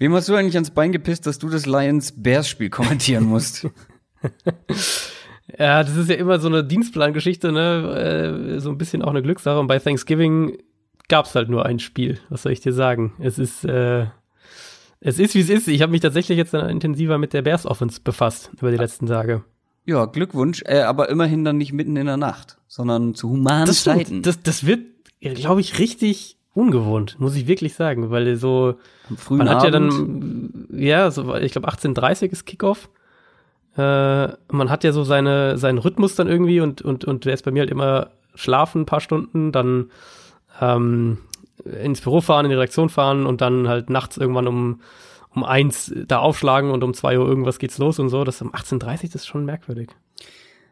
Wem hast du eigentlich ans Bein gepisst, dass du das Lions-Bears-Spiel kommentieren musst? ja, das ist ja immer so eine Dienstplangeschichte, ne? Äh, so ein bisschen auch eine Glückssache. Und bei Thanksgiving gab's halt nur ein Spiel. Was soll ich dir sagen? Es ist, äh, es ist wie es ist. Ich habe mich tatsächlich jetzt intensiver mit der Bears Offense befasst über die letzten Tage. Ja, Glückwunsch, äh, aber immerhin dann nicht mitten in der Nacht, sondern zu humanen das Zeiten. Das, das wird, glaube ich, richtig ungewohnt, muss ich wirklich sagen, weil so Am frühen man hat ja Abend. dann ja, so ich glaube 18:30 ist Kickoff. Äh, man hat ja so seine seinen Rhythmus dann irgendwie und und und der ist bei mir halt immer schlafen ein paar Stunden, dann ähm, ins Büro fahren, in die Redaktion fahren und dann halt nachts irgendwann um um eins da aufschlagen und um zwei Uhr irgendwas geht's los und so. Das um 18:30 das ist schon merkwürdig.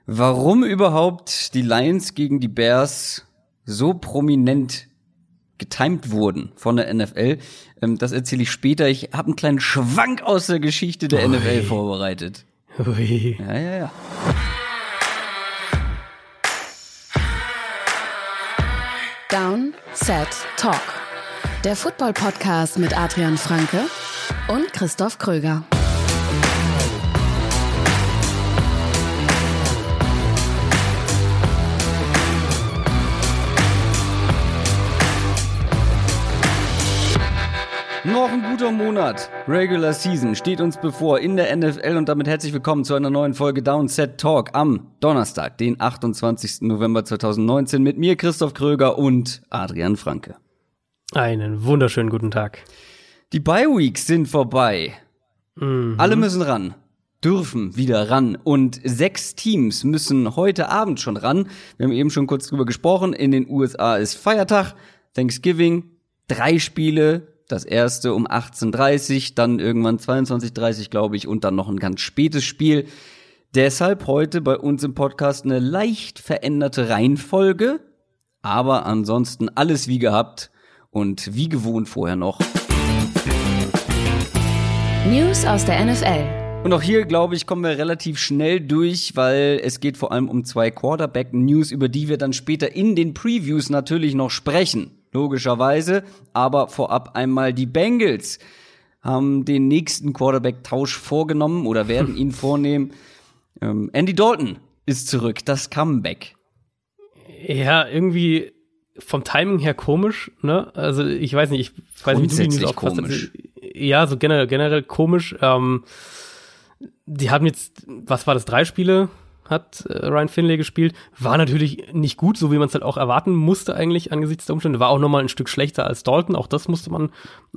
Warum überhaupt die Lions gegen die Bears so prominent getimed wurden von der NFL, ähm, das erzähle ich später. Ich habe einen kleinen Schwank aus der Geschichte der Ui. NFL vorbereitet. Ui. Ja, ja, ja. Down, Set, Talk. Der Football-Podcast mit Adrian Franke und Christoph Kröger. Noch ein guter Monat. Regular Season steht uns bevor in der NFL und damit herzlich willkommen zu einer neuen Folge Downset Talk am Donnerstag, den 28. November 2019 mit mir Christoph Kröger und Adrian Franke. Einen wunderschönen guten Tag. Die Bye Weeks sind vorbei. Mhm. Alle müssen ran, dürfen wieder ran und sechs Teams müssen heute Abend schon ran. Wir haben eben schon kurz drüber gesprochen. In den USA ist Feiertag, Thanksgiving, drei Spiele. Das erste um 18.30 dann irgendwann 22.30 glaube ich und dann noch ein ganz spätes Spiel. Deshalb heute bei uns im Podcast eine leicht veränderte Reihenfolge, aber ansonsten alles wie gehabt und wie gewohnt vorher noch. News aus der NFL. Und auch hier, glaube ich, kommen wir relativ schnell durch, weil es geht vor allem um zwei Quarterback-News, über die wir dann später in den Previews natürlich noch sprechen. Logischerweise. Aber vorab einmal die Bengals haben den nächsten Quarterback-Tausch vorgenommen oder werden ihn vornehmen. Ähm, Andy Dalton ist zurück, das Comeback. Ja, irgendwie vom Timing her komisch, ne? Also ich weiß nicht, ich weiß nicht, wie du aufgefasst komisch. hast. Ja, so generell, generell komisch. Ähm, die haben jetzt, was war das, drei Spiele hat äh, Ryan Finlay gespielt. War natürlich nicht gut, so wie man es halt auch erwarten musste eigentlich angesichts der Umstände. War auch noch mal ein Stück schlechter als Dalton. Auch das musste man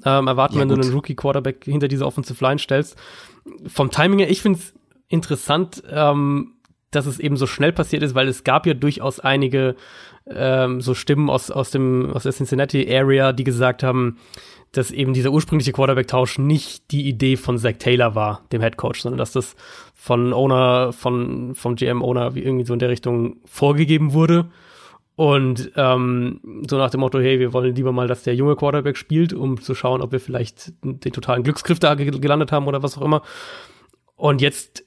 ähm, erwarten, Ja, wenn du gut. einen Rookie-Quarterback hinter diese Offensive Line stellst. Vom Timing her, ich finde es interessant, ähm, dass es eben so schnell passiert ist, weil es gab ja durchaus einige ähm, so Stimmen aus, aus, dem, aus der Cincinnati Area, die gesagt haben, dass eben dieser ursprüngliche Quarterback-Tausch nicht die Idee von Zach Taylor war, dem Head Coach, sondern dass das von Owner, von, vom GM-Owner wie irgendwie so in der Richtung vorgegeben wurde. Und ähm, so nach dem Motto, hey, wir wollen lieber mal, dass der junge Quarterback spielt, um zu schauen, ob wir vielleicht den totalen Glücksgriff da ge- gelandet haben oder was auch immer. Und jetzt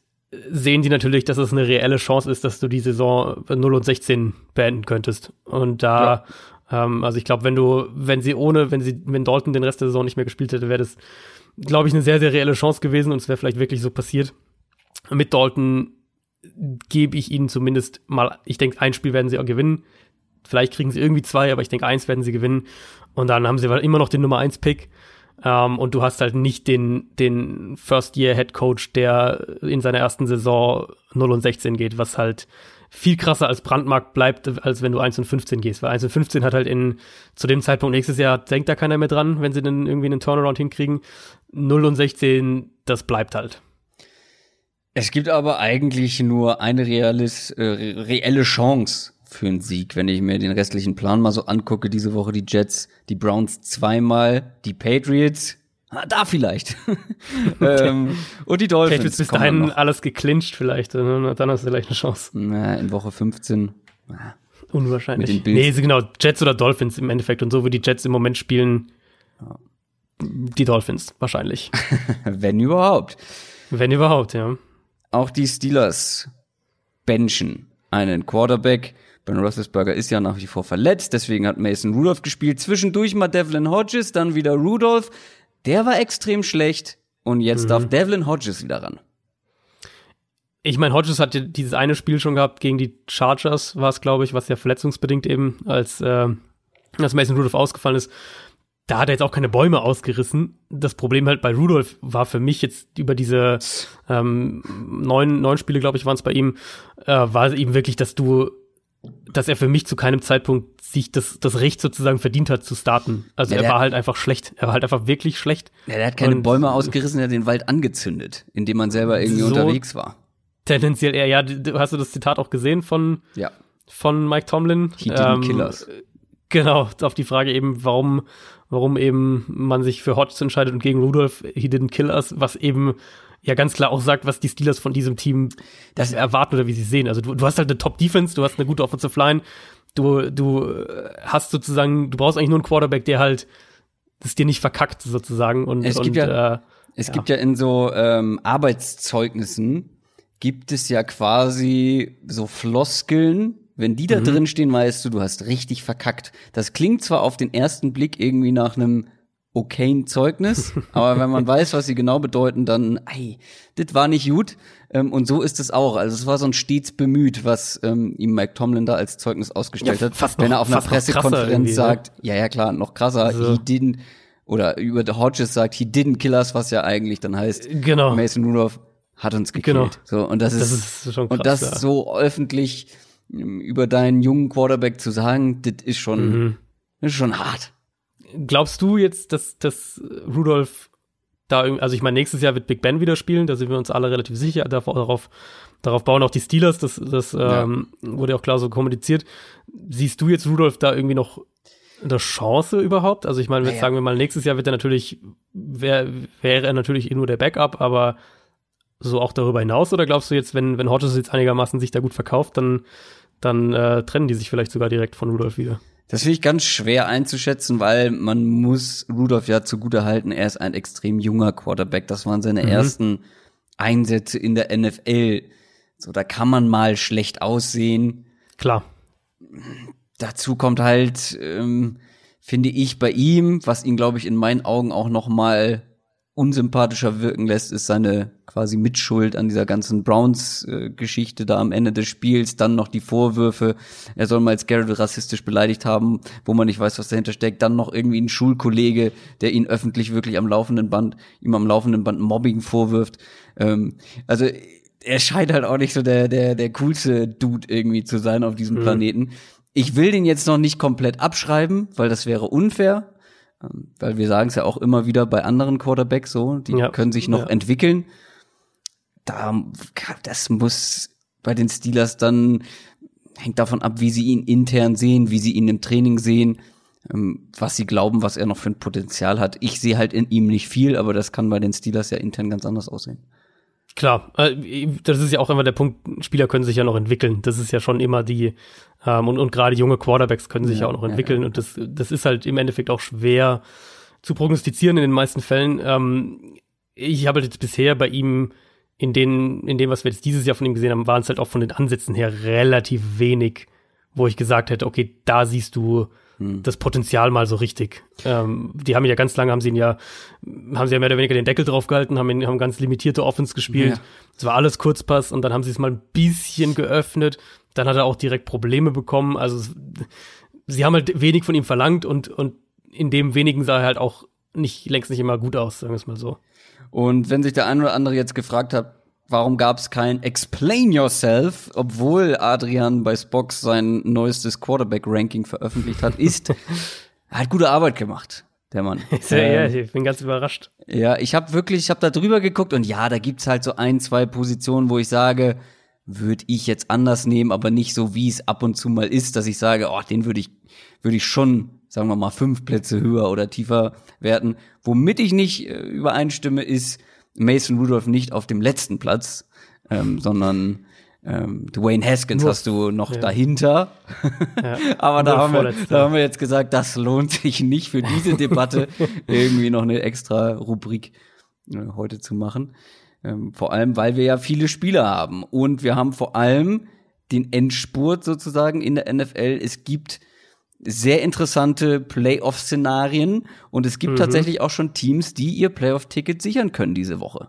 sehen die natürlich, dass es eine reelle Chance ist, dass du die Saison 0 und 16 beenden könntest. Und da, ähm, also ich glaube, wenn du, wenn sie ohne, wenn sie, wenn Dalton den Rest der Saison nicht mehr gespielt hätte, wäre das, glaube ich, eine sehr, sehr reelle Chance gewesen und es wäre vielleicht wirklich so passiert. Mit Dalton gebe ich ihnen zumindest mal, ich denke, ein Spiel werden sie auch gewinnen. Vielleicht kriegen sie irgendwie zwei, aber ich denke, eins werden sie gewinnen. Und dann haben sie immer noch den Nummer eins Pick. Ähm, und du hast halt nicht den, den First-Year-Head-Coach, der in seiner ersten Saison 0 und 16 geht, was halt viel krasser als Brandmarkt bleibt, als wenn du 1 und 15 gehst. Weil 1 und 15 hat halt in, zu dem Zeitpunkt nächstes Jahr denkt da keiner mehr dran, wenn sie dann irgendwie einen Turnaround hinkriegen. 0 und 16, das bleibt halt. Es gibt aber eigentlich nur eine reales, äh, reelle Chance für einen Sieg, wenn ich mir den restlichen Plan mal so angucke. Diese Woche die Jets, die Browns zweimal, die Patriots, ah, da vielleicht. ähm, und die Dolphins. Vielleicht wird bis dahin alles geclincht vielleicht. ne? Dann hast du vielleicht eine Chance. Na, in Woche 15. ah, Unwahrscheinlich. Mit den Bills. nee, genau, Jets oder Dolphins im Endeffekt. Und so wie die Jets im Moment spielen, die Dolphins wahrscheinlich. Wenn überhaupt. Wenn überhaupt, ja. Auch die Steelers benchen einen Quarterback. Ben Roethlisberger ist ja nach wie vor verletzt, deswegen hat Mason Rudolph gespielt. Zwischendurch mal Devlin Hodges, dann wieder Rudolph. Der war extrem schlecht und jetzt Mhm. darf Devlin Hodges wieder ran. Ich meine, Hodges hat ja dieses eine Spiel schon gehabt gegen die Chargers, war es, glaube ich, was ja verletzungsbedingt eben, als, äh, als Mason Rudolph ausgefallen ist. Da hat er jetzt auch keine Bäume ausgerissen. Das Problem halt bei Rudolph war für mich jetzt über diese ähm, neun, neun Spiele, glaube ich, waren es bei ihm, äh, war es eben wirklich, dass du, dass er für mich zu keinem Zeitpunkt sich das, das Recht sozusagen verdient hat zu starten. Also Ja, er war halt einfach schlecht. Er war halt einfach wirklich schlecht. Ja, der hat keine Und- Bäume ausgerissen, der hat den Wald angezündet, indem man selber irgendwie So- unterwegs war. Tendenziell eher, ja, hast du das Zitat auch gesehen von, Ja. von Mike Tomlin. He didn't kill us. Genau, auf die Frage eben, warum, warum eben man sich für Hodges entscheidet und gegen Rudolph, he didn't kill us, was eben ja ganz klar auch sagt, was die Steelers von diesem Team Das- erwarten oder wie sie sehen. Also du, du hast halt eine Top-Defense, du hast eine gute Offensive Line, du, du äh, hast sozusagen, du brauchst eigentlich nur einen Quarterback, der halt das dir nicht verkackt sozusagen und, Es und gibt ja- äh, Es Ja. gibt ja in so ähm, Arbeitszeugnissen gibt es ja quasi so Floskeln. Wenn die da Mhm. drin stehen, weißt du, du hast richtig verkackt. Das klingt zwar auf den ersten Blick irgendwie nach einem okayen Zeugnis, aber wenn man weiß, was sie genau bedeuten, dann, ei, das war nicht gut. Ähm, und so ist es auch. Also es war so ein stets bemüht, was ähm, ihm Mike Tomlin da als Zeugnis ausgestellt Ja, hat. fast wenn noch- er auf einer Pressekonferenz ne? sagt, ja, ja, klar, noch krasser, Also- he didn't, oder über The Hodges sagt, he didn't kill us, was ja eigentlich dann heißt, genau. Mason Rudolph hat uns gekillt. Genau. So, und das ist, Das ist schon krass, und das ja. so öffentlich ähm, über deinen jungen Quarterback zu sagen, das ist schon, Mhm. das ist schon hart. Glaubst du jetzt, dass, dass Rudolph da, irgendwie- also ich meine, nächstes Jahr wird Big Ben wieder spielen, da sind wir uns alle relativ sicher, darauf, darauf, bauen auch die Steelers, das, das ähm, wurde auch klar so kommuniziert. Siehst du jetzt Rudolph da irgendwie noch eine Chance überhaupt? Also ich meine, Naja. sagen wir mal, nächstes Jahr wird er natürlich, wär, wäre er natürlich eh nur der Backup, aber so auch darüber hinaus, oder glaubst du jetzt, wenn, wenn Hodges jetzt einigermaßen sich da gut verkauft, dann, dann äh, trennen die sich vielleicht sogar direkt von Rudolph wieder? Das finde ich ganz schwer einzuschätzen, weil man muss Rudolph ja zugute halten, er ist ein extrem junger Quarterback. Das waren seine Mhm. ersten Einsätze in der NFL. So, da kann man mal schlecht aussehen. Klar. dazu kommt halt, ähm, finde ich, bei ihm, was ihn, glaube ich, in meinen Augen auch noch mal unsympathischer wirken lässt, ist seine quasi Mitschuld an dieser ganzen Browns-Geschichte da am Ende des Spiels. Dann noch die Vorwürfe, er soll mal als Garrett rassistisch beleidigt haben, wo man nicht weiß, was dahinter steckt. Dann noch irgendwie ein Schulkollege, der ihn öffentlich wirklich am laufenden Band, ihm am laufenden Band Mobbing vorwirft. Ähm, also er scheint halt auch nicht so der, der, der coolste Dude irgendwie zu sein auf diesem Planeten. Ich will den jetzt noch nicht komplett abschreiben, weil das wäre unfair. Ähm, Weil wir sagen es ja auch immer wieder bei anderen Quarterbacks so, die Ja. können sich noch Ja. entwickeln. Da, das muss bei den Steelers dann, hängt davon ab, wie sie ihn intern sehen, wie sie ihn im Training sehen, ähm, was sie glauben, was er noch für ein Potenzial hat. Ich sehe halt in ihm nicht viel, aber das kann bei den Steelers ja intern ganz anders aussehen. Klar, äh, das ist ja auch immer der Punkt, Spieler können sich ja noch entwickeln. Das ist ja schon immer die, ähm, und, und gerade junge Quarterbacks können sich ja, Ja, auch noch ja, entwickeln. Und das, das ist halt im Endeffekt auch schwer zu prognostizieren in den meisten Fällen. Ähm, ich habe halt jetzt bisher bei ihm in den, in dem, was wir jetzt dieses Jahr von ihm gesehen haben, waren es halt auch von den Ansätzen her relativ wenig, wo ich gesagt hätte, okay, da siehst du das Potenzial mal so richtig. Ähm, die haben ja ganz lange, haben sie ihn ja, haben sie ja mehr oder weniger den Deckel drauf gehalten, haben, ihn, haben ganz limitierte Offense gespielt. Ja. Es war alles Kurzpass und dann haben sie es mal ein bisschen geöffnet. Dann hat er auch direkt Probleme bekommen. Also sie haben halt wenig von ihm verlangt und, und in dem wenigen sah er halt auch nicht, längst nicht immer gut aus, sagen wir es mal so. Und wenn sich der eine oder andere jetzt gefragt hat, warum gab es kein Explain Yourself, obwohl Adrian bei Spox sein neuestes Quarterback-Ranking veröffentlicht hat, ist, er hat gute Arbeit gemacht, der Mann. Ja, ja, Ähm, ich bin ganz überrascht. ja, ich habe wirklich, ich habe da drüber geguckt und ja, da gibt's halt so ein, zwei Positionen, wo ich sage, würde ich jetzt anders nehmen, aber nicht so, wie es ab und zu mal ist, dass ich sage, oh, den würde ich, würde ich schon, sagen wir mal, fünf Plätze höher oder tiefer werten. Womit ich nicht äh, übereinstimme, ist Mason Rudolph nicht auf dem letzten Platz, ähm, sondern ähm, Dwayne Haskins Nur- hast du noch ja. dahinter. Ja. Aber da haben, wir, da haben wir jetzt gesagt, das lohnt sich nicht für diese Debatte, irgendwie noch eine extra Rubrik äh, heute zu machen. Ähm, vor allem, weil wir ja viele Spieler haben. Und wir haben vor allem den Endspurt sozusagen in der NFL. Es gibt sehr interessante Playoff-Szenarien und es gibt Mhm. tatsächlich auch schon Teams, die ihr Playoff-Ticket sichern können diese Woche.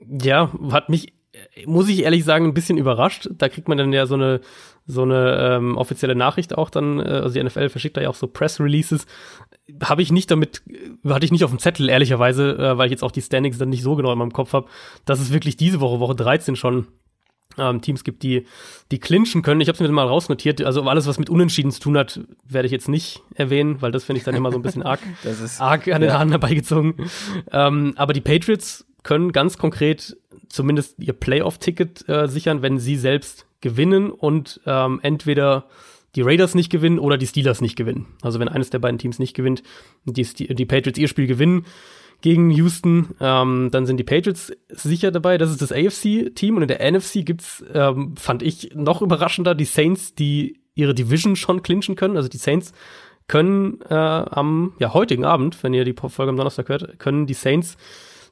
Ja, hat mich, muss ich ehrlich sagen, ein bisschen überrascht. Da kriegt man dann ja so eine, so eine ähm, offizielle Nachricht auch dann, äh, also die NFL verschickt da ja auch so Press-Releases. Habe ich nicht damit, hatte ich nicht auf dem Zettel, ehrlicherweise, äh, weil ich jetzt auch die Standings dann nicht so genau in meinem Kopf habe, dass es wirklich diese Woche, Woche 13 schon ähm, Teams gibt, die, die clinchen können. Ich habe es mir mal rausnotiert. Also alles, was mit Unentschieden zu tun hat, werde ich jetzt nicht erwähnen, weil das finde ich dann immer so ein bisschen arg Das ist arg an den Ja. Haaren herbeigezogen. Ähm, aber die Patriots können ganz konkret zumindest ihr Playoff-Ticket äh, sichern, wenn sie selbst gewinnen und ähm, entweder die Raiders nicht gewinnen oder die Steelers nicht gewinnen. Also wenn eines der beiden Teams nicht gewinnt, die, Ste- die Patriots ihr Spiel gewinnen gegen Houston, ähm, dann sind die Patriots sicher dabei. Das ist das AFC-Team und in der NFC gibt's, ähm, fand ich noch überraschender, die Saints, die ihre Division schon clinchen können. Also die Saints können äh, am ja, heutigen Abend, wenn ihr die Folge am Donnerstag hört, können die Saints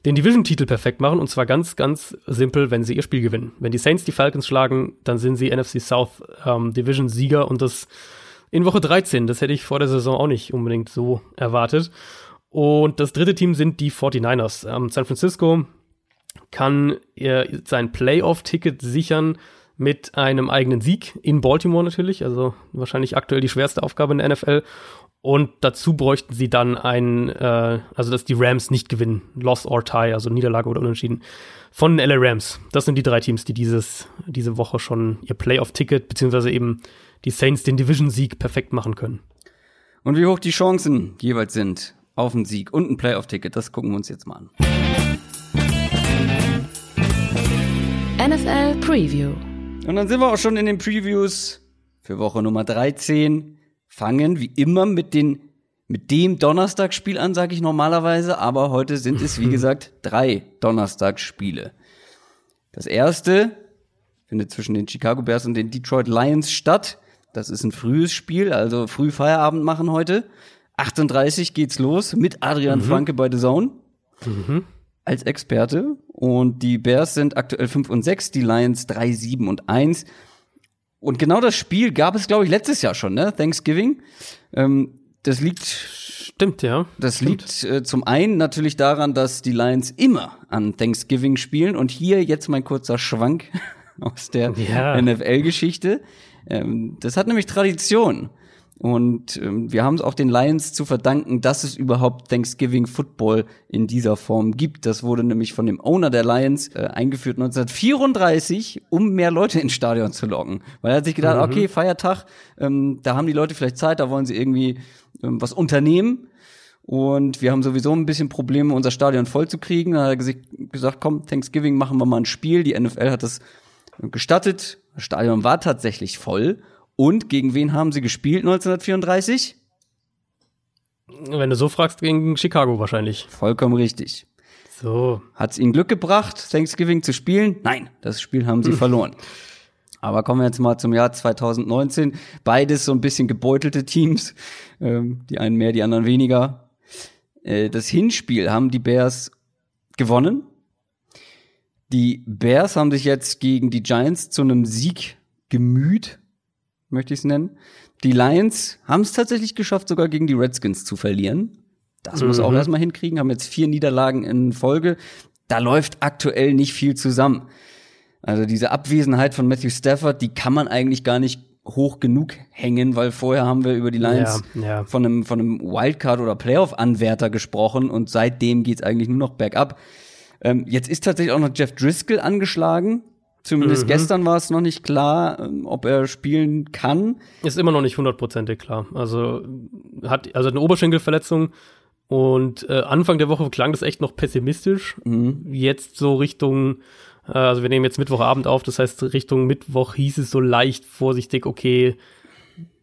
den Division-Titel perfekt machen und zwar ganz, ganz simpel, wenn sie ihr Spiel gewinnen. Wenn die Saints die Falcons schlagen, dann sind sie NFC South ähm, Division-Sieger und das in Woche 13. Das hätte ich vor der Saison auch nicht unbedingt so erwartet. Und das dritte Team sind die 49ers. Ähm, San Francisco kann äh, sein Playoff-Ticket sichern mit einem eigenen Sieg in Baltimore natürlich, also wahrscheinlich aktuell die schwerste Aufgabe in der NFL. Und dazu bräuchten sie dann ein, äh, also dass die Rams nicht gewinnen, Loss or Tie, also Niederlage oder Unentschieden, von den LA Rams. Das sind die drei Teams, die dieses, diese Woche schon ihr Playoff-Ticket, beziehungsweise eben die Saints den Division-Sieg perfekt machen können. Und wie hoch die Chancen jeweils sind auf einen Sieg und ein Playoff-Ticket, das gucken wir uns jetzt mal an. NFL Preview. Und dann sind wir auch schon in den Previews für Woche Nummer 13. Fangen wie immer mit den mit dem Donnerstagsspiel an, sage ich normalerweise, aber heute sind es wie gesagt drei Donnerstagsspiele. Das erste findet zwischen den Chicago Bears und den Detroit Lions statt. Das ist ein frühes Spiel, also früh Feierabend machen heute. 38 geht's los mit Adrian Franke bei The Zone als Experte. Und die Bears sind aktuell 5 und 6, die Lions 3, 7 und 1. Und genau das Spiel gab es, glaube ich, letztes Jahr schon, ne? Thanksgiving. Ähm, das liegt, Stimmt, ja. das Stimmt. liegt äh, zum einen natürlich daran, dass die Lions immer an Thanksgiving spielen. Und hier jetzt mein kurzer Schwank aus der Ja. NFL-Geschichte. Ähm, das hat nämlich Tradition. Und ähm, wir haben es auch den Lions zu verdanken, dass es überhaupt Thanksgiving Football in dieser Form gibt. Das wurde nämlich von dem Owner der Lions äh, eingeführt 1934, um mehr Leute ins Stadion zu locken. Weil er hat sich gedacht, okay, Feiertag, ähm, da haben die Leute vielleicht Zeit, da wollen sie irgendwie ähm, was unternehmen. Und wir haben sowieso ein bisschen Probleme, unser Stadion voll zu kriegen. Da hat er gesagt, komm, Thanksgiving machen wir mal ein Spiel. Die NFL hat das gestattet. Das Stadion war tatsächlich voll. Und gegen wen haben sie gespielt 1934? Wenn du so fragst, gegen Chicago wahrscheinlich. Vollkommen richtig. So. Hat es ihnen Glück gebracht, Thanksgiving zu spielen? Nein, das Spiel haben sie verloren. Aber kommen wir jetzt mal zum Jahr 2019. Beides so ein bisschen gebeutelte Teams. Ähm, die einen mehr, die anderen weniger. Äh, das Hinspiel haben die Bears gewonnen. Die Bears haben sich jetzt gegen die Giants zu einem Sieg gemüht, möchte ich es nennen. Die Lions haben es tatsächlich geschafft, sogar gegen die Redskins zu verlieren. Das muss auch Mhm. erstmal hinkriegen, haben jetzt vier Niederlagen in Folge. Da läuft aktuell nicht viel zusammen. Also diese Abwesenheit von Matthew Stafford, die kann man eigentlich gar nicht hoch genug hängen, weil vorher haben wir über die Lions Ja, ja. von einem, von einem Wildcard- oder Playoff-Anwärter gesprochen und seitdem geht's eigentlich nur noch bergab. Ähm, jetzt ist tatsächlich auch noch Jeff Driscoll angeschlagen. Zumindest Mhm. gestern war es noch nicht klar, ähm, ob er spielen kann. Ist immer noch nicht hundertprozentig klar. Also hat also eine Oberschenkelverletzung und äh, Anfang der Woche klang das echt noch pessimistisch. Jetzt so Richtung, äh, also wir nehmen jetzt Mittwochabend auf, das heißt Richtung Mittwoch hieß es so leicht vorsichtig, okay,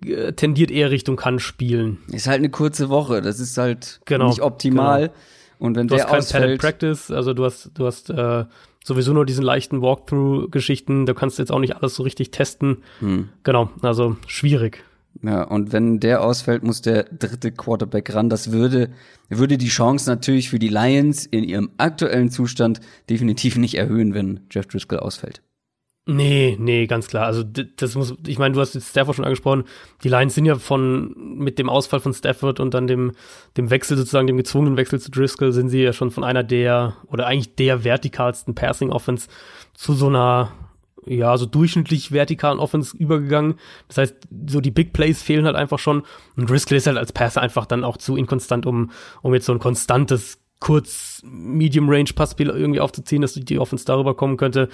äh, tendiert eher Richtung kann spielen. Ist halt eine kurze Woche, das ist halt Genau, nicht optimal. Und wenn Du der hast kein ausfällt, Practice, also du hast, du hast äh, sowieso nur diesen leichten Walkthrough-Geschichten, du kannst jetzt auch nicht alles so richtig testen. Hm. Genau, also schwierig. Ja, und wenn der ausfällt, muss der dritte Quarterback ran. Das würde, würde die Chance natürlich für die Lions in ihrem aktuellen Zustand definitiv nicht erhöhen, wenn Jeff Driscoll ausfällt. Nee, nee, ganz klar. Also das muss, ich meine, du hast jetzt Stafford schon angesprochen. Die Lions sind ja von mit dem Ausfall von Stafford und dann dem dem Wechsel sozusagen, dem gezwungenen Wechsel zu Driscoll, sind sie ja schon von einer der oder eigentlich der vertikalsten Passing Offense zu so einer ja, so durchschnittlich vertikalen Offense übergegangen. Das heißt, so die Big Plays fehlen halt einfach schon. Und Driscoll ist halt als Passer einfach dann auch zu inkonstant, um, um jetzt so ein konstantes, kurz Medium-Range-Passspiel irgendwie aufzuziehen, dass die Offense darüber kommen könnte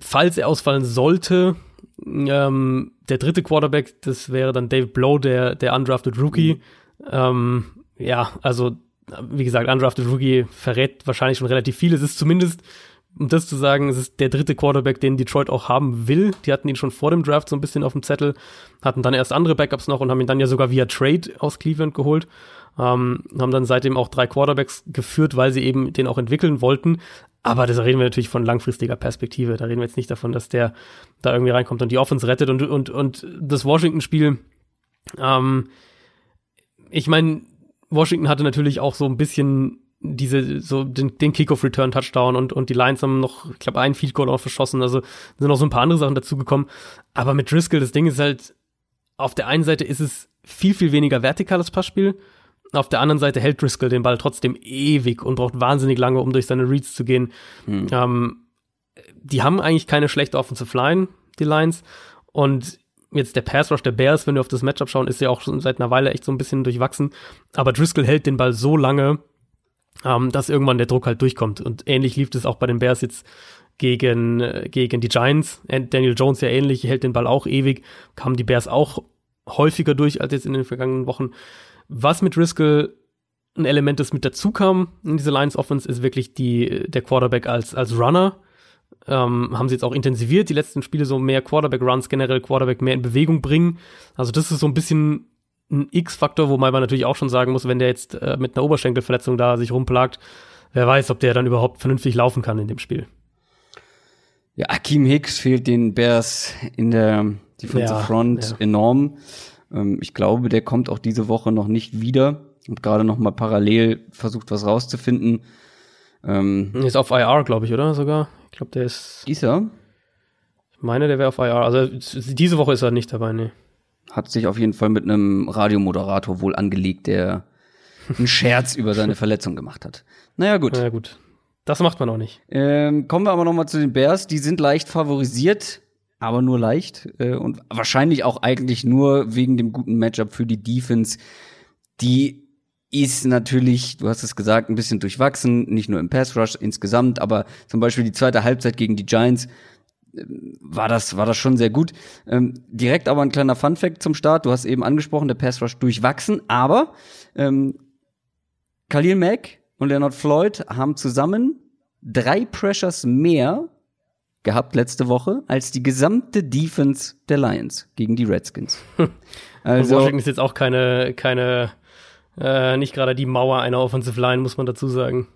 falls er ausfallen sollte, ähm, der dritte Quarterback, das wäre dann David Blow, der, der undrafted Rookie. Mhm. Ähm, ja, also, wie gesagt, undrafted Rookie verrät wahrscheinlich schon relativ viel. Es ist zumindest, um das zu sagen, es ist der dritte Quarterback, den Detroit auch haben will. Die hatten ihn schon vor dem Draft so ein bisschen auf dem Zettel, hatten dann erst andere Backups noch und haben ihn dann ja sogar via Trade aus Cleveland geholt. Ähm, haben dann seitdem auch drei Quarterbacks geführt, weil sie eben den auch entwickeln wollten. Aber da reden wir natürlich von langfristiger Perspektive. Da reden wir jetzt nicht davon, dass der da irgendwie reinkommt und die Offense rettet und, und, und das Washington-Spiel, ähm, ich meine, Washington hatte natürlich auch so ein bisschen diese, so den, den Kickoff-Return-Touchdown und, und die Lions haben noch, ich glaube, einen Field Goal auch verschossen, also sind noch so ein paar andere Sachen dazugekommen. Aber mit Driscoll, das Ding ist halt, auf der einen Seite ist es viel, viel weniger vertikales Passspiel auf der anderen Seite hält Driscoll den Ball trotzdem ewig und braucht wahnsinnig lange, um durch seine Reads zu gehen. Hm. Ähm, die haben eigentlich keine schlechte Offensive Line, die Lions. Und jetzt der Pass Rush der Bears, wenn wir auf das Matchup schauen, ist ja auch schon seit einer Weile echt so ein bisschen durchwachsen. Aber Driscoll hält den Ball so lange, ähm, dass irgendwann der Druck halt durchkommt. Und ähnlich lief es auch bei den Bears jetzt gegen, äh, gegen die Giants. Daniel Jones ja ähnlich, hält den Ball auch ewig. Kamen die Bears auch häufiger durch als jetzt in den vergangenen Wochen. Was mit Driscoll ein Element, das mit dazu kam in diese Lions Offense, ist wirklich die, der Quarterback als, als Runner. Ähm, haben sie jetzt auch intensiviert, die letzten Spiele so mehr Quarterback-Runs, generell Quarterback mehr in Bewegung bringen. Also das ist so ein bisschen ein X-Faktor, wobei man natürlich auch schon sagen muss, wenn der jetzt äh, mit einer Oberschenkelverletzung da sich rumplagt, wer weiß, ob der dann überhaupt vernünftig laufen kann in dem Spiel. Ja, Akeem Hicks fehlt den Bears in der Defensive ja, Front ja. enorm. Ähm, ich glaube, der kommt auch diese Woche noch nicht wieder und gerade noch mal parallel versucht, was rauszufinden. Ähm, ist auf IR, glaube ich, oder sogar? Ich glaube, der ist. Ist er? Ich meine, der wäre auf IR. Also diese Woche ist er nicht dabei, ne. Hat sich auf jeden Fall mit einem Radiomoderator wohl angelegt, der einen Scherz über seine Verletzung gemacht hat. Naja, gut. Naja, gut. Das macht man auch nicht. Ähm, kommen wir aber noch mal zu den Bears. Die sind leicht favorisiert aber nur leicht äh, und wahrscheinlich auch eigentlich nur wegen dem guten Matchup für die Defense. Die ist natürlich, du hast es gesagt, ein bisschen durchwachsen, nicht nur im Pass Rush insgesamt, aber zum Beispiel die zweite Halbzeit gegen die Giants äh, war das, war das schon sehr gut. Ähm, direkt aber ein kleiner Fun Fact zum Start. Du hast eben angesprochen, der Pass Rush durchwachsen, aber ähm, Khalil Mack und Leonard Floyd haben zusammen drei Pressures mehr gehabt letzte Woche als die gesamte Defense der Lions gegen die Redskins. also Washington ist jetzt auch keine, keine, äh, nicht gerade die Mauer einer Offensive Line, muss man dazu sagen.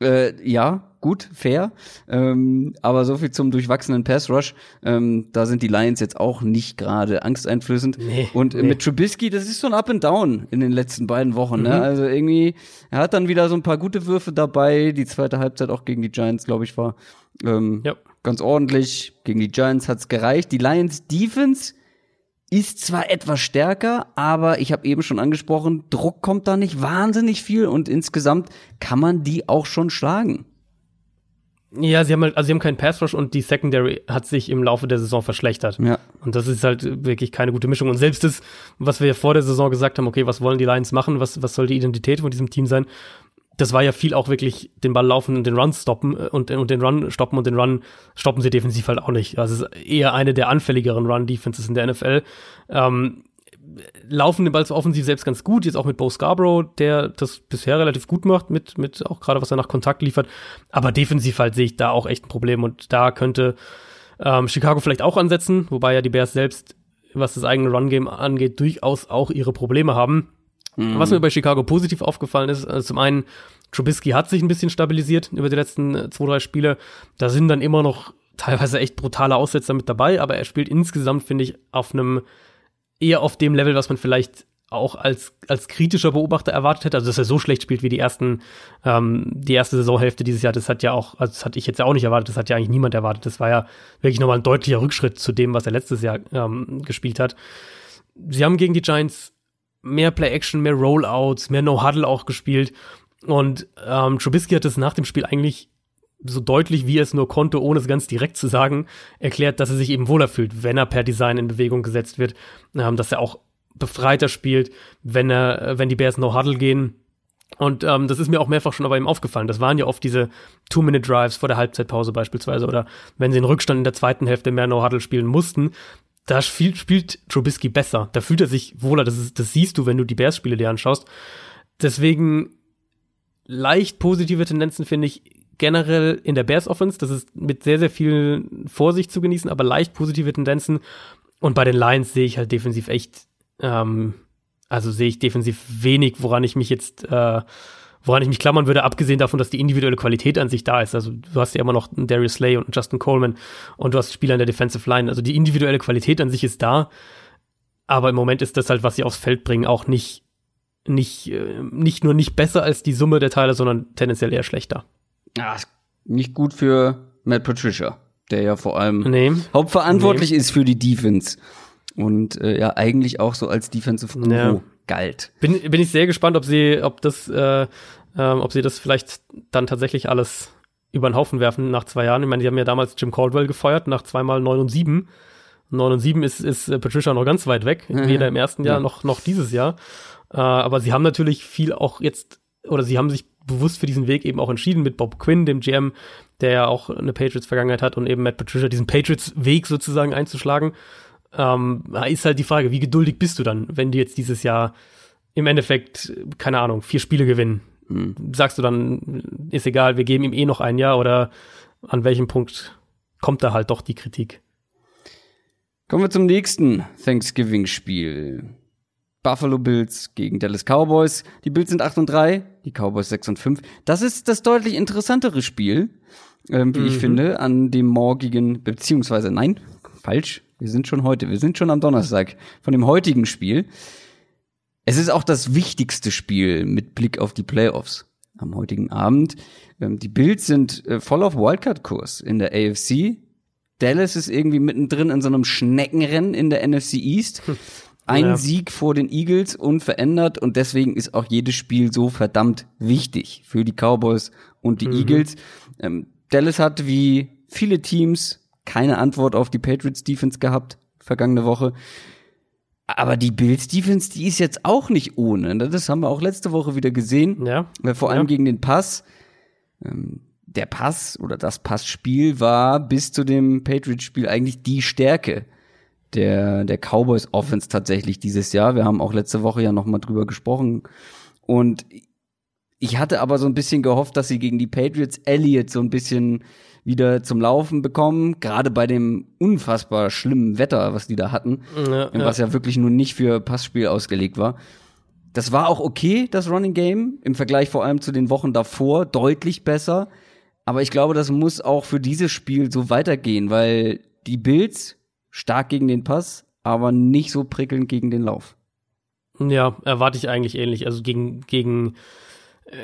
Äh, ja, gut, fair. Ähm, aber so viel zum durchwachsenen Pass Rush. Ähm, da sind die Lions jetzt auch nicht gerade angsteinflößend. Nee, und nee. mit Trubisky, das ist so ein Up and Down in den letzten beiden Wochen. Ne? Mhm. Ne? Also irgendwie, er hat dann wieder so ein paar gute Würfe dabei. Die zweite Halbzeit auch gegen die Giants, glaube ich, war ähm, ja. ganz ordentlich. Gegen die Giants hat's gereicht. Die Lions Defense ist zwar etwas stärker, aber ich habe eben schon angesprochen, Druck kommt da nicht wahnsinnig viel und insgesamt kann man die auch schon schlagen. Ja, sie haben halt, also sie haben keinen Pass Rush und die Secondary hat sich im Laufe der Saison verschlechtert. Ja. Und das ist halt wirklich keine gute Mischung. Und selbst das, was wir vor der Saison gesagt haben, okay, was wollen die Lions machen, was, was soll die Identität von diesem Team sein, das war ja viel auch wirklich den Ball laufen und den Run stoppen äh, und, und den Run stoppen und den Run stoppen sie defensiv halt auch nicht. Also es ist eher eine der anfälligeren Run-Defenses in der NFL. Ähm, laufen den Ball offensiv selbst ganz gut, jetzt auch mit Bo Scarborough, der das bisher relativ gut macht, mit, mit auch gerade was er nach Kontakt liefert. Aber defensiv halt sehe ich da auch echt ein Problem und da könnte ähm, Chicago vielleicht auch ansetzen, wobei ja die Bears selbst, was das eigene Run-Game angeht, durchaus auch ihre Probleme haben. Mhm. Was mir bei Chicago positiv aufgefallen ist, also zum einen, Trubisky hat sich ein bisschen stabilisiert über die letzten äh, zwei, drei Spiele. Da sind dann immer noch teilweise echt brutale Aussetzer mit dabei, aber er spielt insgesamt, finde ich, auf einem eher auf dem Level, was man vielleicht auch als, als kritischer Beobachter erwartet hätte. Also, dass er so schlecht spielt wie die ersten, ähm, die erste Saisonhälfte dieses Jahr, das hat ja auch, also das hatte ich jetzt ja auch nicht erwartet, das hat ja eigentlich niemand erwartet. Das war ja wirklich nochmal ein deutlicher Rückschritt zu dem, was er letztes Jahr ähm, gespielt hat. Sie haben gegen die Giants mehr Play-Action, mehr Rollouts, mehr No-Huddle auch gespielt. Und ähm, Trubisky hat es nach dem Spiel eigentlich so deutlich, wie er es nur konnte, ohne es ganz direkt zu sagen, erklärt, dass er sich eben wohler fühlt, wenn er per Design in Bewegung gesetzt wird, ähm, dass er auch befreiter spielt, wenn er, äh, wenn die Bears No Huddle gehen. Und ähm, das ist mir auch mehrfach schon bei ihm aufgefallen. Das waren ja oft diese Two-Minute-Drives vor der Halbzeitpause beispielsweise oder wenn sie den Rückstand in der zweiten Hälfte mehr No-Huddle spielen mussten. Da spielt, spielt Trubisky besser. Da fühlt er sich wohler. Das, ist, das siehst du, wenn du die Bears-Spiele dir anschaust. Deswegen leicht positive Tendenzen finde ich generell in der Bears Offense. Das ist mit sehr, sehr viel Vorsicht zu genießen, aber leicht positive Tendenzen. Und bei den Lions sehe ich halt defensiv echt ähm, also sehe ich defensiv wenig, woran ich mich jetzt, äh, woran ich mich klammern würde, abgesehen davon, dass die individuelle Qualität an sich da ist. Also du hast ja immer noch einen Darius Slay und einen Justin Coleman und du hast Spieler in der Defensive Line. Also die individuelle Qualität an sich ist da, aber im Moment ist das halt, was sie aufs Feld bringen, auch nicht, nicht, äh, nicht nur nicht besser als die Summe der Teile, sondern tendenziell eher schlechter. Ja, nicht gut für Matt Patricia, der ja vor allem nee. hauptverantwortlich nee. ist für die Defense und äh, ja eigentlich auch so als Defensive Guru ja. Galt. Bin, bin ich sehr gespannt, ob sie, ob das, äh, äh, ob sie das vielleicht dann tatsächlich alles über den Haufen werfen nach zwei Jahren. Ich meine, die haben ja damals Jim Caldwell gefeuert nach zweimal neun und sieben. Neun und sieben ist, ist äh, Patricia noch ganz weit weg, mhm. weder im ersten Jahr ja. noch, noch dieses Jahr. Äh, aber sie haben natürlich viel auch jetzt, oder sie haben sich bewusst für diesen Weg eben auch entschieden mit Bob Quinn, dem GM, der ja auch eine Patriots-Vergangenheit hat und eben Matt Patricia diesen Patriots-Weg sozusagen einzuschlagen ähm, ist halt die Frage, wie geduldig bist du dann, wenn die jetzt dieses Jahr im Endeffekt, keine Ahnung, vier Spiele gewinnen? Mhm. Sagst du dann, ist egal, wir geben ihm eh noch ein Jahr oder an welchem Punkt kommt da halt doch die Kritik? Kommen wir zum nächsten Thanksgiving-Spiel. Buffalo Bills gegen Dallas Cowboys. Die Bills sind 8 und 3, die Cowboys 6 und 5. Das ist das deutlich interessantere Spiel, ähm, wie mhm. ich finde, an dem morgigen, beziehungsweise nein, falsch, wir sind schon heute, wir sind schon am Donnerstag von dem heutigen Spiel. Es ist auch das wichtigste Spiel mit Blick auf die Playoffs am heutigen Abend. Ähm, die Bills sind äh, voll auf Wildcard-Kurs in der AFC. Dallas ist irgendwie mittendrin in so einem Schneckenrennen in der NFC East. Ein ja. Sieg vor den Eagles unverändert und deswegen ist auch jedes Spiel so verdammt wichtig für die Cowboys und die mhm. Eagles. Ähm, Dallas hat wie viele Teams keine Antwort auf die Patriots Defense gehabt vergangene Woche. Aber die Bills Defense, die ist jetzt auch nicht ohne. Ne? Das haben wir auch letzte Woche wieder gesehen. Ja. Vor allem ja. gegen den Pass. Ähm, der Pass oder das Passspiel war bis zu dem Patriots-Spiel eigentlich die Stärke der, der Cowboys Offense tatsächlich dieses Jahr. Wir haben auch letzte Woche ja noch mal drüber gesprochen. Und ich hatte aber so ein bisschen gehofft, dass sie gegen die Patriots Elliott so ein bisschen wieder zum Laufen bekommen, gerade bei dem unfassbar schlimmen Wetter, was die da hatten, ja, was ja. ja wirklich nur nicht für Passspiel ausgelegt war. Das war auch okay, das Running Game, im Vergleich vor allem zu den Wochen davor, deutlich besser. Aber ich glaube, das muss auch für dieses Spiel so weitergehen, weil die Bills stark gegen den Pass, aber nicht so prickelnd gegen den Lauf. Ja, erwarte ich eigentlich ähnlich. Also gegen, gegen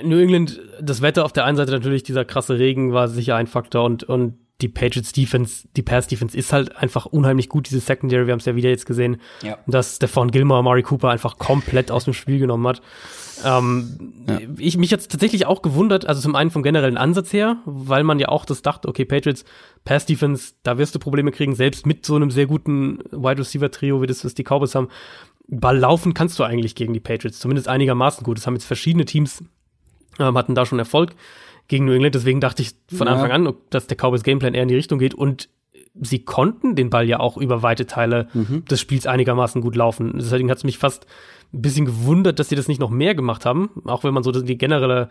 New England, das Wetter auf der einen Seite natürlich, dieser krasse Regen war sicher ein Faktor und, und die Patriots Defense, die Pass Defense ist halt einfach unheimlich gut, diese Secondary, wir haben es ja wieder jetzt gesehen, ja. dass Stefan Gilmore Mari Cooper einfach komplett aus dem Spiel genommen hat. Ähm, ja. ich, mich jetzt tatsächlich auch gewundert, also zum einen vom generellen Ansatz her, weil man ja auch das dachte, okay, Patriots Pass Defense, da wirst du Probleme kriegen, selbst mit so einem sehr guten Wide Receiver Trio, wie das was die Cowboys haben. Ball laufen kannst du eigentlich gegen die Patriots, zumindest einigermaßen gut. Das haben jetzt verschiedene Teams ähm, hatten da schon Erfolg gegen New England. Deswegen dachte ich von ja. Anfang an, dass der Cowboys Gameplan eher in die Richtung geht. Und sie konnten den Ball ja auch über weite Teile mhm. des Spiels einigermaßen gut laufen. Deswegen hat es mich fast ein bisschen gewundert, dass sie das nicht noch mehr gemacht haben. Auch wenn man so die generelle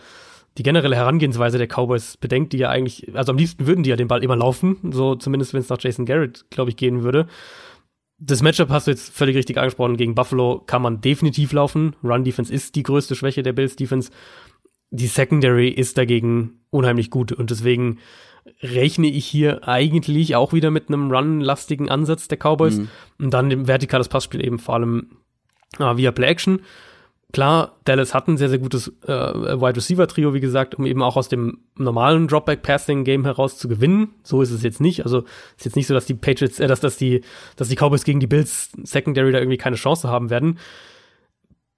die generelle Herangehensweise der Cowboys bedenkt, die ja eigentlich, also am liebsten würden die ja den Ball immer laufen, so zumindest wenn es nach Jason Garrett, glaube ich, gehen würde. Das Matchup hast du jetzt völlig richtig angesprochen. Gegen Buffalo kann man definitiv laufen. Run Defense ist die größte Schwäche der Bills Defense die Secondary ist dagegen unheimlich gut und deswegen rechne ich hier eigentlich auch wieder mit einem run-lastigen Ansatz der Cowboys mhm. und dann dem vertikales Passspiel eben vor allem äh, via Play Action. Klar, Dallas hat ein sehr, sehr gutes äh, Wide Receiver Trio, wie gesagt, um eben auch aus dem normalen Dropback Passing Game heraus zu gewinnen. So ist es jetzt nicht. Also ist jetzt nicht so, dass die Patriots, äh, dass, dass die, dass die Cowboys gegen die Bills Secondary da irgendwie keine Chance haben werden.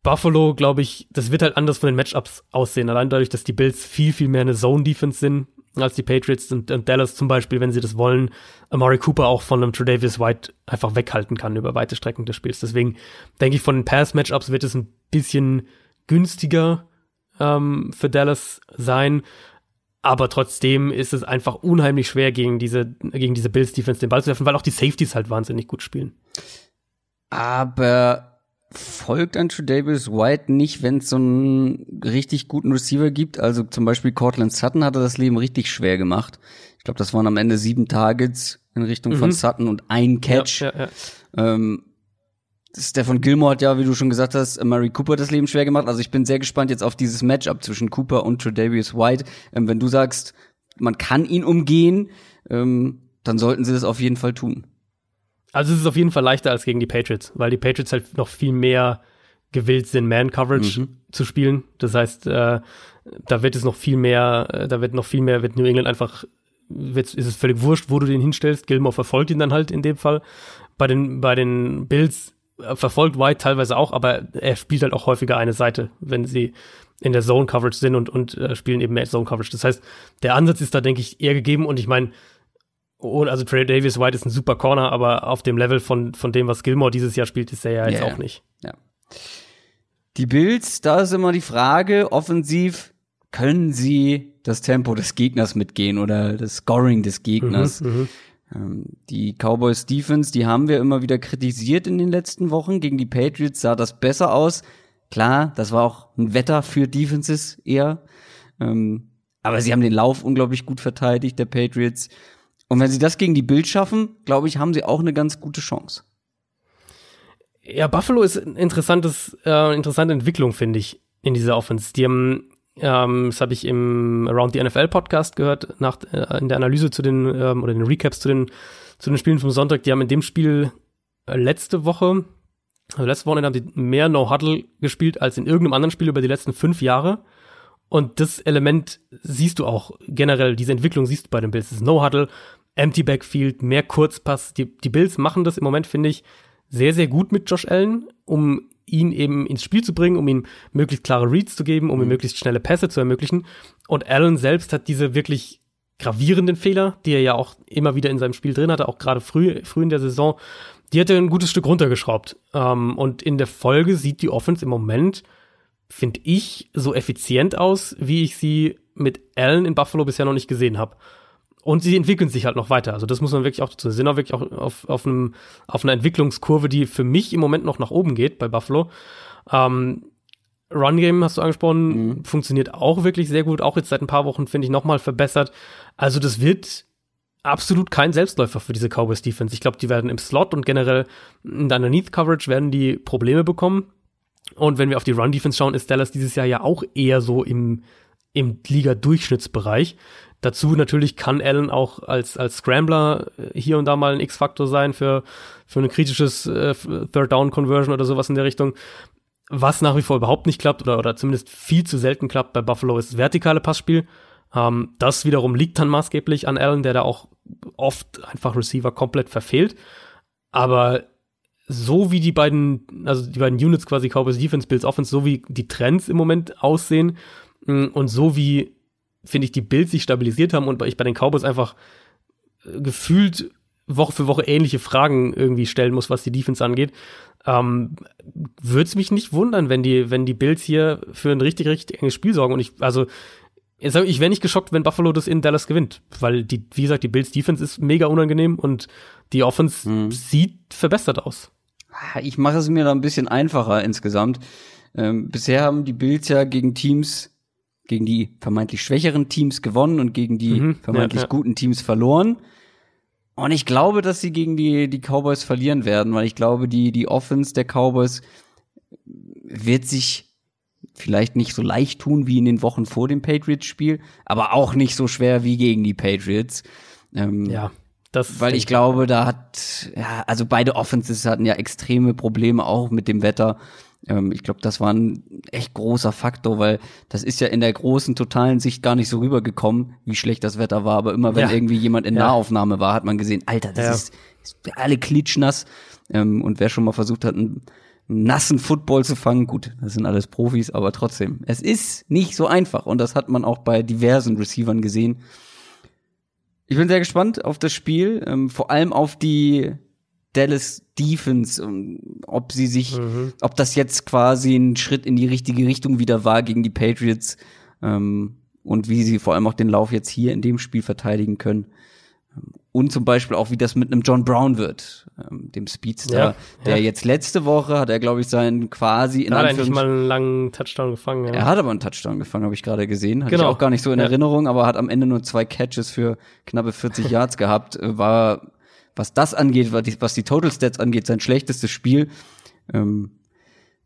Buffalo, glaube ich, das wird halt anders von den Matchups aussehen. Allein dadurch, dass die Bills viel, viel mehr eine Zone Defense sind als die Patriots und, und Dallas zum Beispiel, wenn sie das wollen, Amari Cooper auch von einem Tredavious White einfach weghalten kann über weite Strecken des Spiels. Deswegen denke ich, von den Pass-Matchups wird es ein bisschen günstiger ähm, für Dallas sein. Aber trotzdem ist es einfach unheimlich schwer, gegen diese, gegen diese Bills-Defense den Ball zu werfen, weil auch die Safeties halt wahnsinnig gut spielen. Aber folgt an Davis White nicht, wenn es so einen richtig guten Receiver gibt. Also zum Beispiel Cortland Sutton hatte das Leben richtig schwer gemacht. Ich glaube, das waren am Ende sieben Targets in Richtung mhm. von Sutton und ein Catch. Ja, ja, ja. Ähm, Stefan Gilmore hat ja, wie du schon gesagt hast, Murray Cooper das Leben schwer gemacht. Also ich bin sehr gespannt jetzt auf dieses Matchup zwischen Cooper und Tredavious White. Ähm, wenn du sagst, man kann ihn umgehen, ähm, dann sollten sie das auf jeden Fall tun. Also es ist auf jeden Fall leichter als gegen die Patriots, weil die Patriots halt noch viel mehr gewillt sind, Man-Coverage mhm. zu spielen. Das heißt, äh, da wird es noch viel mehr, äh, da wird noch viel mehr, wird New England einfach, wird, ist es völlig wurscht, wo du den hinstellst. Gilmore verfolgt ihn dann halt in dem Fall. Bei den, bei den Bills äh, verfolgt White teilweise auch, aber er spielt halt auch häufiger eine Seite, wenn sie in der Zone Coverage sind und, und äh, spielen eben mehr Zone Coverage. Das heißt, der Ansatz ist da, denke ich, eher gegeben und ich meine, also Trey Davis White ist ein super Corner, aber auf dem Level von, von dem, was Gilmore dieses Jahr spielt, ist er ja jetzt yeah, auch nicht. Ja. Die Bills, da ist immer die Frage, offensiv können sie das Tempo des Gegners mitgehen oder das Scoring des Gegners. Mhm, mhm. ähm, die Cowboys Defense, die haben wir immer wieder kritisiert in den letzten Wochen. Gegen die Patriots sah das besser aus. Klar, das war auch ein Wetter für Defenses eher. Ähm, aber sie haben den Lauf unglaublich gut verteidigt, der Patriots. Und wenn sie das gegen die Bild schaffen, glaube ich, haben sie auch eine ganz gute Chance. Ja, Buffalo ist ein interessantes, äh, interessante Entwicklung, finde ich, in dieser Offense. Die haben, ähm, das habe ich im Around the NFL Podcast gehört, nach, äh, in der Analyse zu den, ähm, oder den Recaps zu den, zu den Spielen vom Sonntag. Die haben in dem Spiel äh, letzte Woche, also letzte Woche haben die mehr No-Huddle gespielt als in irgendeinem anderen Spiel über die letzten fünf Jahre. Und das Element siehst du auch generell, diese Entwicklung siehst du bei den Bills. Das No-Huddle, Empty Backfield, mehr Kurzpass. Die, die Bills machen das im Moment, finde ich, sehr, sehr gut mit Josh Allen, um ihn eben ins Spiel zu bringen, um ihm möglichst klare Reads zu geben, um ihm mhm. möglichst schnelle Pässe zu ermöglichen. Und Allen selbst hat diese wirklich gravierenden Fehler, die er ja auch immer wieder in seinem Spiel drin hatte, auch gerade früh, früh in der Saison, die hat er ein gutes Stück runtergeschraubt. Ähm, und in der Folge sieht die Offense im Moment, finde ich, so effizient aus, wie ich sie mit Allen in Buffalo bisher noch nicht gesehen habe. Und sie entwickeln sich halt noch weiter. Also das muss man wirklich auch dazu. Sie sind auch wirklich auch auf, auf, einem, auf einer Entwicklungskurve, die für mich im Moment noch nach oben geht bei Buffalo. Ähm, Run Game hast du angesprochen, mhm. funktioniert auch wirklich sehr gut. Auch jetzt seit ein paar Wochen finde ich nochmal verbessert. Also das wird absolut kein Selbstläufer für diese Cowboys Defense. Ich glaube, die werden im Slot und generell in der Underneath Coverage werden die Probleme bekommen. Und wenn wir auf die Run Defense schauen, ist Dallas dieses Jahr ja auch eher so im im Liga-Durchschnittsbereich. Dazu natürlich kann Allen auch als, als Scrambler äh, hier und da mal ein X-Faktor sein für, für ein kritisches äh, Third-Down-Conversion oder sowas in der Richtung. Was nach wie vor überhaupt nicht klappt oder, oder zumindest viel zu selten klappt bei Buffalo ist vertikale Passspiel. Ähm, das wiederum liegt dann maßgeblich an Allen, der da auch oft einfach Receiver komplett verfehlt. Aber so wie die beiden, also die beiden Units quasi Cowboys Defense, Bills Offense, so wie die Trends im Moment aussehen mm, und so wie finde ich, die Bills sich stabilisiert haben und ich bei den Cowboys einfach äh, gefühlt Woche für Woche ähnliche Fragen irgendwie stellen muss, was die Defense angeht, ähm, würde es mich nicht wundern, wenn die, wenn die Bills hier für ein richtig, richtig enges Spiel sorgen. Und ich, also, ich wäre nicht geschockt, wenn Buffalo das in Dallas gewinnt, weil die, wie gesagt, die Bills Defense ist mega unangenehm und die Offense mhm. sieht verbessert aus. Ich mache es mir da ein bisschen einfacher insgesamt. Ähm, bisher haben die Bills ja gegen Teams gegen die vermeintlich schwächeren Teams gewonnen und gegen die mhm, vermeintlich ja, ja. guten Teams verloren. Und ich glaube, dass sie gegen die, die Cowboys verlieren werden, weil ich glaube, die, die Offense der Cowboys wird sich vielleicht nicht so leicht tun wie in den Wochen vor dem Patriots-Spiel, aber auch nicht so schwer wie gegen die Patriots. Ähm, ja, Das Weil ich glaube, da hat, ja, also beide Offenses hatten ja extreme Probleme auch mit dem Wetter. Ähm, ich glaube, das war ein echt großer Faktor, weil das ist ja in der großen, totalen Sicht gar nicht so rübergekommen, wie schlecht das Wetter war. Aber immer wenn Ja. irgendwie jemand in Ja. Nahaufnahme war, hat man gesehen, Alter, das Ja. ist, ist alle klitschnass. Ähm, und wer schon mal versucht hat, einen nassen Football zu fangen, gut, das sind alles Profis, aber trotzdem, es ist nicht so einfach. Und das hat man auch bei diversen Receivern gesehen. Ich bin sehr gespannt auf das Spiel, ähm, vor allem auf die Dallas Defense, ähm, ob sie sich, ob das jetzt quasi ein Schritt in die richtige Richtung wieder war gegen die Patriots ähm, und wie sie vor allem auch den Lauf jetzt hier in dem Spiel verteidigen können. Ähm, Und zum Beispiel auch, wie das mit einem John Brown wird, ähm, dem Speedster, Ja, der ja. jetzt letzte Woche hat er, glaube ich, seinen quasi in hat er mal einen langen Touchdown gefangen. Ja. er hat aber einen Touchdown gefangen, habe ich gerade gesehen. Hatte Genau. ich auch gar nicht so in. Erinnerung, aber hat am Ende nur zwei Catches für knappe 40 Yards gehabt. Äh, War, was das angeht, was die, was die Total Stats angeht, sein schlechtestes Spiel. Ähm,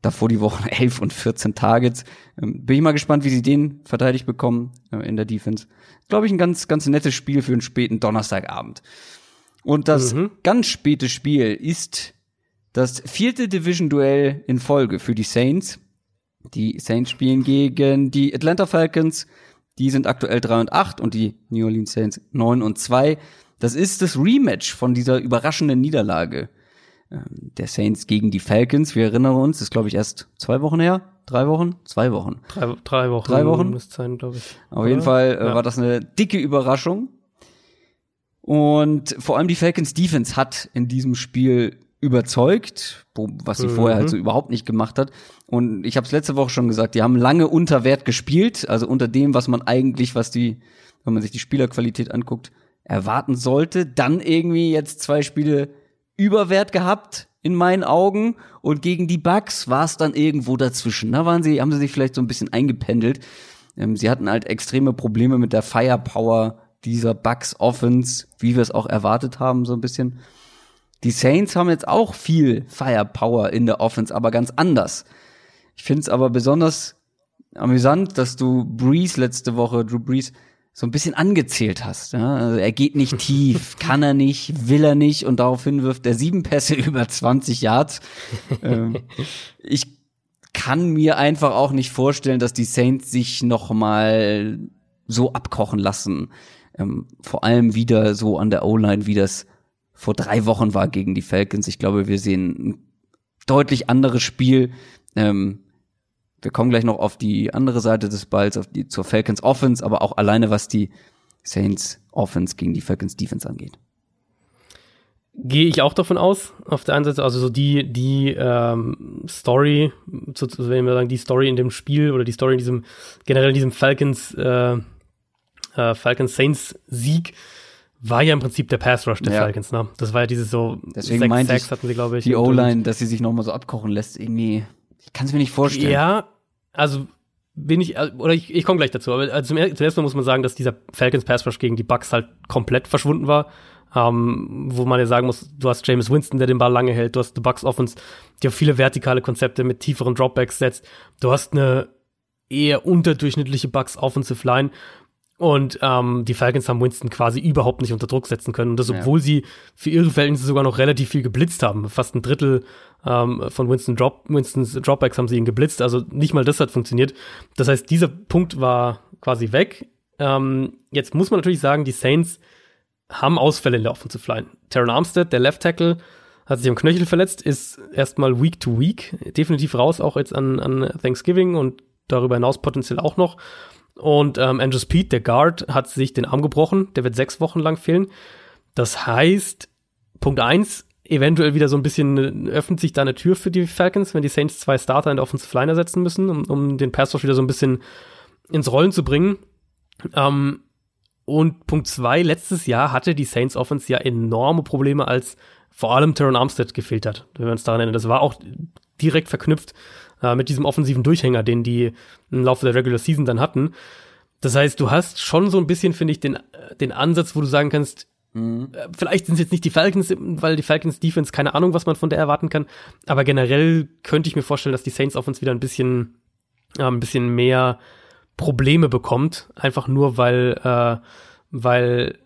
davor die Wochen 11 und 14 Targets. Ähm, bin ich mal gespannt, wie sie den verteidigt bekommen äh, in der Defense. Glaube ich, ein ganz, ganz nettes Spiel für einen späten Donnerstagabend. Und das Mhm. ganz späte Spiel ist das vierte Division-Duell in Folge für die Saints. Die Saints spielen gegen die Atlanta Falcons. Die sind aktuell 3 und 8 und die New Orleans Saints 9 und 2. Das ist das Rematch von dieser überraschenden Niederlage ähm, der Saints gegen die Falcons. Wir erinnern uns, ist glaube ich erst zwei Wochen her. Drei Wochen? Zwei Wochen. Drei, drei Wochen. Drei Wochen? Müsste sein, glaube ich. Auf jeden Oder? Fall äh, Ja. war das eine dicke Überraschung. Und vor allem die Falcons Defense hat in diesem Spiel überzeugt, was sie vorher Mhm. halt so überhaupt nicht gemacht hat. Und ich habe es letzte Woche schon gesagt, die haben lange unter Wert gespielt, also unter dem, was man eigentlich, was die, wenn man sich die Spielerqualität anguckt, erwarten sollte. Dann irgendwie jetzt zwei Spiele Überwert gehabt in meinen Augen und gegen die Bucks war es dann irgendwo dazwischen. Da waren sie, haben sie sich vielleicht so ein bisschen eingependelt. Ähm, sie hatten halt extreme Probleme mit der Firepower dieser Bucks Offense, wie wir es auch erwartet haben, so ein bisschen. Die Saints haben jetzt auch viel Firepower in der Offense, aber ganz anders. Ich finde es aber besonders amüsant, dass du Breeze letzte Woche, Drew Breeze, so ein bisschen angezählt hast. Ja? Also er geht nicht tief, kann er nicht, will er nicht und daraufhin wirft er sieben Pässe über 20 Yards. ähm, ich kann mir einfach auch nicht vorstellen, dass die Saints sich noch mal so abkochen lassen. Ähm, vor allem wieder so an der O-Line, wie das vor drei Wochen war gegen die Falcons. Ich glaube, wir sehen ein deutlich anderes Spiel. Ähm, wir kommen gleich noch auf die andere Seite des Balls, auf die zur Falcons Offense, aber auch alleine was die Saints Offense gegen die Falcons Defense angeht. Gehe ich auch davon aus, auf der einen Seite, also so die, die ähm, Story, so, so wenn wir sagen, die Story in dem Spiel oder die Story in diesem, generell in diesem Falcons, äh, äh, Falcons Saints Sieg, war ja im Prinzip der Pass Rush der Ja. Falcons, ne? Das war ja dieses so, Deswegen sechs meinte hatten sie, glaube ich. Die O-Line, dass sie sich noch mal so abkochen lässt, irgendwie, ich kann es mir nicht vorstellen. Ja, also bin ich, äh, oder ich, ich komme gleich dazu, aber also zum, er- zuerst mal muss man sagen, dass dieser Falcons Pass Rush gegen die Bucks halt komplett verschwunden war. Ähm, wo man ja sagen muss, du hast James Winston, der den Ball lange hält, du hast die Bucks Offense, die auf viele vertikale Konzepte mit tieferen Dropbacks setzt, du hast eine eher unterdurchschnittliche Bucks Offensive Line und ähm, die Falcons haben Winston quasi überhaupt nicht unter Druck setzen können. Und das, Ja. obwohl sie für ihre Verhältnisse sogar noch relativ viel geblitzt haben. Fast ein Drittel ähm, von Winston Drop, Winstons Dropbacks haben sie ihn geblitzt. Also nicht mal das hat funktioniert. Das heißt, dieser Punkt war quasi weg. Ähm, jetzt muss man natürlich sagen, die Saints haben Ausfälle in der Offensive Line. Taron Armstead, der Left Tackle, hat sich am Knöchel verletzt, ist erstmal Week to Week definitiv raus, auch jetzt an, an Thanksgiving und darüber hinaus potenziell auch noch. Und ähm, Andrew Speed, der Guard, hat sich den Arm gebrochen. Der wird sechs Wochen lang fehlen. Das heißt, Punkt eins, eventuell wieder so ein bisschen äh, öffnet sich da eine Tür für die Falcons, wenn die Saints zwei Starter in der Offensive Line ersetzen müssen, um, um den Pass wieder so ein bisschen ins Rollen zu bringen. Ähm, und Punkt zwei, letztes Jahr hatte die Saints Offense ja enorme Probleme, als vor allem Teron Armstead gefehlt hat, wenn wir uns daran erinnern. Das war auch direkt verknüpft äh, mit diesem offensiven Durchhänger, den die im Laufe der Regular Season dann hatten. Das heißt, du hast schon so ein bisschen, finde ich, den, äh, den Ansatz, wo du sagen kannst, Mhm. äh, vielleicht sind es jetzt nicht die Falcons, weil die Falcons Defense, keine Ahnung, was man von der erwarten kann, aber generell könnte ich mir vorstellen, dass die Saints Offense wieder ein bisschen, äh, ein bisschen mehr Probleme bekommt, einfach nur weil, äh, weil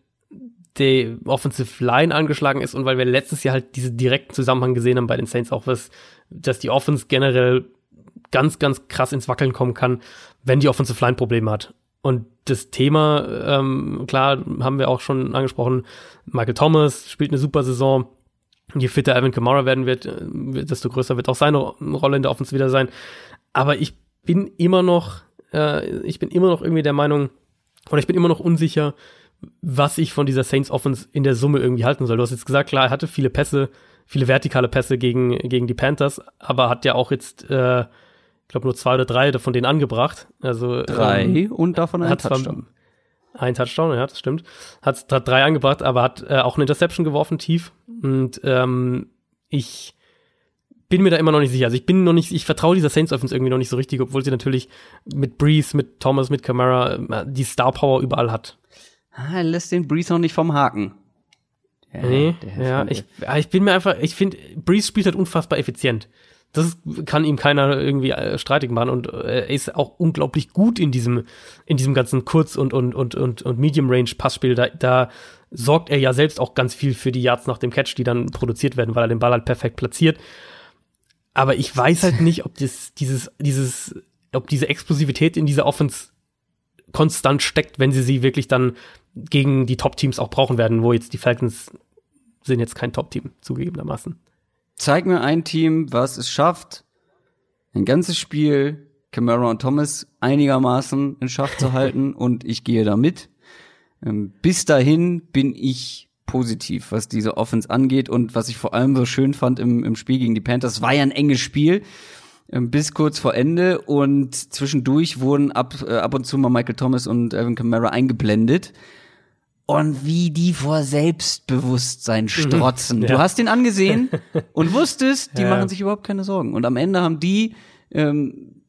die Offensive Line angeschlagen ist und weil wir letztes Jahr halt diesen direkten Zusammenhang gesehen haben bei den Saints auch was, dass die Offense generell ganz, ganz krass ins Wackeln kommen kann, wenn die Offensive Line Probleme hat. Und das Thema, ähm, klar, haben wir auch schon angesprochen, Michael Thomas spielt eine super Saison. Je fitter Alvin Kamara werden wird, äh, desto größer wird auch seine Rolle in der Offense wieder sein. Aber ich bin immer noch, äh, ich bin immer noch irgendwie der Meinung, oder ich bin immer noch unsicher, was ich von dieser Saints Offense in der Summe irgendwie halten soll. Du hast jetzt gesagt, klar, er hatte viele Pässe, viele vertikale Pässe gegen, gegen die Panthers, aber hat ja auch jetzt, äh, glaube, nur zwei oder drei von denen angebracht. Also drei ähm, und davon ein Touchdown. Ein Touchdown, ja, das stimmt. Hat, hat drei angebracht, aber hat äh, auch eine Interception geworfen, tief. Und ähm, ich bin mir da immer noch nicht sicher. Also ich bin noch nicht, ich vertraue dieser Saints Offense irgendwie noch nicht so richtig, obwohl sie natürlich mit Breeze, mit Thomas, mit Camara äh, die Star Power überall hat. Ah, er lässt den Breeze noch nicht vom Haken. Ja, nee, ja, ich, ich bin mir einfach, ich finde, Breeze spielt halt unfassbar effizient. Das kann ihm keiner irgendwie äh, streitig machen und äh, er ist auch unglaublich gut in diesem, in diesem ganzen Kurz- und, und, und, und, und Medium-Range-Passspiel. Da, da sorgt er ja selbst auch ganz viel für die Yards nach dem Catch, die dann produziert werden, weil er den Ball halt perfekt platziert. Aber ich weiß halt nicht, ob das, dieses, dieses, ob diese Explosivität in dieser Offense konstant steckt, wenn sie sie wirklich dann gegen die Top-Teams auch brauchen werden, wo jetzt die Falcons sind jetzt kein Top-Team, zugegebenermaßen. Zeig mir ein Team, was es schafft, ein ganzes Spiel Camara und Thomas einigermaßen in Schach zu halten und ich gehe da mit. Ähm, bis dahin bin ich positiv, was diese Offense angeht und was ich vor allem so schön fand im, im Spiel gegen die Panthers, war ja ein enges Spiel ähm, bis kurz vor Ende und zwischendurch wurden ab, äh, ab und zu mal Michael Thomas und Evan Kamara eingeblendet. Und wie die vor Selbstbewusstsein mhm. strotzen. Ja. Du hast ihn angesehen und wusstest, die ja. machen sich überhaupt keine Sorgen. Und am Ende haben die ähm,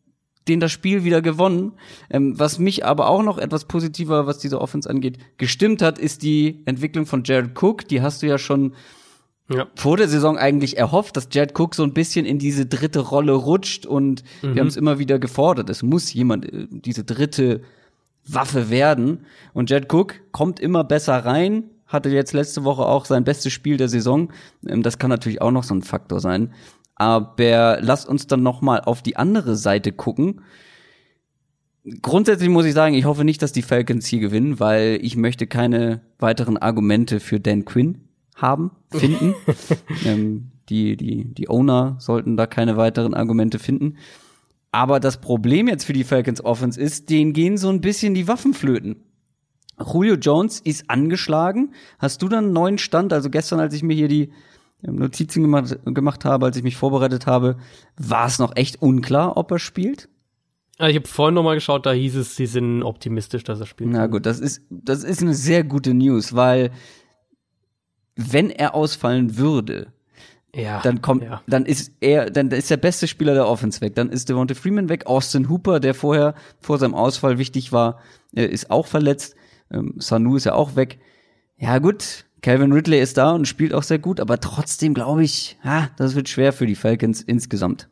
den das Spiel wieder gewonnen. Ähm, was mich aber auch noch etwas positiver, was diese Offense angeht, gestimmt hat, ist die Entwicklung von Jared Cook. Die hast du ja schon ja. vor der Saison eigentlich erhofft, dass Jared Cook so ein bisschen in diese dritte Rolle rutscht und mhm. wir haben es immer wieder gefordert. Es muss jemand äh, diese dritte Waffe werden. Und Jared Cook kommt immer besser rein, hatte jetzt letzte Woche auch sein bestes Spiel der Saison. Ähm, das kann natürlich auch noch so ein Faktor sein. Aber lasst uns dann noch mal auf die andere Seite gucken. Grundsätzlich muss ich sagen, ich hoffe nicht, dass die Falcons hier gewinnen, weil ich möchte keine weiteren Argumente für Dan Quinn haben, finden. ähm, die, die, die Owner sollten da keine weiteren Argumente finden. Aber das Problem jetzt für die Falcons Offense ist, denen gehen so ein bisschen die Waffen flöten. Julio Jones ist angeschlagen. Hast du dann einen neuen Stand? Also gestern, als ich mir hier die Notizen gemacht, gemacht habe, als ich mich vorbereitet habe, war es noch echt unklar, ob er spielt. Ich habe vorhin noch mal geschaut, da hieß es, sie sind optimistisch, dass er spielt. Na gut, das ist das ist eine sehr gute News, weil wenn er ausfallen würde, ja, dann kommt, ja. dann ist er, dann ist der beste Spieler der Offense weg. Dann ist Devonta Freeman weg. Austin Hooper, der vorher vor seinem Ausfall wichtig war, ist auch verletzt. Ähm, Sanu ist ja auch weg. Ja gut, Calvin Ridley ist da und spielt auch sehr gut, aber trotzdem glaube ich, ja, das wird schwer für die Falcons insgesamt.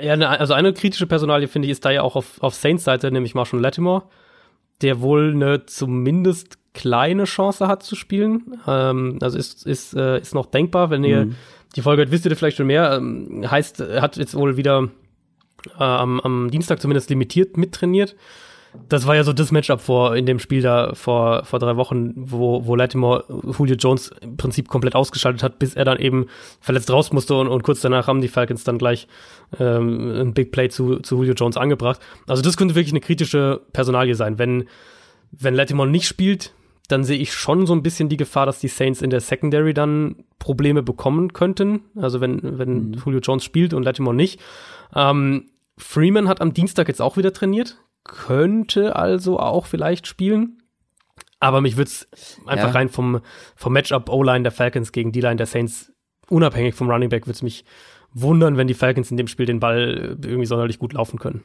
Ja, ne, also eine kritische Personalie finde ich ist da ja auch auf, auf Saints Seite, nämlich Marshall Latimore, der wohl eine zumindest kleine Chance hat zu spielen. Ähm, also ist, ist, äh, ist noch denkbar, wenn ihr mhm. die Folge hört, wisst ihr vielleicht schon mehr. Ähm, heißt, hat jetzt wohl wieder äh, am, am Dienstag zumindest limitiert mittrainiert das war ja so das Matchup vor in dem Spiel da vor, vor drei Wochen, wo, wo Latimore Julio Jones im Prinzip komplett ausgeschaltet hat, bis er dann eben verletzt raus musste und, und kurz danach haben die Falcons dann gleich ähm, ein Big Play zu, zu Julio Jones angebracht. Also das könnte wirklich eine kritische Personalie sein. Wenn, wenn Latimore nicht spielt, dann sehe ich schon so ein bisschen die Gefahr, dass die Saints in der Secondary dann Probleme bekommen könnten. Also wenn, wenn mhm. Julio Jones spielt und Latimore nicht. Ähm, Freeman hat am Dienstag jetzt auch wieder trainiert könnte also auch vielleicht spielen. Aber mich würde es einfach ja. rein vom, vom Matchup O-Line der Falcons gegen D-Line der Saints, unabhängig vom Running Back, würde es mich wundern, wenn die Falcons in dem Spiel den Ball irgendwie sonderlich gut laufen können.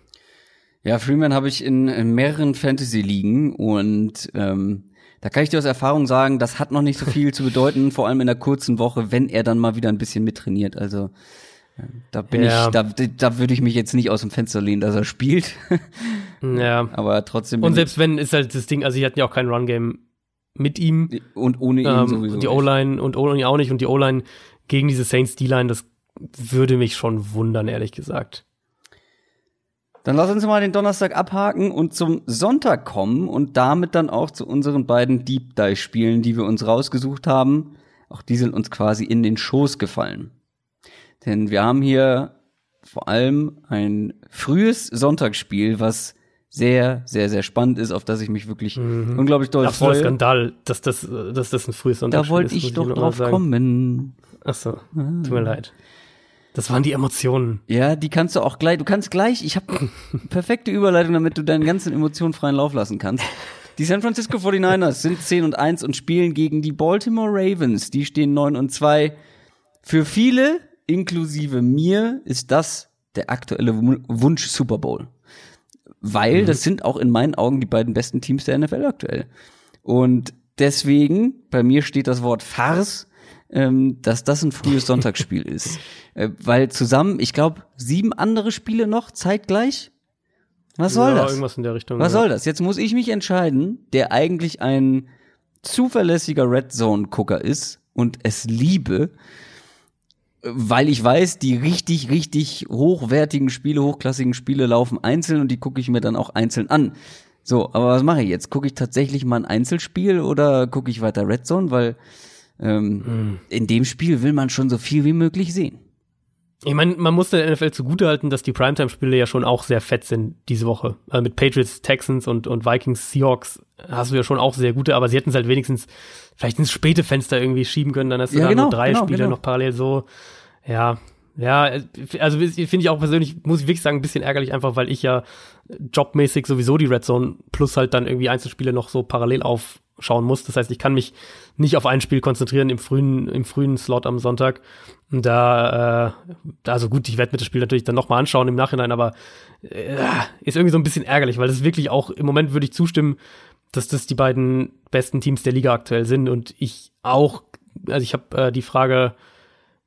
Ja, Freeman habe ich in, in mehreren Fantasy-Ligen und ähm, da kann ich dir aus Erfahrung sagen, das hat noch nicht so viel zu bedeuten, vor allem in der kurzen Woche, wenn er dann mal wieder ein bisschen mittrainiert. Also da bin ja. ich, da, da würde ich mich jetzt nicht aus dem Fenster lehnen, dass er spielt. ja. Aber trotzdem. Und selbst wenn, ist halt das Ding, also sie hatten ja auch kein Run-Game mit ihm. Und ohne ihn Ähm, sowieso. die. O-Line und O-Line auch nicht und die O-Line gegen diese Saints D-Line, das würde mich schon wundern, ehrlich gesagt. Dann lass uns mal den Donnerstag abhaken und zum Sonntag kommen und damit dann auch zu unseren beiden Deep Dive Spielen, die wir uns rausgesucht haben. Auch die sind uns quasi in den Schoß gefallen. Denn wir haben hier vor allem ein frühes Sonntagsspiel, was sehr, sehr, sehr spannend ist, auf das ich mich wirklich unglaublich doll Absoluter freue. Skandal, dass das, dass das ein frühes Da Sonntagsspiel wollte ist, ich muss doch nur mal drauf sagen. kommen. Ach so, tut mir leid. Das waren die Emotionen. Ja, die kannst du auch gleich, du kannst gleich, ich habe perfekte Überleitung, damit du deinen ganzen Emotionen freien Lauf lassen kannst. Die San Francisco 49ers sind 10 und 1 und spielen gegen die Baltimore Ravens. Die stehen 9 und 2. Für viele, inklusive mir, ist das der aktuelle Wun- Wunsch Super Bowl. Weil das sind auch in meinen Augen die beiden besten Teams der NFL aktuell. Und deswegen, bei mir steht das Wort Farce, ähm, dass das ein frühes Sonntagsspiel ist. Äh, weil zusammen, ich glaube, sieben andere Spiele noch zeitgleich. Was soll ja, das? Irgendwas in der Richtung. Was ja. soll das? Jetzt muss ich mich entscheiden, der eigentlich ein zuverlässiger Red Zone Gucker ist und es liebe, weil ich weiß, die richtig, richtig hochwertigen Spiele, hochklassigen Spiele laufen einzeln und die gucke ich mir dann auch einzeln an. So, aber was mache ich jetzt? Gucke ich tatsächlich mal ein Einzelspiel oder gucke ich weiter Red Zone? Weil ähm, in dem Spiel will man schon so viel wie möglich sehen. Ich meine, man muss der NFL zugutehalten, dass die Primetime-Spiele ja schon auch sehr fett sind diese Woche. Also mit Patriots, Texans und, und Vikings, Seahawks hast du ja schon auch sehr gute, aber sie hätten es halt wenigstens vielleicht ins späte Fenster irgendwie schieben können, dann hast du Ja, da genau, nur drei genau, Spiele genau. noch parallel so. Ja, ja, also finde ich auch persönlich, muss ich wirklich sagen, ein bisschen ärgerlich, einfach weil ich ja jobmäßig sowieso die Red Zone plus halt dann irgendwie Einzelspiele noch so parallel aufschauen muss. Das heißt, ich kann mich nicht auf ein Spiel konzentrieren im frühen, im frühen Slot am Sonntag. Da, äh, also gut, ich werde mir das Spiel natürlich dann nochmal anschauen im Nachhinein, aber äh, ist irgendwie so ein bisschen ärgerlich, weil das ist wirklich auch, im Moment würde ich zustimmen, dass das die beiden besten Teams der Liga aktuell sind und ich auch, also ich habe äh, die Frage,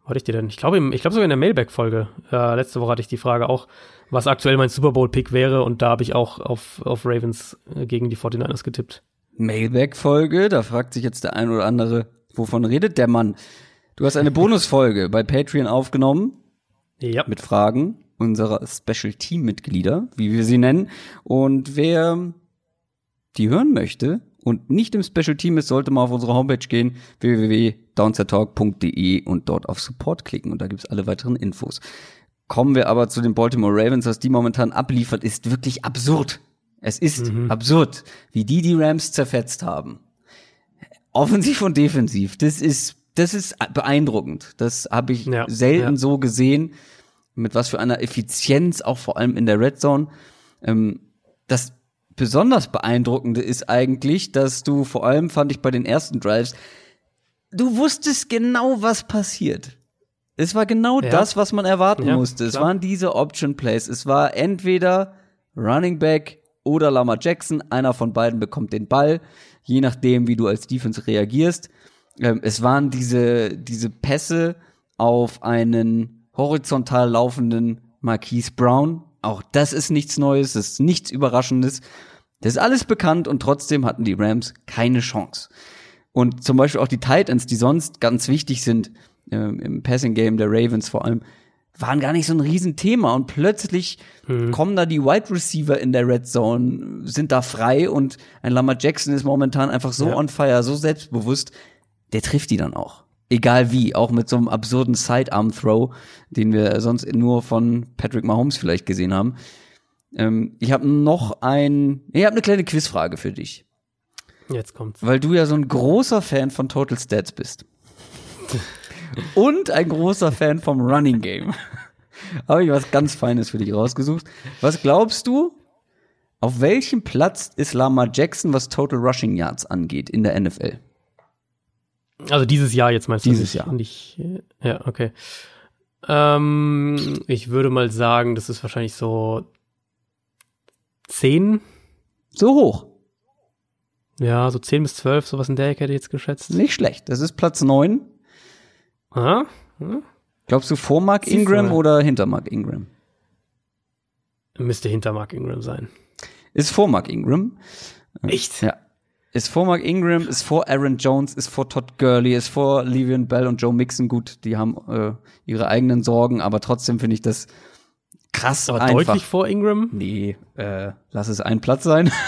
wo hatte ich die denn? Ich glaube, ich glaube sogar in der Mailback-Folge. Äh, letzte Woche hatte ich die Frage auch, was aktuell mein Super Bowl-Pick wäre und da habe ich auch auf, auf Ravens äh, gegen die 49ers getippt. Mailback-Folge, da fragt sich jetzt der ein oder andere, wovon redet der Mann? Du hast eine Bonusfolge bei Patreon aufgenommen Ja. mit Fragen unserer Special Team-Mitglieder, wie wir sie nennen. Und wer die hören möchte und nicht im Special Team ist, sollte mal auf unsere Homepage gehen, www.downsettalk.de und dort auf Support klicken und da gibt's alle weiteren Infos. Kommen wir aber zu den Baltimore Ravens, was die momentan abliefert, ist wirklich absurd. Es ist absurd, wie die die Rams zerfetzt haben. Offensiv und defensiv, das ist das ist beeindruckend. Das habe ich Ja, selten ja. so gesehen, mit was für einer Effizienz, auch vor allem in der Red Zone. Ähm, das besonders beeindruckende ist eigentlich, dass du vor allem fand ich bei den ersten Drives, du wusstest genau, was passiert. Es war genau Ja. das, was man erwarten musste. Es klar. waren diese Option Plays. Es war entweder Running Back oder Lama Jackson. Einer von beiden bekommt den Ball, je nachdem, wie du als Defense reagierst. Ähm, es waren diese, diese Pässe auf einen horizontal laufenden Marquise Brown. Auch das ist nichts Neues, das ist nichts Überraschendes. Das ist alles bekannt und trotzdem hatten die Rams keine Chance. Und zum Beispiel auch die Titans, die sonst ganz wichtig sind ähm, im Passing Game der Ravens vor allem, waren gar nicht so ein Riesenthema. Und plötzlich kommen da die Wide Receiver in der Red Zone, sind da frei und ein Lamar Jackson ist momentan einfach so Ja. on fire, so selbstbewusst, der trifft die dann auch. Egal wie, auch mit so einem absurden Sidearm-Throw, den wir sonst nur von Patrick Mahomes vielleicht gesehen haben. Ähm, ich habe noch ein, ich habe eine kleine Quizfrage für dich Jetzt kommt's. weil du ja so ein großer Fan von Total Stats bist. Und ein großer Fan vom Running Game. Habe ich was ganz Feines für dich rausgesucht. Was glaubst du, auf welchem Platz ist Lamar Jackson, was Total Rushing Yards angeht in der NFL? Also dieses Jahr jetzt meinst du? Dieses Jahr. Nicht, äh, ja, okay. Ähm, ich würde mal sagen, das ist wahrscheinlich so zehn, So hoch. ja, so zehn bis zwölf, sowas in der Ecke hätte ich jetzt geschätzt. Nicht schlecht. Das ist Platz 9. Aha. Glaubst du vor Mark Ingram oder hinter Mark Ingram? Müsste hinter Mark Ingram sein. Ist vor Mark Ingram. Echt? Ja. ist vor Mark Ingram, ist vor Aaron Jones, ist vor Todd Gurley, ist vor Le'Veon Bell und Joe Mixon. Gut, die haben äh, ihre eigenen Sorgen, aber trotzdem finde ich das krass Aber einfach. deutlich vor Ingram? Nee, äh, lass es ein Platz sein.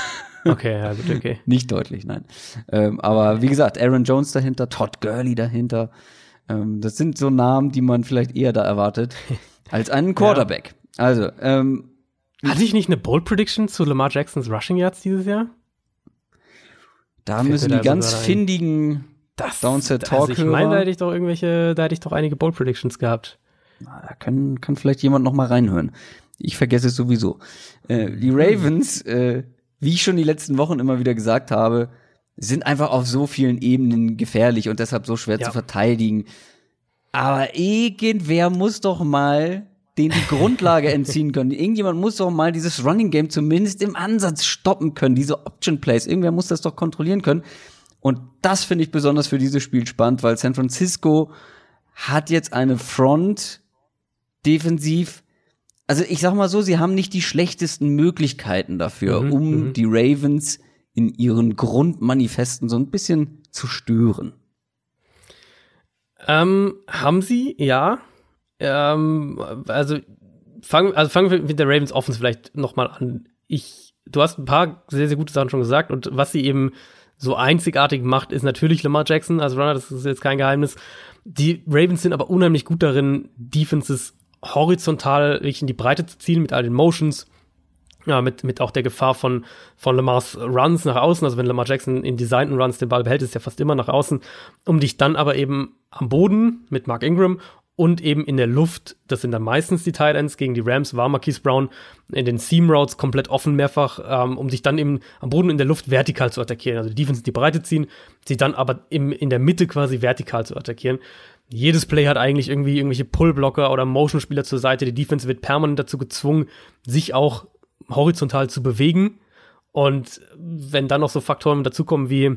Okay, ja gut, okay. Nicht deutlich, nein. Ähm, aber wie gesagt, Aaron Jones dahinter, Todd Gurley dahinter. Ähm, das sind so Namen, die man vielleicht eher da erwartet als einen Quarterback. Also, ähm, Hatte ich nicht eine Bold Prediction zu Lamar Jacksons Rushing Yards dieses Jahr? da Fällt müssen die da ganz findigen Das, Downset also ich meine, da hätte ich doch irgendwelche, da hätte ich doch einige Bold Predictions gehabt. Na, Da kann, kann vielleicht jemand noch mal reinhören. Ich vergesse es sowieso. Äh, die Ravens, äh, wie ich schon die letzten Wochen immer wieder gesagt habe, sind einfach auf so vielen Ebenen gefährlich und deshalb so schwer Ja. zu verteidigen. Aber irgendwer muss doch mal den die Grundlage entziehen können. Irgendjemand muss doch mal dieses Running Game zumindest im Ansatz stoppen können, diese Option Plays. Irgendwer muss das doch kontrollieren können. Und das finde ich besonders für dieses Spiel spannend, weil San Francisco hat jetzt eine Front defensiv. Also ich sag mal so, sie haben nicht die schlechtesten Möglichkeiten dafür, Mhm, um mhm. die Ravens in ihren Grundmanifesten so ein bisschen zu stören. Ähm, haben sie, ja. Ähm, also fangen, also fangen wir mit der Ravens Offense vielleicht noch mal an. Ich, du hast ein paar sehr, sehr gute Sachen schon gesagt und was sie eben so einzigartig macht, ist natürlich Lamar Jackson als Runner, das ist jetzt kein Geheimnis. Die Ravens sind aber unheimlich gut darin, Defenses horizontal in die Breite zu ziehen mit all den Motions, ja, mit, mit auch der Gefahr von, von Lamars Runs nach außen. Also wenn Lamar Jackson in designten Runs den Ball behält, ist er fast immer nach außen, um dich dann aber eben am Boden mit Mark Ingram und eben in der Luft, das sind dann meistens die Tight Ends, gegen die Rams war Marquise Brown in den Seam Routes komplett offen mehrfach, ähm, um dich dann eben am Boden in der Luft vertikal zu attackieren. Also die Defense in die Breite ziehen, sie dann aber im, in der Mitte quasi vertikal zu attackieren. Jedes Play hat eigentlich irgendwie irgendwelche Pullblocker oder Motion-Spieler zur Seite. Die Defense wird permanent dazu gezwungen, sich auch horizontal zu bewegen. Und wenn dann noch so Faktoren dazukommen wie,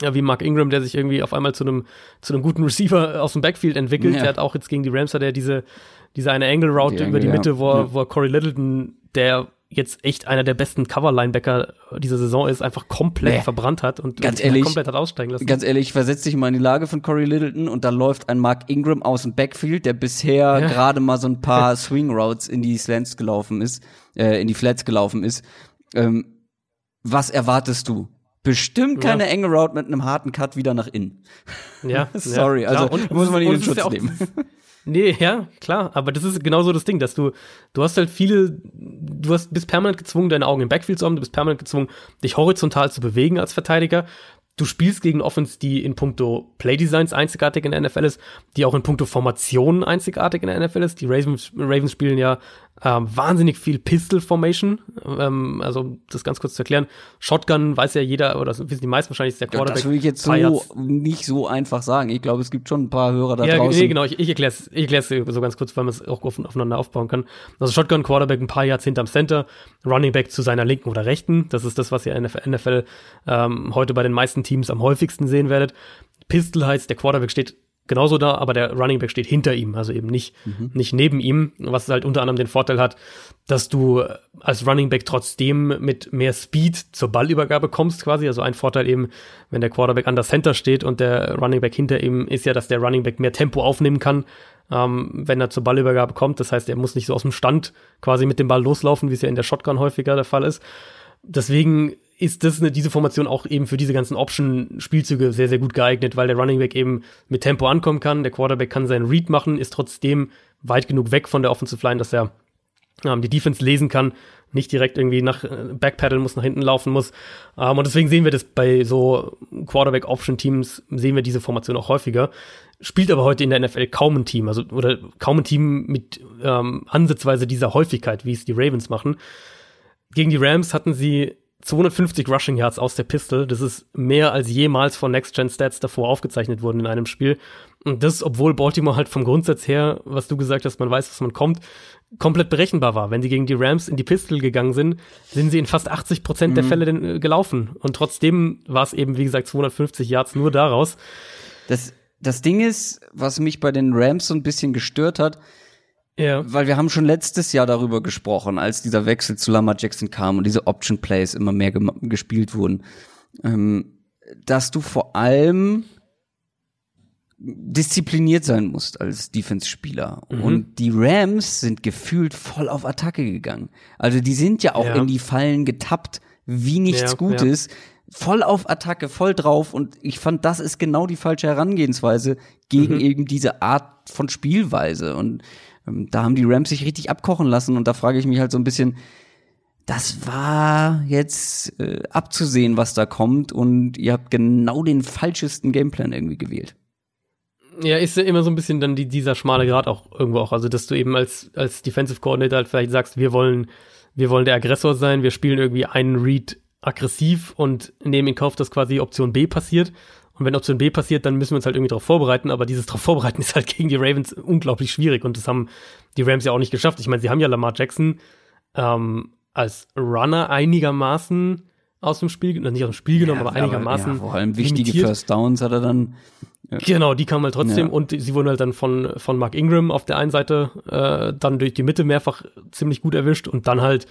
ja, wie Mark Ingram, der sich irgendwie auf einmal zu einem, zu einem guten Receiver aus dem Backfield entwickelt. Ja. Der hat auch jetzt gegen die Rams hat er diese, diese eine Angle Route Die über die Angle, Mitte, ja. wo, Ja. wo Corey Littleton, der jetzt echt einer der besten Cover-Linebacker dieser Saison ist, einfach komplett Nee. verbrannt hat und Ganz und ehrlich, komplett hat aussteigen lassen. Ganz ehrlich, versetz dich mal in die Lage von Corey Littleton und da läuft ein Mark Ingram aus dem Backfield, der bisher Ja. gerade mal so ein paar Swing Routes in die Slants gelaufen ist, äh, in die Flats gelaufen ist. Ähm, was erwartest du? Bestimmt Ja. keine enge Route mit einem harten Cut wieder nach innen. Ja, Sorry, ja, also Und- muss man ihn in Schutz ja auch- nehmen. Nee, ja, klar, aber das ist genauso das Ding, dass du, du hast halt viele, du hast, bist permanent gezwungen, deine Augen im Backfield zu haben, du bist permanent gezwungen, dich horizontal zu bewegen als Verteidiger. Du spielst gegen Offense, die in puncto Playdesigns einzigartig in der NFL ist, die auch in puncto Formationen einzigartig in der NFL ist. Die Ravens, Ravens spielen ja ähm, wahnsinnig viel Pistol Formation. Ähm, also, das ganz kurz zu erklären. Shotgun weiß ja jeder, oder das wissen die meisten wahrscheinlich, ist der Ja, Quarterback. das würde ich jetzt so Yards- nicht so einfach sagen. Ich glaube, es gibt schon ein paar Hörer da ja, draußen. nee, genau, ich, ich erkläre es ich erklär's so ganz kurz, weil man es auch auf, aufeinander aufbauen kann. Also Shotgun Quarterback ein paar Yards hinterm Center, Running Back zu seiner linken oder rechten. Das ist das, was ihr in der NFL ähm, heute bei den meisten Teams am häufigsten sehen werdet. Pistol heißt, der Quarterback steht genauso da, aber der Running Back steht hinter ihm, also eben nicht, nicht neben ihm, was halt unter anderem den Vorteil hat, dass du als Running Back trotzdem mit mehr Speed zur Ballübergabe kommst quasi. Also ein Vorteil eben, wenn der Quarterback an der Center steht und der Running Back hinter ihm, ist ja, dass der Running Back mehr Tempo aufnehmen kann, ähm, wenn er zur Ballübergabe kommt. Das heißt, er muss nicht so aus dem Stand quasi mit dem Ball loslaufen, wie es ja in der Shotgun häufiger der Fall ist. Deswegen ist das eine, diese Formation auch eben für diese ganzen Option-Spielzüge sehr, sehr gut geeignet, weil der Running Back eben mit Tempo ankommen kann. Der Quarterback kann seinen Read machen, ist trotzdem weit genug weg von der Offensive Line, dass er ähm, die Defense lesen kann, nicht direkt irgendwie nach äh, Backpedal muss, nach hinten laufen muss. Ähm, und deswegen sehen wir das bei so Quarterback-Option-Teams, sehen wir diese Formation auch häufiger. Spielt aber heute in der NFL kaum ein Team, also oder kaum ein Team mit ähm, ansatzweise dieser Häufigkeit, wie es die Ravens machen. Gegen die Rams hatten sie 250 Rushing Yards aus der Pistol. Das ist mehr als jemals von Next Gen Stats davor aufgezeichnet wurden in einem Spiel. Und das, obwohl Baltimore halt vom Grundsatz her, was du gesagt hast, man weiß, was man kommt, komplett berechenbar war. Wenn sie gegen die Rams in die Pistol gegangen sind, sind sie in fast 80 Prozent der Fälle denn, äh, gelaufen. Und trotzdem war es eben, wie gesagt, 250 Yards nur daraus. Das, das Ding ist, was mich bei den Rams so ein bisschen gestört hat, Ja. weil wir haben schon letztes Jahr darüber gesprochen, als dieser Wechsel zu Lamar Jackson kam und diese Option Plays immer mehr gem- gespielt wurden. ähm, dass du vor allem diszipliniert sein musst als Defense-Spieler. Mhm. Und die Rams sind gefühlt voll auf Attacke gegangen. Also die sind ja auch ja. in die Fallen getappt, wie nichts ja, Gutes. Ja. Voll auf Attacke, voll drauf. Und ich fand, das ist genau die falsche Herangehensweise gegen mhm. eben diese Art von Spielweise. Und da haben die Rams sich richtig abkochen lassen. Und da frage ich mich halt so ein bisschen, das war jetzt äh, abzusehen, was da kommt. Und ihr habt genau den falschesten Gameplan irgendwie gewählt. Ja, ist ja immer so ein bisschen dann die, dieser schmale Grad auch irgendwo auch. Also, dass du eben als, als Defensive Coordinator halt vielleicht sagst, wir wollen, wir wollen der Aggressor sein, wir spielen irgendwie einen Read aggressiv und nehmen in Kauf, dass quasi Option B passiert. Und wenn Option B passiert, dann müssen wir uns halt irgendwie darauf vorbereiten. Aber dieses darauf vorbereiten ist halt gegen die Ravens unglaublich schwierig. Und das haben die Rams ja auch nicht geschafft. Ich meine, sie haben ja Lamar Jackson ähm, als Runner einigermaßen aus dem Spiel, nicht aus dem Spiel genommen, ja, aber einigermaßen. Aber, ja, vor allem wichtige limitiert. First Downs hat er dann ja. Genau, die kamen halt trotzdem und sie wurden halt dann von, von Mark Ingram auf der einen Seite äh, dann durch die Mitte mehrfach ziemlich gut erwischt und dann halt,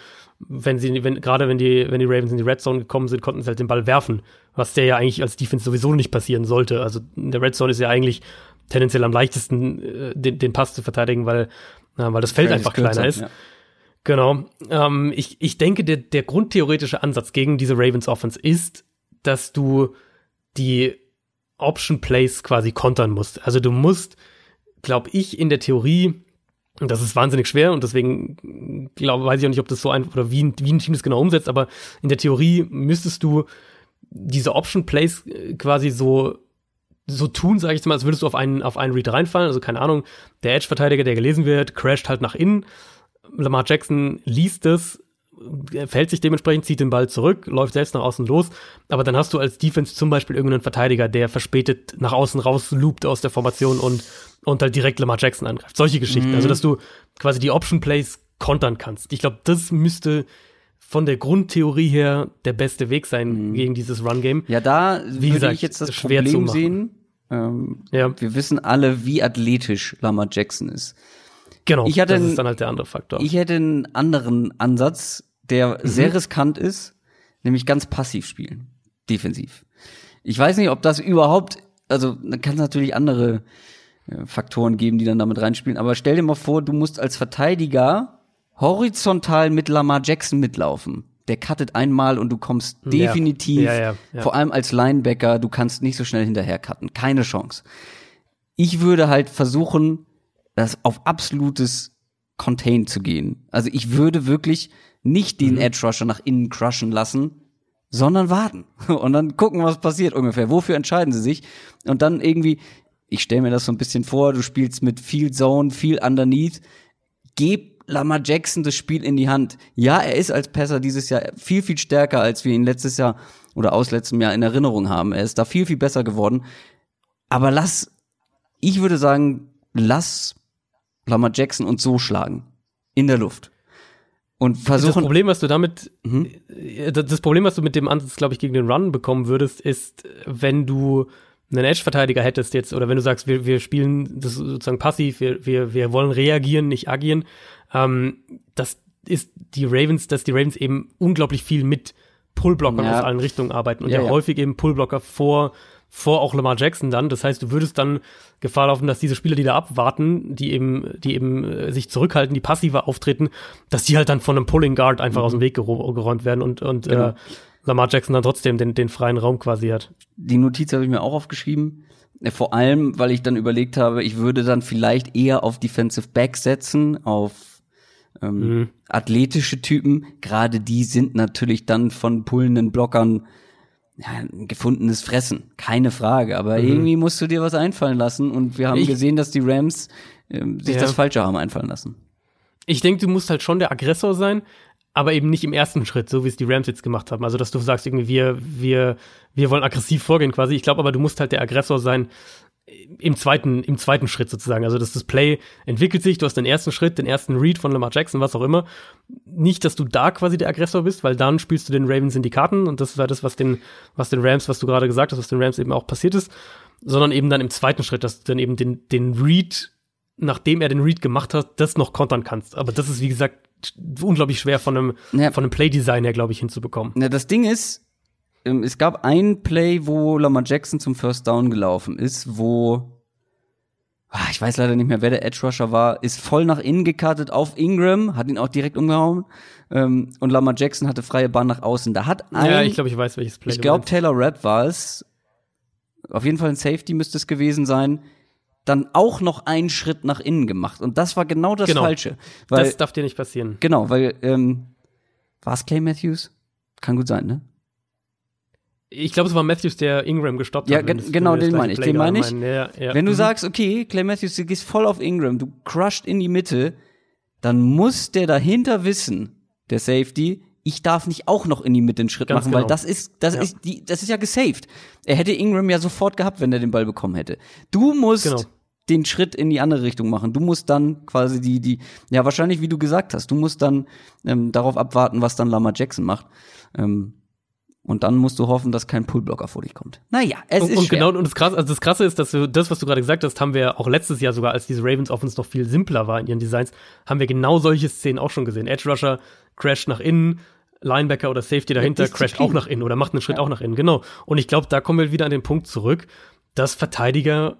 wenn sie, wenn, gerade wenn die, wenn die Ravens in die Red Zone gekommen sind, konnten sie halt den Ball werfen, was der ja eigentlich als Defense sowieso nicht passieren sollte. Also in der Red Zone ist ja eigentlich tendenziell am leichtesten, äh, den, den Pass zu verteidigen, weil, äh, weil das Feld Very einfach kleiner ist. Ja. Genau. Ähm, ich, ich denke, der, der grundtheoretische Ansatz gegen diese Ravens Offense ist, dass du die Option Plays quasi kontern musst. Also du musst, glaube ich, in der Theorie, und das ist wahnsinnig schwer und deswegen glaube, weiß ich auch nicht, ob das so ein oder wie, ein, wie ein Team das genau umsetzt, aber in der Theorie müsstest du diese Option Plays äh, quasi so so tun, sage ich mal, als würdest du auf einen auf einen Read reinfallen, also keine Ahnung, der Edge Verteidiger, der gelesen wird, crasht halt nach innen. Lamar Jackson liest es, fällt sich dementsprechend, zieht den Ball zurück, läuft selbst nach außen los. Aber dann hast du als Defense zum Beispiel irgendeinen Verteidiger, der verspätet nach außen raus loopt aus der Formation und, und halt direkt Lamar Jackson angreift. Solche Geschichten. Mhm. Also, dass du quasi die Option Plays kontern kannst. Ich glaube, das müsste von der Grundtheorie her der beste Weg sein mhm. gegen dieses Run-Game. Ja, da wie würde gesagt, ich jetzt das Problem sehen. Ähm, ja. Wir wissen alle, wie athletisch Lamar Jackson ist. Genau, ich hatte das ist dann halt der andere Faktor. Ich hätte einen anderen Ansatz, der mhm. sehr riskant ist, nämlich ganz passiv spielen, defensiv. Ich weiß nicht, ob das überhaupt, also da kann es natürlich andere äh, Faktoren geben, die dann damit reinspielen, aber stell dir mal vor, du musst als Verteidiger horizontal mit Lamar Jackson mitlaufen. Der cuttet einmal und du kommst definitiv, ja. Ja, ja, vor allem als Linebacker, du kannst nicht so schnell hinterher cutten. Keine Chance. Ich würde halt versuchen, das auf absolutes Contain zu gehen. Also ich würde wirklich nicht den mhm. Edge Rusher nach innen crushen lassen, sondern warten und dann gucken, was passiert ungefähr. Wofür entscheiden sie sich? Und dann irgendwie, ich stelle mir das so ein bisschen vor, du spielst mit viel Zone, viel Underneath, geb Lamar Jackson das Spiel in die Hand. Ja, er ist als Passer dieses Jahr viel, viel stärker, als wir ihn letztes Jahr oder aus letztem Jahr in Erinnerung haben. Er ist da viel, viel besser geworden. Aber lass, ich würde sagen, lass Lamar Jackson und so schlagen. In der Luft. Und versuchen. Das Problem, was du damit, mhm. das Problem, was du mit dem Ansatz, glaube ich, gegen den Run bekommen würdest, ist, wenn du einen Edge-Verteidiger hättest jetzt, oder wenn du sagst, wir, wir spielen das sozusagen passiv, wir, wir, wir wollen reagieren, nicht agieren, ähm, das ist die Ravens, dass die Ravens eben unglaublich viel mit Pullblockern ja. aus allen Richtungen arbeiten und ja, ja, ja, häufig eben Pullblocker vor vor auch Lamar Jackson dann. Das heißt, du würdest dann Gefahr laufen, dass diese Spieler, die da abwarten, die eben, die eben äh, sich zurückhalten, die passiver auftreten, dass die halt dann von einem Pulling Guard einfach mhm. aus dem Weg geräumt werden und, und genau. äh, Lamar Jackson dann trotzdem den, den freien Raum quasi hat. Die Notiz habe ich mir auch aufgeschrieben. Äh, vor allem, weil ich dann überlegt habe, ich würde dann vielleicht eher auf Defensive Back setzen, auf ähm, mhm. athletische Typen. Gerade die sind natürlich dann von pullenden Blockern ja, ein gefundenes Fressen, keine Frage. Aber mhm. irgendwie musst du dir was einfallen lassen und wir haben ich, gesehen, dass die Rams äh, sich ja. das Falsche haben einfallen lassen. Ich denke, du musst halt schon der Aggressor sein, aber eben nicht im ersten Schritt, so wie es die Rams jetzt gemacht haben. Also, dass du sagst, irgendwie, wir, wir, wir wollen aggressiv vorgehen quasi. Ich glaube aber, du musst halt der Aggressor sein, im zweiten, im zweiten Schritt sozusagen. Also, dass das Play entwickelt sich, du hast den ersten Schritt, den ersten Read von Lamar Jackson, was auch immer. Nicht, dass du da quasi der Aggressor bist, weil dann spielst du den Ravens in die Karten und das war das, was den, was den Rams, was du gerade gesagt hast, was den Rams eben auch passiert ist, sondern eben dann im zweiten Schritt, dass du dann eben den, den Read, nachdem er den Read gemacht hat, das noch kontern kannst. Aber das ist, wie gesagt, unglaublich schwer von einem, ja. von einem Play-Design her, glaube ich, hinzubekommen. Ja, das Ding ist, es gab ein Play, wo Lamar Jackson zum First Down gelaufen ist, wo ah, ich weiß leider nicht mehr, wer der Edge Rusher war, ist voll nach innen gekartet auf Ingram, hat ihn auch direkt umgehauen. Ähm, und Lamar Jackson hatte freie Bahn nach außen. Da hat ein, ja, ich glaube, ich weiß, welches Play. ich glaube, Taylor Rapp war es. Auf jeden Fall ein Safety müsste es gewesen sein. Dann auch noch einen Schritt nach innen gemacht. Und das war genau das Genau. Falsche. Weil, das darf dir nicht passieren. genau, weil, ähm, war es Clay Matthews? Kann gut sein, ne? Ich glaube, es war Matthews, der Ingram gestoppt Ja, hat. das- genau, den meine ich, den meine ich. Ja, ja. Wenn du Mhm. sagst, okay, Clay Matthews, du gehst voll auf Ingram, du crushed in die Mitte, dann muss der dahinter wissen, der Safety, ich darf nicht auch noch in die Mitte einen Schritt Ganz machen, weil genau. das ist, das Ja. ist die, das ist ja gesaved. Er hätte Ingram ja sofort gehabt, wenn er den Ball bekommen hätte. Du musst Genau. den Schritt in die andere Richtung machen. Du musst dann quasi die, die, ja wahrscheinlich wie du gesagt hast, du musst dann ähm, darauf abwarten, was dann Lamar Jackson macht. Ähm, und dann musst du hoffen, dass kein Pullblocker vor dich kommt. Naja, es und, ist und schwer. genau, und das krasse, also das krasse ist, dass wir das, was du gerade gesagt hast, haben wir auch letztes Jahr sogar, als diese Ravens Offense noch viel simpler war in ihren Designs, haben wir genau solche Szenen auch schon gesehen. Edge Rusher crasht nach innen, Linebacker oder Safety dahinter crasht auch nach innen oder macht einen Schritt auch nach innen, genau. Und ich glaube, da kommen wir wieder an den Punkt zurück, dass Verteidiger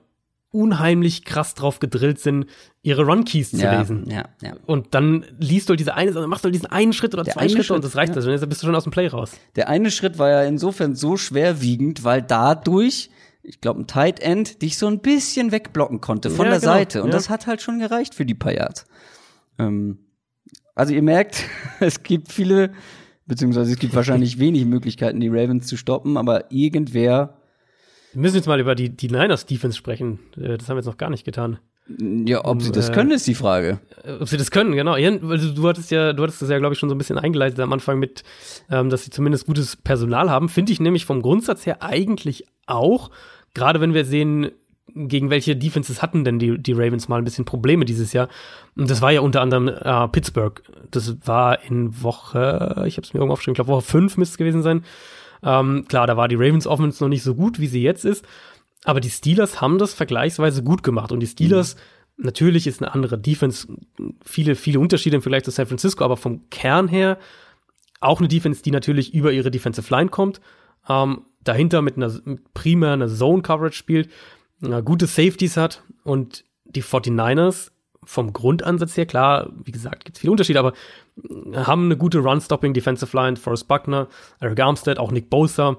unheimlich krass drauf gedrillt sind, ihre Run-Keys zu ja, lesen. ja, ja. Und dann liest du halt diese eine, dann machst du halt diesen einen Schritt oder Der zwei eine Schritte Schritt, und das reicht ja. also. Dann bist du schon aus dem Play raus. Der eine Schritt war ja insofern so schwerwiegend, weil dadurch, ich glaube, ein Tight End dich so ein bisschen wegblocken konnte von Ja, der genau, Seite. Und ja. das hat halt schon gereicht für die paar Yards. Ähm, also ihr merkt, es gibt viele, beziehungsweise es gibt wahrscheinlich wenig Möglichkeiten, die Ravens zu stoppen, aber irgendwer, Wir müssen jetzt mal über die, die Niners Defense sprechen. Äh, Das haben wir jetzt noch gar nicht getan. ja, ob sie das äh, können, ist die Frage. Äh, Ob sie das können, genau. Du, du hattest ja, du hattest das ja, glaube ich, schon so ein bisschen eingeleitet am Anfang mit, ähm, dass sie zumindest gutes Personal haben. Finde ich nämlich vom Grundsatz her eigentlich auch. Gerade wenn wir sehen, gegen welche Defenses hatten denn die, die Ravens mal ein bisschen Probleme dieses Jahr. Und das war ja unter anderem äh, Pittsburgh. Das war in Woche, ich habe es mir irgendwo aufgeschrieben, ich glaube Woche 5 müsste es gewesen sein. Ähm, klar, da war die Ravens Offense noch nicht so gut, wie sie jetzt ist. Aber die Steelers haben das vergleichsweise gut gemacht. Und die Steelers, natürlich ist eine andere Defense, viele, viele Unterschiede im Vergleich zu San Francisco, aber vom Kern her auch eine Defense, die natürlich über ihre Defensive Line kommt, ähm, dahinter mit einer mit primär einer Zone-Coverage spielt, äh, gute Safeties hat und die 49ers vom Grundansatz her, klar, wie gesagt, gibt es viele Unterschiede, aber äh, haben eine gute Run-Stopping Defensive Line, Forrest Buckner, Eric Armstead, auch Nick Bosa,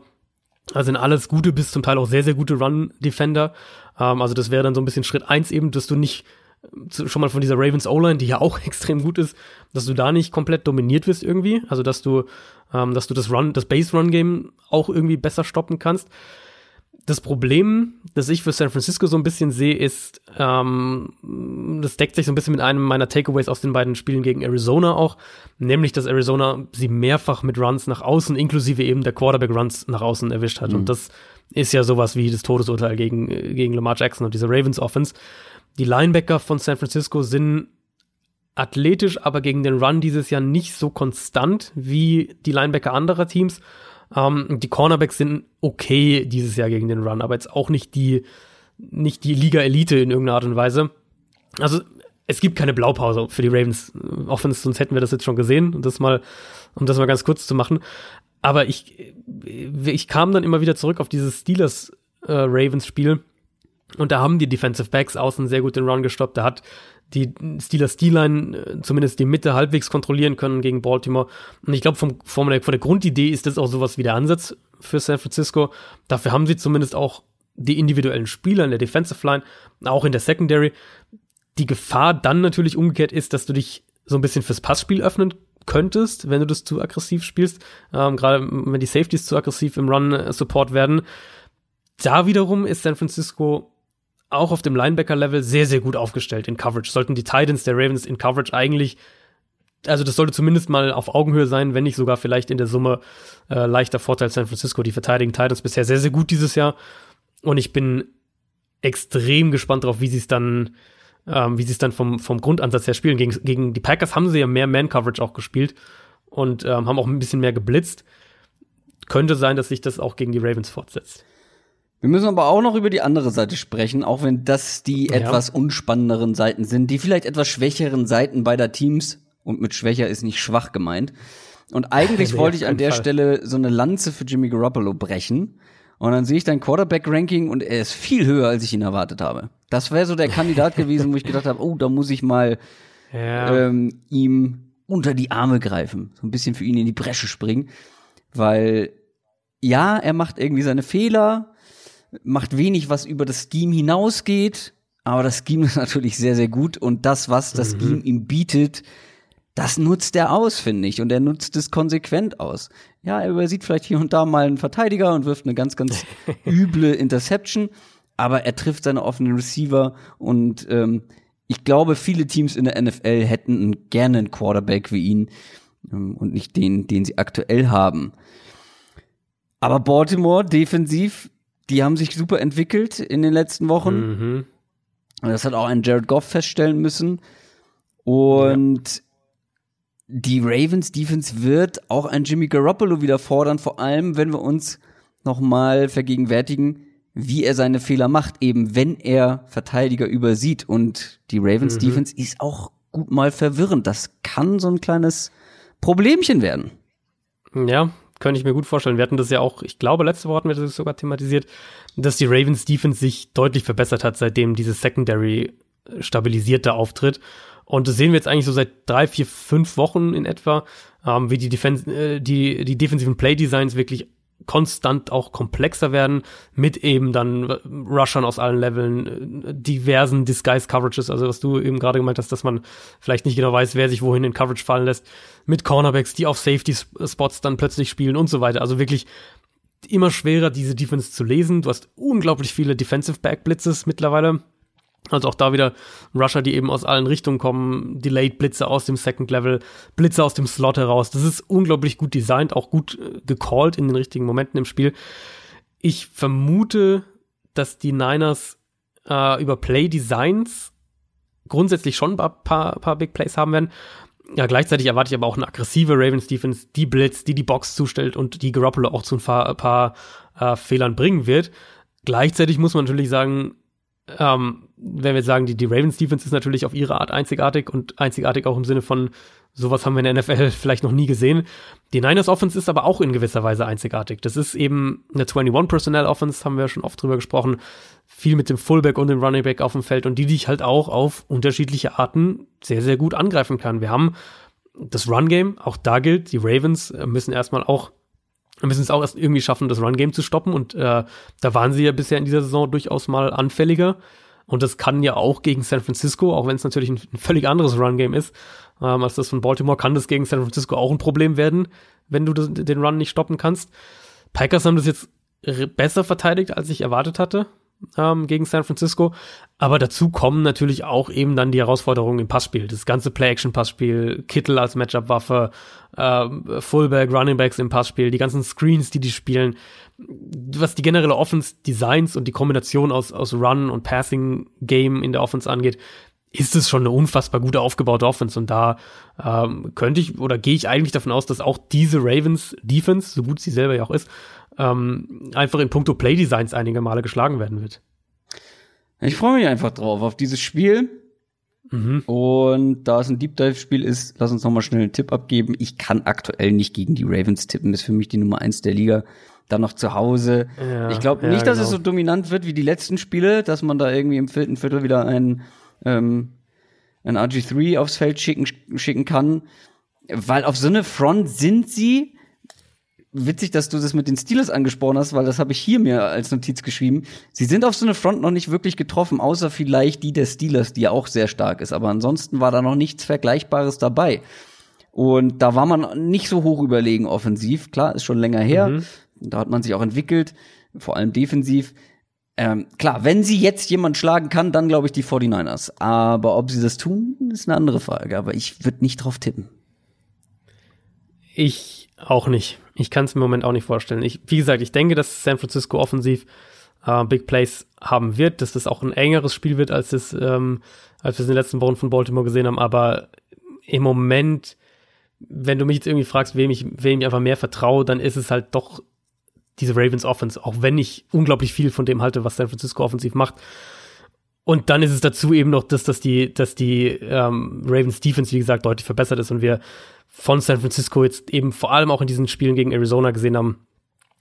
also sind alles gute bis zum Teil auch sehr, sehr gute Run-Defender. Ähm, also das wäre dann so ein bisschen Schritt eins eben, dass du nicht äh, zu- schon mal von dieser Ravens O-Line, die ja auch extrem gut ist, dass du da nicht komplett dominiert wirst irgendwie. Also dass du, ähm, dass du das Run, das Base-Run-Game auch irgendwie besser stoppen kannst. Das Problem, das ich für San Francisco so ein bisschen sehe, ist, ähm, das deckt sich so ein bisschen mit einem meiner Takeaways aus den beiden Spielen gegen Arizona auch, nämlich, dass Arizona sie mehrfach mit Runs nach außen, inklusive eben der Quarterback-Runs nach außen erwischt hat. Und das ist ja sowas wie das Todesurteil gegen, gegen Lamar Jackson und diese Ravens-Offense. Die Linebacker von San Francisco sind athletisch, aber gegen den Run dieses Jahr nicht so konstant wie die Linebacker anderer Teams. Ähm, die Cornerbacks sind okay dieses Jahr gegen den Run, aber jetzt auch nicht die, nicht die Liga-Elite in irgendeiner Art und Weise. Also es gibt keine Blaupause für die Ravens Offense, sonst hätten wir das jetzt schon gesehen. Und das mal, um das mal ganz kurz zu machen. Aber ich, ich kam dann immer wieder zurück auf dieses Steelers äh. Und da haben die Defensive Backs außen sehr gut den Run gestoppt. Da hat die Steelers D-Line äh, zumindest die Mitte halbwegs kontrollieren können gegen Baltimore. Und ich glaube, vom, der, von der Grundidee ist das auch sowas wie der Ansatz für San Francisco. Dafür haben sie zumindest auch die individuellen Spieler in der Defensive Line, auch in der Secondary. Die Gefahr dann natürlich umgekehrt ist, dass du dich so ein bisschen fürs Passspiel öffnen könntest, wenn du das zu aggressiv spielst. Ähm, Gerade wenn die Safeties zu aggressiv im Run-Support werden. Da wiederum ist San Francisco auch auf dem Linebacker-Level sehr, sehr gut aufgestellt in Coverage. Sollten die Titans der Ravens in Coverage eigentlich, also das sollte zumindest mal auf Augenhöhe sein, wenn nicht sogar vielleicht in der Summe äh, leichter Vorteil San Francisco. Die verteidigen Titans bisher sehr, sehr gut dieses Jahr. Und ich bin extrem gespannt darauf, wie sie es dann, ähm, wie sie es dann vom, vom Grundansatz her spielen. Gegen, gegen die Packers haben sie ja mehr Man-Coverage auch gespielt und ähm, haben auch ein bisschen mehr geblitzt. Könnte sein, dass sich das auch gegen die Ravens fortsetzt. Wir müssen aber auch noch über die andere Seite sprechen, auch wenn das die Ja. etwas unspannenderen Seiten sind, die vielleicht etwas schwächeren Seiten beider Teams, und mit schwächer ist nicht schwach gemeint. Und eigentlich Nee, wollte ich an der Fall. Stelle so eine Lanze für Jimmy Garoppolo brechen. Und dann sehe ich dein Quarterback-Ranking und er ist viel höher, als ich ihn erwartet habe. Das wäre so der Kandidat gewesen, wo ich gedacht habe, oh, da muss ich mal Ja. ähm, ihm unter die Arme greifen, so ein bisschen für ihn in die Bresche springen, weil ja, er macht irgendwie seine Fehler, macht wenig, was über das Scheme hinausgeht, aber das Scheme ist natürlich sehr, sehr gut und das, was das Scheme ihm bietet, das nutzt er aus, finde ich, und er nutzt es konsequent aus. Ja, er übersieht vielleicht hier und da mal einen Verteidiger und wirft eine ganz, ganz üble Interception, aber er trifft seine offenen Receiver und ähm, ich glaube, viele Teams in der NFL hätten einen- gerne einen Quarterback wie ihn ähm, und nicht den, den sie aktuell haben. Aber Baltimore defensiv, die haben sich super entwickelt in den letzten Wochen. Mhm. Das hat auch ein Jared Goff feststellen müssen. Und die Ravens Defense wird auch ein Jimmy Garoppolo wieder fordern, vor allem wenn wir uns nochmal vergegenwärtigen, wie er seine Fehler macht, eben wenn er Verteidiger übersieht. Und die Ravens Defense ist auch gut mal verwirrend. Das kann so ein kleines Problemchen werden. Ja, könnte ich mir gut vorstellen. Wir hatten das ja auch, ich glaube, letzte Woche hatten wir das sogar thematisiert, dass die Ravens Defense sich deutlich verbessert hat, seitdem dieses Secondary äh, stabilisierter auftritt. Und das sehen wir jetzt eigentlich so seit drei, vier, fünf Wochen in etwa, ähm, wie die, Defense, äh, die, die defensiven Play-Designs wirklich konstant auch komplexer werden, mit eben dann Rushern aus allen Leveln, diversen Disguise-Coverages, also was du eben gerade gemeint hast, dass man vielleicht nicht genau weiß, wer sich wohin in Coverage fallen lässt, mit Cornerbacks, die auf Safety-Spots dann plötzlich spielen und so weiter. Also wirklich immer schwerer, diese Defense zu lesen. Du hast unglaublich viele Defensive Back-Blitzes mittlerweile. Also auch da wieder Rusher, die eben aus allen Richtungen kommen, Delayed Blitze aus dem Second Level, Blitze aus dem Slot heraus. Das ist unglaublich gut designt, auch gut äh, gecallt in den richtigen Momenten im Spiel. Ich vermute, dass die Niners äh, über Play Designs grundsätzlich schon ein paar, paar, paar Big Plays haben werden. Ja, gleichzeitig erwarte ich aber auch eine aggressive Ravens Defense, die Blitz, die die Box zustellt und die Garoppolo auch zu ein paar, paar äh, Fehlern bringen wird. Gleichzeitig muss man natürlich sagen, ähm, wenn wir sagen, die, die Ravens Defense ist natürlich auf ihre Art einzigartig und einzigartig auch im Sinne von, sowas haben wir in der NFL vielleicht noch nie gesehen. Die Niners Offense ist aber auch in gewisser Weise einzigartig. Das ist eben eine 21 Personnel Offense, haben wir schon oft drüber gesprochen. Viel mit dem Fullback und dem Running Back auf dem Feld und die dich halt auch auf unterschiedliche Arten sehr, sehr gut angreifen kann. Wir haben das Run Game, auch da gilt, die Ravens äh, müssen erstmal auch müssen es auch erst irgendwie schaffen, das Run-Game zu stoppen. Und äh, da waren sie ja bisher in dieser Saison durchaus mal anfälliger. Und das kann ja auch gegen San Francisco, auch wenn es natürlich ein, ein völlig anderes Run-Game ist ähm, als das von Baltimore, kann das gegen San Francisco auch ein Problem werden, wenn du das, den Run nicht stoppen kannst. Packers haben das jetzt besser verteidigt, als ich erwartet hatte ähm, gegen San Francisco. Aber dazu kommen natürlich auch eben dann die Herausforderungen im Passspiel. Das ganze Play-Action-Passspiel, Kittel als Matchup-Waffe, ähm, Fullback, Runningbacks im Passspiel, die ganzen Screens, die die spielen. Was die generelle Offense-Designs und die Kombination aus, aus Run- und Passing-Game in der Offense angeht, ist es schon eine unfassbar gute aufgebaute Offense. Und da ähm, könnte ich oder gehe ich eigentlich davon aus, dass auch diese Ravens Defense, so gut sie selber ja auch ist, ähm, einfach in puncto Play-Designs einige Male geschlagen werden wird. Ich freue mich einfach drauf, auf dieses Spiel. Und da es ein Deep Dive-Spiel ist, lass uns noch mal schnell einen Tipp abgeben. Ich kann aktuell nicht gegen die Ravens tippen. Das ist für mich die Nummer eins der Liga. Dann noch zu Hause. Ja, ich glaube ja, nicht, dass es so genau. dominant wird wie die letzten Spiele, dass man da irgendwie im vierten Viertel wieder ein, ähm, ein RG3 aufs Feld schicken, schicken kann. Weil auf so eine Front sind sie, witzig, dass du das mit den Steelers angesprochen hast, weil das habe ich hier mir als Notiz geschrieben. Sie sind auf so eine Front noch nicht wirklich getroffen, außer vielleicht die der Steelers, die ja auch sehr stark ist. Aber ansonsten war da noch nichts Vergleichbares dabei. Und da war man nicht so hoch überlegen offensiv. Klar, ist schon länger her. Da hat man sich auch entwickelt, vor allem defensiv. Ähm, klar, wenn sie jetzt jemand schlagen kann, dann glaube ich die 49ers. Aber ob sie das tun, ist eine andere Frage. Aber ich würde nicht drauf tippen. Ich auch nicht. Ich kann es im Moment auch nicht vorstellen. Ich, wie gesagt, ich denke, dass San Francisco offensiv äh, Big Plays haben wird, dass das auch ein engeres Spiel wird, als es, ähm, als wir es in den letzten Wochen von Baltimore gesehen haben. Aber im Moment, wenn du mich jetzt irgendwie fragst, wem ich, wem ich einfach mehr vertraue, dann ist es halt doch diese Ravens Offense, auch wenn ich unglaublich viel von dem halte, was San Francisco offensiv macht. Und dann ist es dazu eben noch, dass, dass die, dass die ähm, Ravens Defense, wie gesagt, deutlich verbessert ist und wir von San Francisco jetzt eben vor allem auch in diesen Spielen gegen Arizona gesehen haben,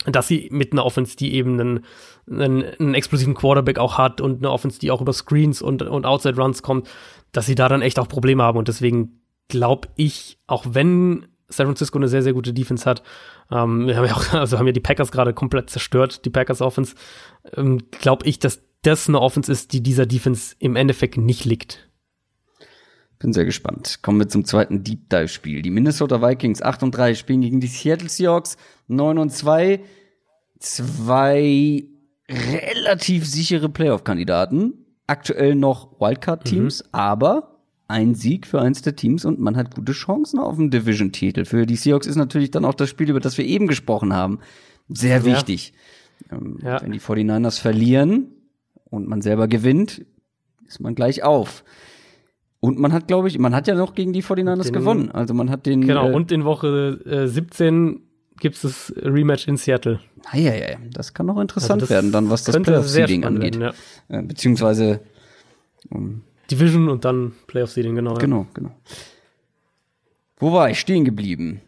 dass sie mit einer Offense, die eben einen, einen, einen explosiven Quarterback auch hat und eine Offense, die auch über Screens und, und Outside Runs kommt, dass sie da dann echt auch Probleme haben. Und deswegen glaube ich, auch wenn San Francisco eine sehr, sehr gute Defense hat, ähm, wir haben ja auch, also haben ja die Packers gerade komplett zerstört, die Packers Offense, ähm, glaube ich, dass das eine Offense ist, die dieser Defense im Endeffekt nicht liegt. Bin sehr gespannt. Kommen wir zum zweiten Deep Dive Spiel. Die Minnesota Vikings 8 und 3 spielen gegen die Seattle Seahawks 9 und 2. Zwei relativ sichere Playoff-Kandidaten. Aktuell noch Wildcard-Teams, mhm. aber ein Sieg für eins der Teams und man hat gute Chancen auf den Division-Titel. Für die Seahawks ist natürlich dann auch das Spiel, über das wir eben gesprochen haben, sehr ja. wichtig. Ähm, ja. Wenn die 49ers verlieren und man selber gewinnt, ist man gleich auf. Und man hat, glaube ich, man hat ja noch gegen die 49ers den, gewonnen. Also man hat den. Genau, äh, und in Woche äh, 17 gibt es das Rematch in Seattle. Ah, ja, ja, das kann noch interessant also werden, dann was das Playoff-Seeding angeht. Werden, ja. äh, beziehungsweise um, Division und dann Playoff-Seeding, genau. Genau, genau. Wo war ich stehen geblieben?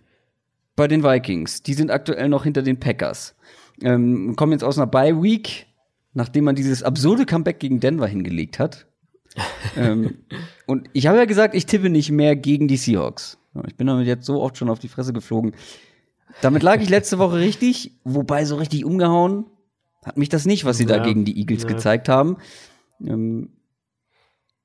Bei den Vikings. Die sind aktuell noch hinter den Packers. Ähm, kommen jetzt aus einer Bye-Week, nachdem man dieses absurde Comeback gegen Denver hingelegt hat ähm, und ich habe ja gesagt, ich tippe nicht mehr gegen die Seahawks. Ich bin damit jetzt so oft schon auf die Fresse geflogen. Damit lag ich letzte Woche richtig, wobei so richtig umgehauen hat mich das nicht, was sie ja, da gegen die Eagles ja. gezeigt haben. Ähm,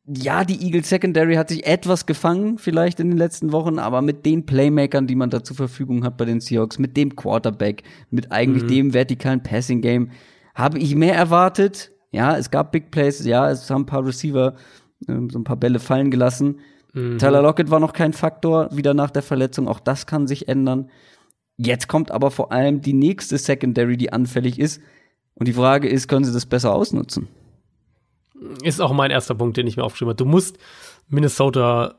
ja, die Eagles Secondary hat sich etwas gefangen, vielleicht in den letzten Wochen, aber mit den Playmakern, die man da zur Verfügung hat bei den Seahawks, mit dem Quarterback, mit eigentlich mhm. dem vertikalen Passing Game, habe ich mehr erwartet. Ja, es gab Big Plays, ja, es haben ein paar Receiver äh, so ein paar Bälle fallen gelassen. Mhm. Tyler Lockett war noch kein Faktor, wieder nach der Verletzung. Auch das kann sich ändern. Jetzt kommt aber vor allem die nächste Secondary, die anfällig ist. Und die Frage ist, können sie das besser ausnutzen? Ist auch mein erster Punkt, den ich mir aufgeschrieben habe. Du musst Minnesota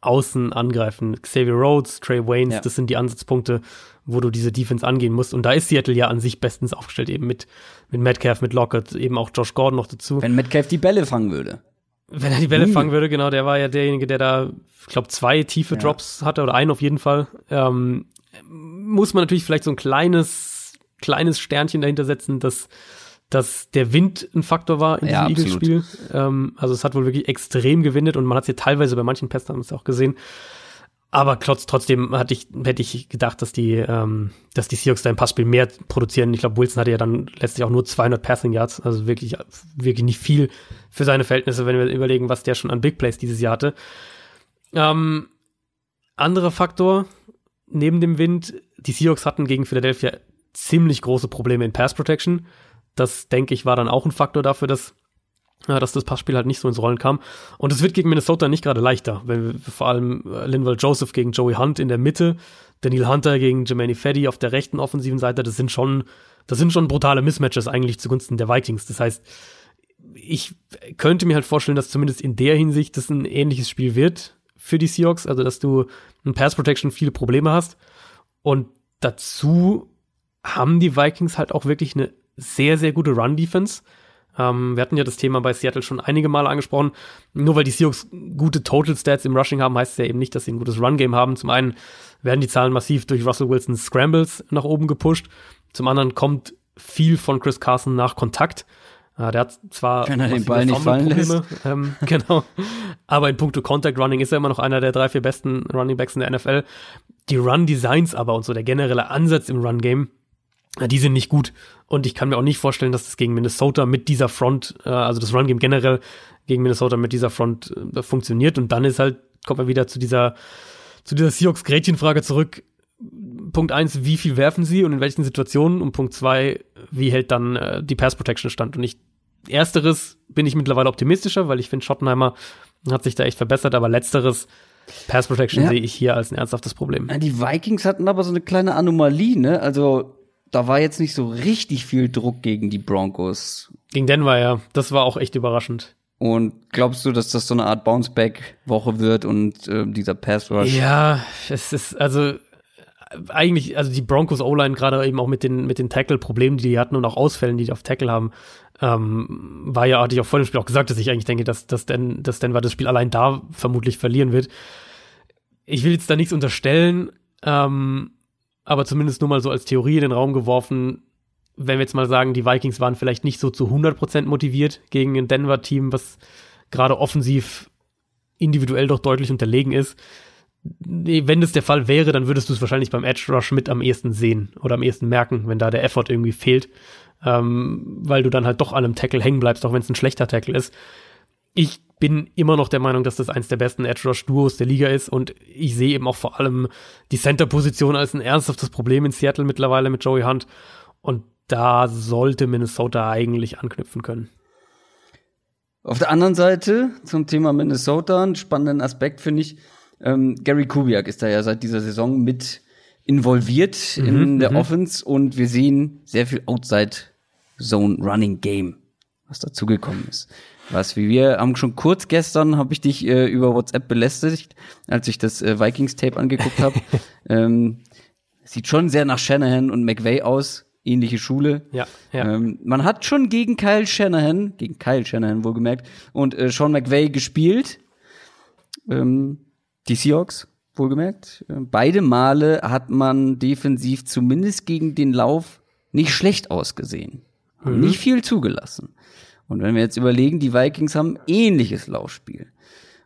außen angreifen. Xavier Rhodes, Trey Waynes, ja. das sind die Ansatzpunkte, wo du diese Defense angehen musst. Und da ist Seattle ja an sich bestens aufgestellt, eben mit, mit Metcalf, mit Lockett, eben auch Josh Gordon noch dazu. Wenn Metcalf die Bälle fangen würde. Wenn er die Bälle hm. fangen würde, genau, der war ja derjenige, der da, ich glaube, zwei tiefe ja. Drops hatte oder einen auf jeden Fall. Ähm, muss man natürlich vielleicht so ein kleines, kleines Sternchen dahinter setzen, dass, dass der Wind ein Faktor war in diesem Eagles-Spiel. Ähm, also es hat wohl wirklich extrem gewindet und man hat es ja teilweise bei manchen Pässen haben es auch gesehen. Aber trotz, trotzdem hatte ich, hätte ich gedacht, dass die, ähm, dass die Seahawks da im Passspiel mehr produzieren. Ich glaube, Wilson hatte ja dann letztlich auch nur 200 Passing Yards, also wirklich, wirklich nicht viel für seine Verhältnisse, wenn wir überlegen, was der schon an Big Plays dieses Jahr hatte. Ähm, anderer Faktor, neben dem Wind, die Seahawks hatten gegen Philadelphia ziemlich große Probleme in Pass Protection. Das, denke ich, war dann auch ein Faktor dafür, dass ja, dass das Passspiel halt nicht so ins Rollen kam. Und es wird gegen Minnesota nicht gerade leichter, wenn vor allem äh, Linval Joseph gegen Joey Hunt in der Mitte, Daniel Hunter gegen Jermaine Feddy auf der rechten offensiven Seite, das sind schon, das sind schon brutale Mismatches eigentlich zugunsten der Vikings. Das heißt, ich könnte mir halt vorstellen, dass zumindest in der Hinsicht das ein ähnliches Spiel wird für die Seahawks, also dass du in Pass Protection viele Probleme hast. Und dazu haben die Vikings halt auch wirklich eine sehr, sehr gute Run-Defense ähm, wir hatten ja das Thema bei Seattle schon einige Male angesprochen. Nur weil die Seahawks gute Total Stats im Rushing haben, heißt es ja eben nicht, dass sie ein gutes Run-Game haben. Zum einen werden die Zahlen massiv durch Russell Wilsons Scrambles nach oben gepusht. Zum anderen kommt viel von Chris Carson nach Kontakt. Äh, der hat zwar Wenn er den Ball nicht fallen lässt. Ähm, genau. Aber in puncto Contact Running ist er immer noch einer der drei, vier besten Running Backs in der NFL. Die Run Designs aber und so der generelle Ansatz im Run Game die sind nicht gut. Und ich kann mir auch nicht vorstellen, dass das gegen Minnesota mit dieser Front, äh, also das Run-Game generell gegen Minnesota mit dieser Front äh, funktioniert. Und dann ist halt, kommt man wieder zu dieser, zu dieser Seahawks-Gretchenfrage zurück. Punkt eins, wie viel werfen sie und in welchen Situationen? Und Punkt zwei, wie hält dann äh, die Pass Protection stand? Und ich, ersteres bin ich mittlerweile optimistischer, weil ich finde, Schottenheimer hat sich da echt verbessert, aber letzteres, Pass Protection ja. sehe ich hier als ein ernsthaftes Problem. Ja, die Vikings hatten aber so eine kleine Anomalie, ne? Also da war jetzt nicht so richtig viel Druck gegen die Broncos. Gegen Denver, ja. Das war auch echt überraschend. Und glaubst du, dass das so eine Art Bounceback-Woche wird und äh, dieser Pass Rush? Ja, es ist, also eigentlich, also die Broncos O-Line gerade eben auch mit den, mit den Tackle-Problemen, die die hatten und auch Ausfällen, die die auf Tackle haben, ähm, war ja, hatte ich auch vor dem Spiel auch gesagt, dass ich eigentlich denke, dass, dass, Den, dass Denver das Spiel allein da vermutlich verlieren wird. Ich will jetzt da nichts unterstellen, ähm, aber zumindest nur mal so als Theorie in den Raum geworfen, wenn wir jetzt mal sagen, die Vikings waren vielleicht nicht so zu 100% motiviert gegen ein Denver-Team, was gerade offensiv individuell doch deutlich unterlegen ist. Wenn das der Fall wäre, dann würdest du es wahrscheinlich beim Edge Rush mit am ehesten sehen oder am ehesten merken, wenn da der Effort irgendwie fehlt, ähm, weil du dann halt doch an einem Tackle hängen bleibst, auch wenn es ein schlechter Tackle ist. Ich bin immer noch der Meinung, dass das eins der besten Edge Rush Duos der Liga ist und ich sehe eben auch vor allem die Center Position als ein ernsthaftes Problem in Seattle mittlerweile mit Joey Hunt und da sollte Minnesota eigentlich anknüpfen können. Auf der anderen Seite zum Thema Minnesota, einen spannenden Aspekt finde ich, ähm, Gary Kubiak ist da ja seit dieser Saison mit involviert mhm, in der mhm. Offense und wir sehen sehr viel Outside Zone Running Game, was dazugekommen ist. Was, wie wir haben schon kurz gestern, habe ich dich äh, über WhatsApp belästigt, als ich das äh, Vikings-Tape angeguckt habe. ähm, sieht schon sehr nach Shanahan und McVay aus ähnliche Schule. Ja, ja. Ähm, man hat schon gegen Kyle Shanahan, gegen Kyle Shanahan wohlgemerkt, und äh, Sean McVay gespielt. Ähm, die Seahawks, wohlgemerkt. Äh, beide Male hat man defensiv zumindest gegen den Lauf nicht schlecht ausgesehen. Mhm. Nicht viel zugelassen. Und wenn wir jetzt überlegen, die Vikings haben ähnliches Laufspiel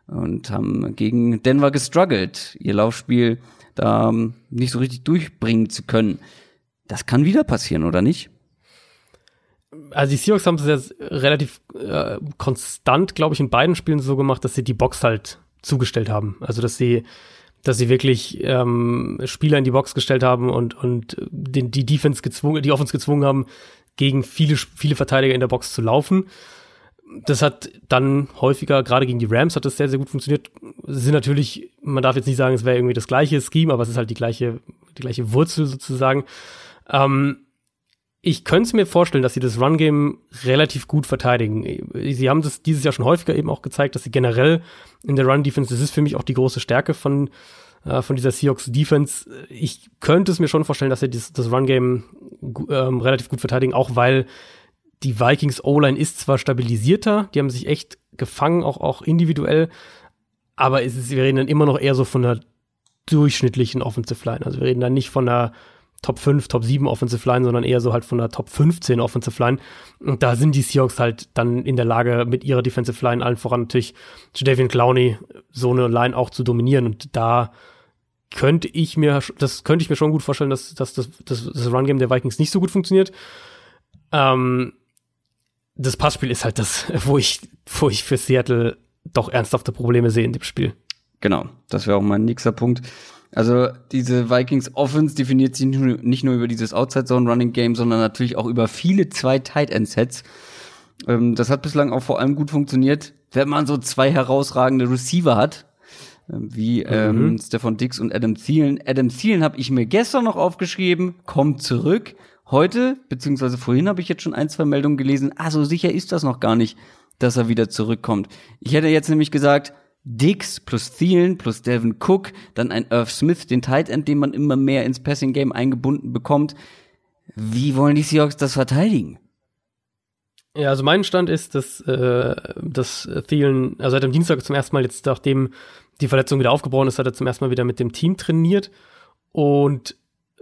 und haben gegen Denver gestruggelt, ihr Laufspiel da um, nicht so richtig durchbringen zu können. Das kann wieder passieren, oder nicht? Also die Seahawks haben es jetzt relativ äh, konstant, glaube ich, in beiden Spielen so gemacht, dass sie die Box halt zugestellt haben. Also dass sie, dass sie wirklich ähm, Spieler in die Box gestellt haben und und den, die Defense gezwungen, die Offense gezwungen haben, gegen viele viele Verteidiger in der Box zu laufen. Das hat dann häufiger, gerade gegen die Rams hat das sehr, sehr gut funktioniert. Sie sind natürlich, man darf jetzt nicht sagen, es wäre irgendwie das gleiche Scheme, aber es ist halt die gleiche, die gleiche Wurzel sozusagen. Ähm, ich könnte es mir vorstellen, dass sie das Run-Game relativ gut verteidigen. Sie haben das dieses Jahr schon häufiger eben auch gezeigt, dass sie generell in der Run-Defense, das ist für mich auch die große Stärke von, äh, von dieser Seahawks-Defense. Ich könnte es mir schon vorstellen, dass sie das, das Run-Game ähm, relativ gut verteidigen, auch weil die Vikings O-Line ist zwar stabilisierter, die haben sich echt gefangen, auch, auch individuell, aber es ist, wir reden dann immer noch eher so von einer durchschnittlichen Offensive Line. Also wir reden dann nicht von einer Top 5, Top 7 Offensive Line, sondern eher so halt von der Top 15 Offensive Line. Und da sind die Seahawks halt dann in der Lage, mit ihrer Defensive Line allen voran natürlich Jadavian Clowney so eine Line auch zu dominieren. Und da könnte ich mir, das könnte ich mir schon gut vorstellen, dass, dass das, das, das Run-Game der Vikings nicht so gut funktioniert. Ähm, das Passspiel ist halt das, wo ich, wo ich für Seattle doch ernsthafte Probleme sehe in dem Spiel. Genau, das wäre auch mein nächster Punkt. Also diese Vikings Offense definiert sich nicht nur über dieses Outside Zone Running Game, sondern natürlich auch über viele zwei Tight End Sets. Ähm, das hat bislang auch vor allem gut funktioniert, wenn man so zwei herausragende Receiver hat, ähm, wie ähm, mhm. Stefan Dix und Adam Thielen. Adam Thielen habe ich mir gestern noch aufgeschrieben, kommt zurück. Heute, beziehungsweise vorhin habe ich jetzt schon ein, zwei Meldungen gelesen. Ah, so sicher ist das noch gar nicht, dass er wieder zurückkommt. Ich hätte jetzt nämlich gesagt, Dix plus Thielen plus Devin Cook, dann ein Irv Smith, den Tight End, den man immer mehr ins Passing Game eingebunden bekommt. Wie wollen die Seahawks das verteidigen? Ja, also mein Stand ist, dass, äh, dass Thielen, also seit dem Dienstag zum ersten Mal jetzt, nachdem die Verletzung wieder aufgebrochen ist, hat er zum ersten Mal wieder mit dem Team trainiert und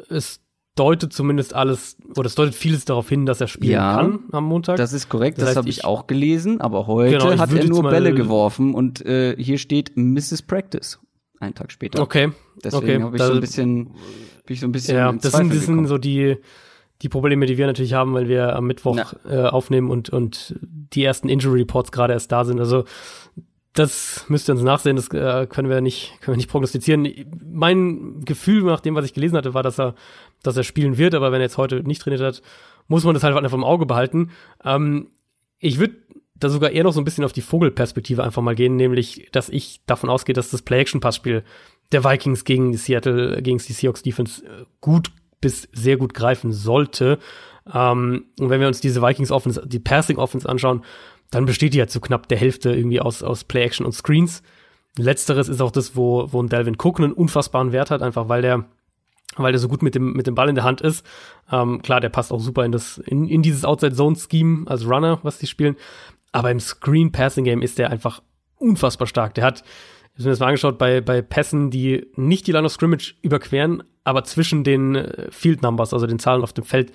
es deutet zumindest alles, oder es deutet vieles darauf hin, dass er spielen ja, kann am Montag. Das ist korrekt, das, das habe ich, auch gelesen, aber heute genau, hat er nur Bälle geworfen und äh, hier steht Mrs. Practice, einen Tag später. Okay. Deswegen okay. habe ich so ein bisschen, bin ich so ein bisschen. Ja, das sind, das sind so die, die Probleme, die wir natürlich haben, weil wir am Mittwoch äh, aufnehmen und, und die ersten Injury Reports gerade erst da sind. Also das müsst ihr uns nachsehen, das äh, können wir nicht, können wir nicht prognostizieren. Mein Gefühl nach dem, was ich gelesen hatte, war, dass er, dass er spielen wird, aber wenn er jetzt heute nicht trainiert hat, muss man das halt einfach im Auge behalten. Ähm, ich würde da sogar eher noch so ein bisschen auf die Vogelperspektive einfach mal gehen, nämlich, dass ich davon ausgehe, dass das Play-Action-Passspiel der Vikings gegen die Seattle, gegen die Seahawks Defense äh, gut bis sehr gut greifen sollte. Ähm, und wenn wir uns diese Vikings Offense, die Passing Offense anschauen, dann besteht die ja zu knapp der Hälfte irgendwie aus, aus Play-Action und Screens. Letzteres ist auch das, wo, wo ein Delvin Cook einen unfassbaren Wert hat, einfach weil der weil der so gut mit dem, mit dem Ball in der Hand ist. Ähm, klar, der passt auch super in das, in, in dieses Outside-Zone-Scheme als Runner, was die spielen. Aber im Screen-Passing-Game ist der einfach unfassbar stark. Der hat, ich habe mir das mal angeschaut, bei, bei Pässen, die nicht die Line of Scrimmage überqueren, aber zwischen den äh, Field Numbers, also den Zahlen auf dem Feld,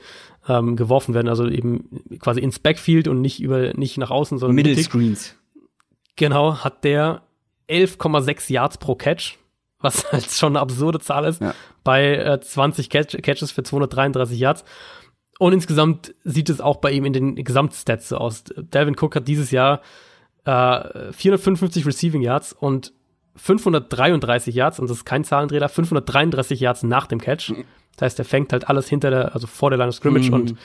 ähm, geworfen werden. Also eben quasi ins Backfield und nicht über, nicht nach außen, sondern Middle Screens. Genau, hat der 11,6 Yards pro Catch, was halt schon eine absurde Zahl ist, Ja. bei äh, 20 Catch Catches für 233 Yards. Und insgesamt sieht es auch bei ihm in den Gesamtstats so aus. Delvin Cook hat dieses Jahr äh, 455 Receiving Yards und 533 Yards, und das ist kein Zahlendreher, 533 Yards nach dem Catch. Das heißt, er fängt halt alles hinter der, also vor der Line of Scrimmage Mhm. und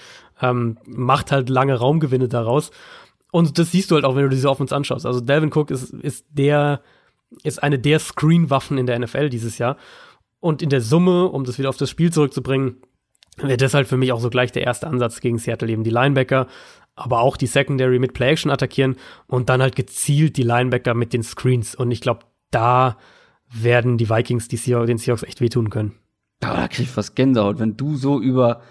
ähm, macht halt lange Raumgewinne daraus. Und das siehst du halt auch, wenn du diese Offense anschaust. Also Delvin Cook ist, ist der, ist eine der Screen-Waffen in der NFL dieses Jahr. Und in der Summe, um das wieder auf das Spiel zurückzubringen, wäre das halt für mich auch so gleich der erste Ansatz gegen Seattle, eben die Linebacker, aber auch die Secondary mit Play-Action attackieren und dann halt gezielt die Linebacker mit den Screens. Und ich glaube, da werden die Vikings die Seahawks, den Seahawks echt wehtun können. Da krieg ich fast Gänsehaut, wenn du so über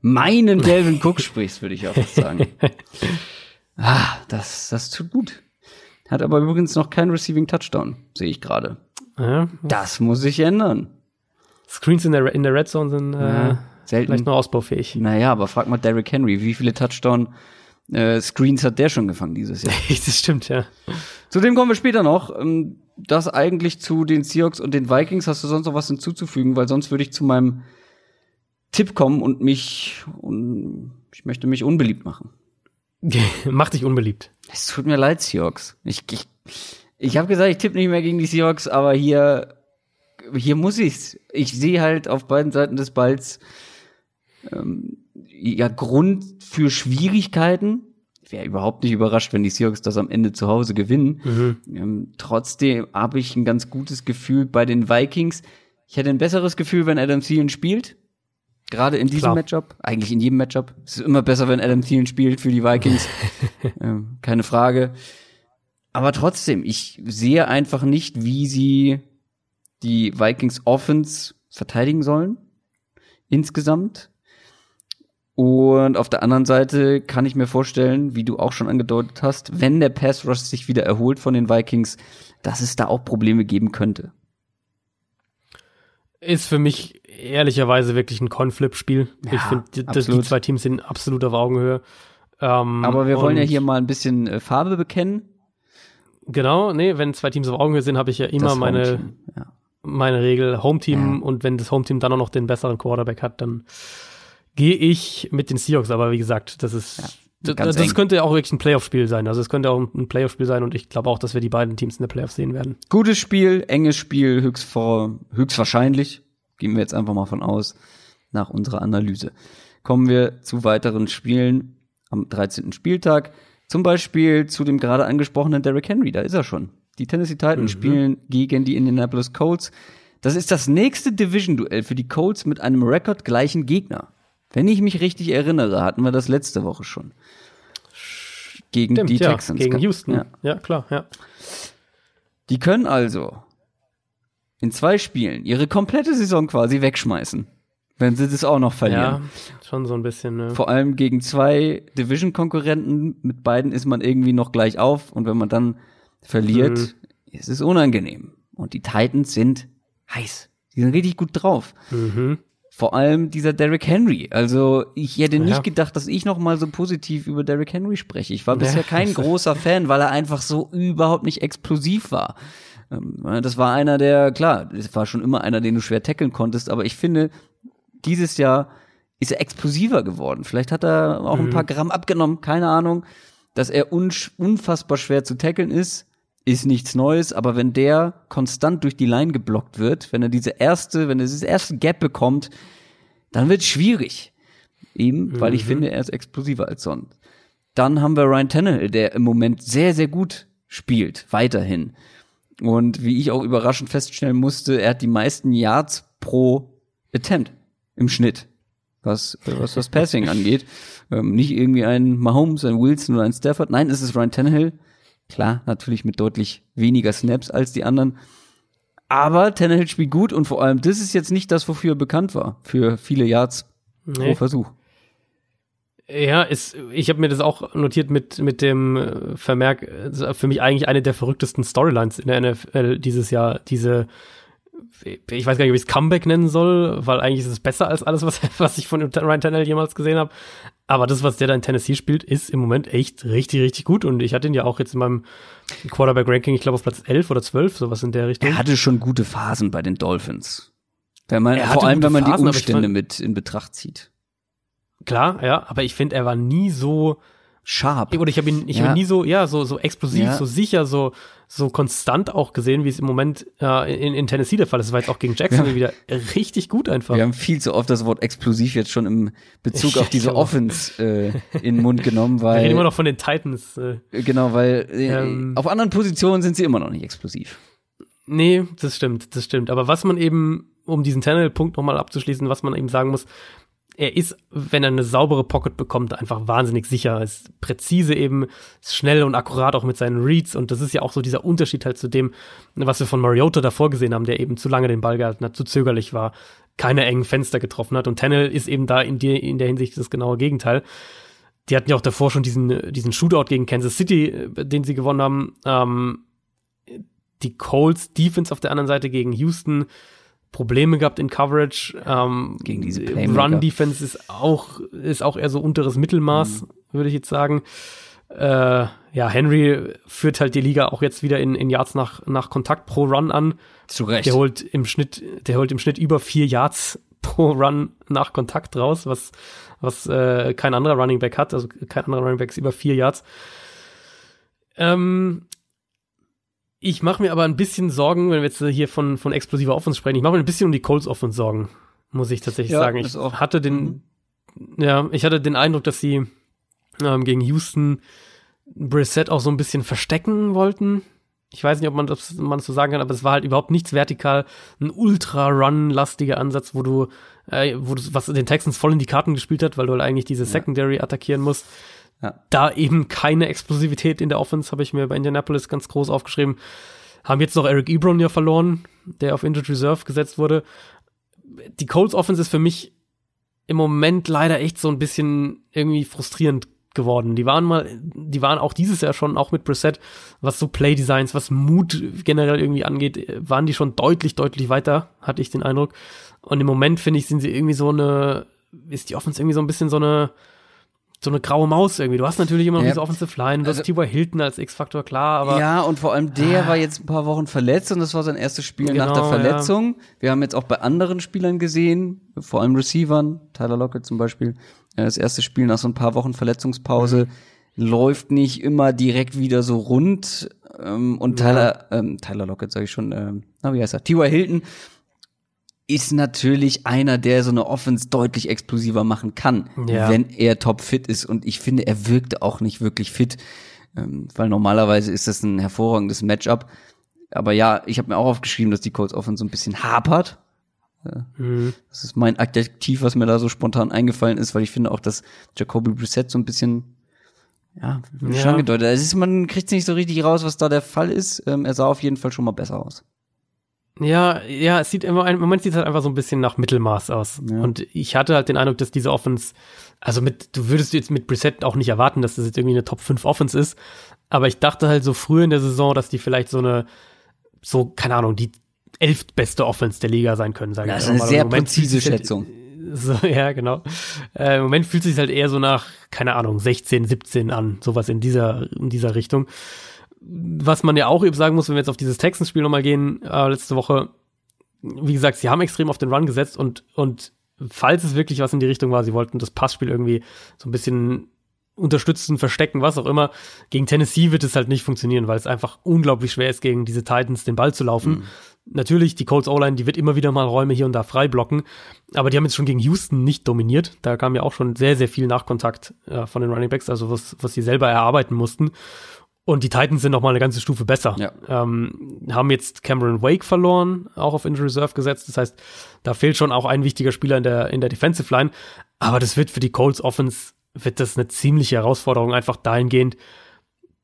meinen Delvin Cook sprichst, würde ich auch sagen. ah, das, das tut gut. Hat aber übrigens noch keinen Receiving Touchdown, sehe ich gerade. Ja, Das muss sich ändern. Screens in der, in der Red Zone sind äh, Ja, selten. vielleicht noch ausbaufähig. Naja, aber frag mal Derrick Henry, wie viele Touchdown äh, Screens hat der schon gefangen dieses Jahr? das stimmt, ja. Zu dem kommen wir später noch. Ähm, Das eigentlich zu den Seahawks und den Vikings. Hast du sonst noch was hinzuzufügen? Weil sonst würde ich zu meinem Tipp kommen und mich, und ich möchte mich unbeliebt machen. Mach dich unbeliebt. Es tut mir leid, Seahawks. Ich, ich, ich habe gesagt, ich tippe nicht mehr gegen die Seahawks, aber hier, hier muss ich's. Ich sehe halt auf beiden Seiten des Balls ähm, ja Grund für Schwierigkeiten. Ich wäre überhaupt nicht überrascht, wenn die Seahawks das am Ende zu Hause gewinnen. Ähm, trotzdem habe ich ein ganz gutes Gefühl bei den Vikings. Ich hätte ein besseres Gefühl, wenn Adam Thielen spielt. Gerade in diesem Klar. Matchup, eigentlich in jedem Matchup. Es ist immer besser, wenn Adam Thielen spielt für die Vikings. ähm, keine Frage. Aber trotzdem, ich sehe einfach nicht, wie sie die Vikings Offense verteidigen sollen. Insgesamt. Und auf der anderen Seite kann ich mir vorstellen, wie du auch schon angedeutet hast, wenn der Pass Rush sich wieder erholt von den Vikings, dass es da auch Probleme geben könnte. Ist für mich ehrlicherweise wirklich ein Coin-Flip-Spiel. Ja, ich finde, die, zwei Teams sind absolut auf Augenhöhe. Ähm, Aber wir wollen ja hier mal ein bisschen äh, Farbe bekennen. Genau, nee, wenn zwei Teams auf Augenhöhe sind, habe ich ja immer Das meine, Ja. meine Regel Home-Team Ja. und wenn das Home-Team dann auch noch den besseren Quarterback hat, dann gehe ich mit den Seahawks. Aber wie gesagt, das ist, das, ganz das eng. könnte auch wirklich ein Playoff-Spiel sein. Also es könnte auch ein Playoff-Spiel sein und ich glaube auch, dass wir die beiden Teams in der Playoffs sehen werden. Gutes Spiel, enges Spiel, höchst vor, höchstwahrscheinlich. Gehen wir jetzt einfach mal von aus, nach unserer Analyse. Kommen wir zu weiteren Spielen am 13. Spieltag. Zum Beispiel zu dem gerade angesprochenen Derrick Henry, da ist er schon. Die Tennessee Titans spielen gegen die Indianapolis Colts. Das ist das nächste Division-Duell für die Colts mit einem rekordgleichen Gegner. Wenn ich mich richtig erinnere, hatten wir das letzte Woche schon. Gegen Stimmt, die ja, Texans. gegen Houston. Ja. Ja. klar, ja. Die können also in zwei Spielen ihre komplette Saison quasi wegschmeißen, wenn sie das auch noch Ja, verlieren. schon so ein bisschen. Ne? Vor allem gegen zwei Division-Konkurrenten, mit beiden ist man irgendwie noch gleich auf und wenn man dann verliert, Mhm. ist es unangenehm. Und die Titans sind heiß. Die sind richtig gut drauf. Mhm. Vor allem dieser Derrick Henry. Also ich hätte nicht Ja. gedacht, dass ich noch mal so positiv über Derrick Henry spreche. Ich war Ja. bisher kein großer Fan, weil er einfach so überhaupt nicht explosiv war. Ähm, Das war einer, der, klar, es war schon immer einer, den du schwer tackeln konntest, aber ich finde, dieses Jahr ist er explosiver geworden. Vielleicht hat er auch ein paar Gramm abgenommen, keine Ahnung. Dass er unfassbar schwer zu tackeln ist, ist nichts Neues, aber wenn der konstant durch die Line geblockt wird, wenn er diese erste, wenn er dieses erste Gap bekommt, dann wird es schwierig. Eben, weil ich finde, er ist explosiver als sonst. Dann haben wir Ryan Tannehill, der im Moment sehr, sehr gut spielt, weiterhin. Und wie ich auch überraschend feststellen musste, er hat die meisten Yards pro Attempt im Schnitt, was, was das Passing angeht. Ähm, nicht irgendwie ein Mahomes, ein Wilson oder ein Stafford. Nein, es ist Ryan Tannehill. Klar, natürlich mit deutlich weniger Snaps als die anderen. Aber Tannehill spielt gut und vor allem, das ist jetzt nicht das, wofür er bekannt war. Für viele Yards Nee. pro Versuch. Ja, ist, ich habe mir das auch notiert mit, mit dem äh, Vermerk, äh, für mich eigentlich eine der verrücktesten Storylines in der NFL dieses Jahr. Diese, ich weiß gar nicht, ob ich es Comeback nennen soll, weil eigentlich ist es besser als alles, was, was ich von Ryan Tannehill jemals gesehen habe. Aber das, was der da in Tennessee spielt, ist im Moment echt richtig, richtig gut. Und ich hatte ihn ja auch jetzt in meinem Quarterback-Ranking, ich glaube auf Platz 11 oder 12, sowas in der Richtung. Er hatte schon gute Phasen bei den Dolphins. Wenn man, Er vor allem, wenn man Phasen, die Umstände fand- mit in Betracht zieht. Klar, ja, aber ich finde, er war nie so, Sharp. Oder ich habe ihn, ich Ja. hab ihn nie so, ja, so, so explosiv, Ja. so sicher, so, so konstant auch gesehen, wie es im Moment äh, in, in Tennessee der Fall ist. Das war jetzt auch gegen Jacksonville wieder richtig gut einfach. Wir haben viel zu oft das Wort explosiv jetzt schon im Bezug Ja, auf diese. Offense äh, in den Mund genommen, Wir reden immer weil noch von den Titans. Äh, genau, weil äh, Ähm. auf anderen Positionen sind sie immer noch nicht explosiv. nee, das stimmt, das stimmt. Aber was man eben, um diesen Tannehill-Punkt nochmal abzuschließen, was man eben sagen muss, er ist, wenn er eine saubere Pocket bekommt, einfach wahnsinnig sicher. Ist präzise eben, ist schnell und akkurat auch mit seinen Reads. Und das ist ja auch so dieser Unterschied halt zu dem, was wir von Mariota davor gesehen haben, der eben zu lange den Ball gehalten hat, zu zögerlich war, keine engen Fenster getroffen hat. Und Tannehill ist eben da in, die, in der Hinsicht das genaue Gegenteil. Die hatten ja auch davor schon diesen, diesen Shootout gegen Kansas City, äh, den sie gewonnen haben. Ähm, die Colts Defense auf der anderen Seite gegen Houston Probleme gehabt in Coverage. Ähm, Gegen diese Playmaker. Run Defense ist auch ist auch eher so unteres Mittelmaß, Mhm. würde ich jetzt sagen. Äh, ja, Henry führt halt die Liga auch jetzt wieder in, in Yards nach, nach Kontakt pro Run an. Zu Recht. Der holt im Schnitt, der holt im Schnitt über vier Yards pro Run nach Kontakt raus, was, was äh, kein anderer Running Back hat. Also kein anderer Running Back ist über vier Yards. Ähm, ich mache mir aber ein bisschen Sorgen, wenn wir jetzt hier von, von explosiver Offense sprechen, ich mache mir ein bisschen um die Colts Offense Sorgen, muss ich tatsächlich Ja, sagen. Ich hatte den, ja, ich hatte den Eindruck, dass sie ähm, gegen Houston Brissett auch so ein bisschen verstecken wollten. Ich weiß nicht, ob man das, man das so sagen kann, aber es war halt überhaupt nichts vertikal. Ein ultra-run-lastiger Ansatz, wo du, äh, wo du, was den Texans voll in die Karten gespielt hat, weil du halt eigentlich diese Secondary attackieren musst. Ja. Da eben keine Explosivität in der Offense, habe ich mir bei Indianapolis ganz groß aufgeschrieben. Haben jetzt noch Eric Ebron ja verloren, der auf Injured Reserve gesetzt wurde. Die Colts Offense ist für mich im Moment leider echt so ein bisschen irgendwie frustrierend geworden. Die waren mal, die waren auch dieses Jahr schon, auch mit Brissett, was so Playdesigns, was Mut generell irgendwie angeht, waren die schon deutlich, deutlich weiter, hatte ich den Eindruck. Und im Moment, finde ich, sind sie irgendwie so eine, ist die Offense irgendwie so ein bisschen so eine, so eine graue Maus irgendwie. Du hast natürlich immer noch Ja. diese Offensive Line, du Also- hast T.Y. Hilton als X-Faktor, klar, aber ja, und vor allem der war jetzt ein paar Wochen verletzt und das war sein erstes Spiel nach Genau, der Verletzung. Wir haben jetzt auch bei anderen Spielern gesehen, vor allem Receivern, Tyler Lockett zum Beispiel, äh, das erste Spiel nach so ein paar Wochen Verletzungspause läuft nicht immer direkt wieder so rund. Ähm, und Tyler, ähm, Tyler Lockett sage ich schon, ähm, na, wie heißt er? T.Y. Hilton ist natürlich einer, der so eine Offense deutlich explosiver machen kann, Ja. wenn er top fit ist. Und ich finde, er wirkte auch nicht wirklich fit, ähm, weil normalerweise ist das ein hervorragendes Matchup. Aber ja, ich habe mir auch aufgeschrieben, dass die Colts Offense so ein bisschen hapert. Mhm. Das ist mein Adjektiv, was mir da so spontan eingefallen ist, weil ich finde auch, dass Jacoby Brissett so ein bisschen, ja, schon angedeutet, es ist, man kriegt nicht so richtig raus, was da der Fall ist. Ähm, er sah auf jeden Fall schon mal besser aus. Ja, ja, es sieht immer, im Moment sieht es halt einfach so ein bisschen nach Mittelmaß aus. Ja. Und ich hatte halt den Eindruck, dass diese Offense, also mit, du würdest jetzt mit Brissett auch nicht erwarten, dass das jetzt irgendwie eine Top 5 Offense ist. Aber ich dachte halt so früh in der Saison, dass die vielleicht so eine, so, keine Ahnung, die elftbeste Offense der Liga sein können, sage ich Das ist eine mal. Sehr präzise halt- Schätzung. So, ja, genau. Äh, Im Moment fühlt es sich halt eher so nach, keine Ahnung, 16, 17 an, sowas in dieser, in dieser Richtung. Was man ja auch eben sagen muss, wenn wir jetzt auf dieses Texans-Spiel nochmal gehen, äh, letzte Woche, wie gesagt, sie haben extrem auf den Run gesetzt und, und falls es wirklich was in die Richtung war, sie wollten das Passspiel irgendwie so ein bisschen unterstützen, verstecken, was auch immer. Gegen Tennessee wird es halt nicht funktionieren, weil es einfach unglaublich schwer ist, gegen diese Titans den Ball zu laufen. Natürlich, die Colts O-Line, die wird immer wieder mal Räume hier und da frei blocken, aber die haben jetzt schon gegen Houston nicht dominiert. Da kam ja auch schon sehr, sehr viel Nachkontakt äh, von den Running Backs, also was, was sie selber erarbeiten mussten. Und die Titans sind noch mal eine ganze Stufe besser. Ja. Ähm, haben jetzt Cameron Wake verloren, auch auf Injury Reserve gesetzt. Das heißt, da fehlt schon auch ein wichtiger Spieler in der, in der Defensive Line. Aber das wird für die Colts Offense, wird das eine ziemliche Herausforderung, einfach dahingehend,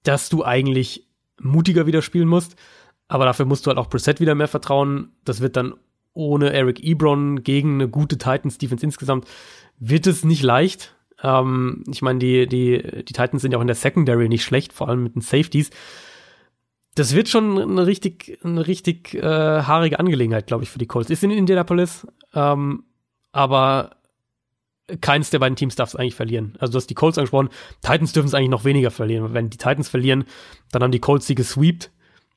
dass du eigentlich mutiger wieder spielen musst. aber dafür musst du halt auch Brissett wieder mehr vertrauen. Das wird dann ohne Eric Ebron gegen eine gute Titans-Defense insgesamt, wird es nicht leicht. Ähm, ich meine, die, die, die Titans sind ja auch in der Secondary nicht schlecht, vor allem mit den Safeties. Das wird schon eine richtig, eine richtig äh, haarige Angelegenheit, glaube ich, für die Colts. Ist in Indianapolis, ähm, aber keins der beiden Teams darf es eigentlich verlieren. Also du hast die Colts angesprochen, Titans dürfen es eigentlich noch weniger verlieren. Wenn die Titans verlieren, dann haben die Colts sie gesweept.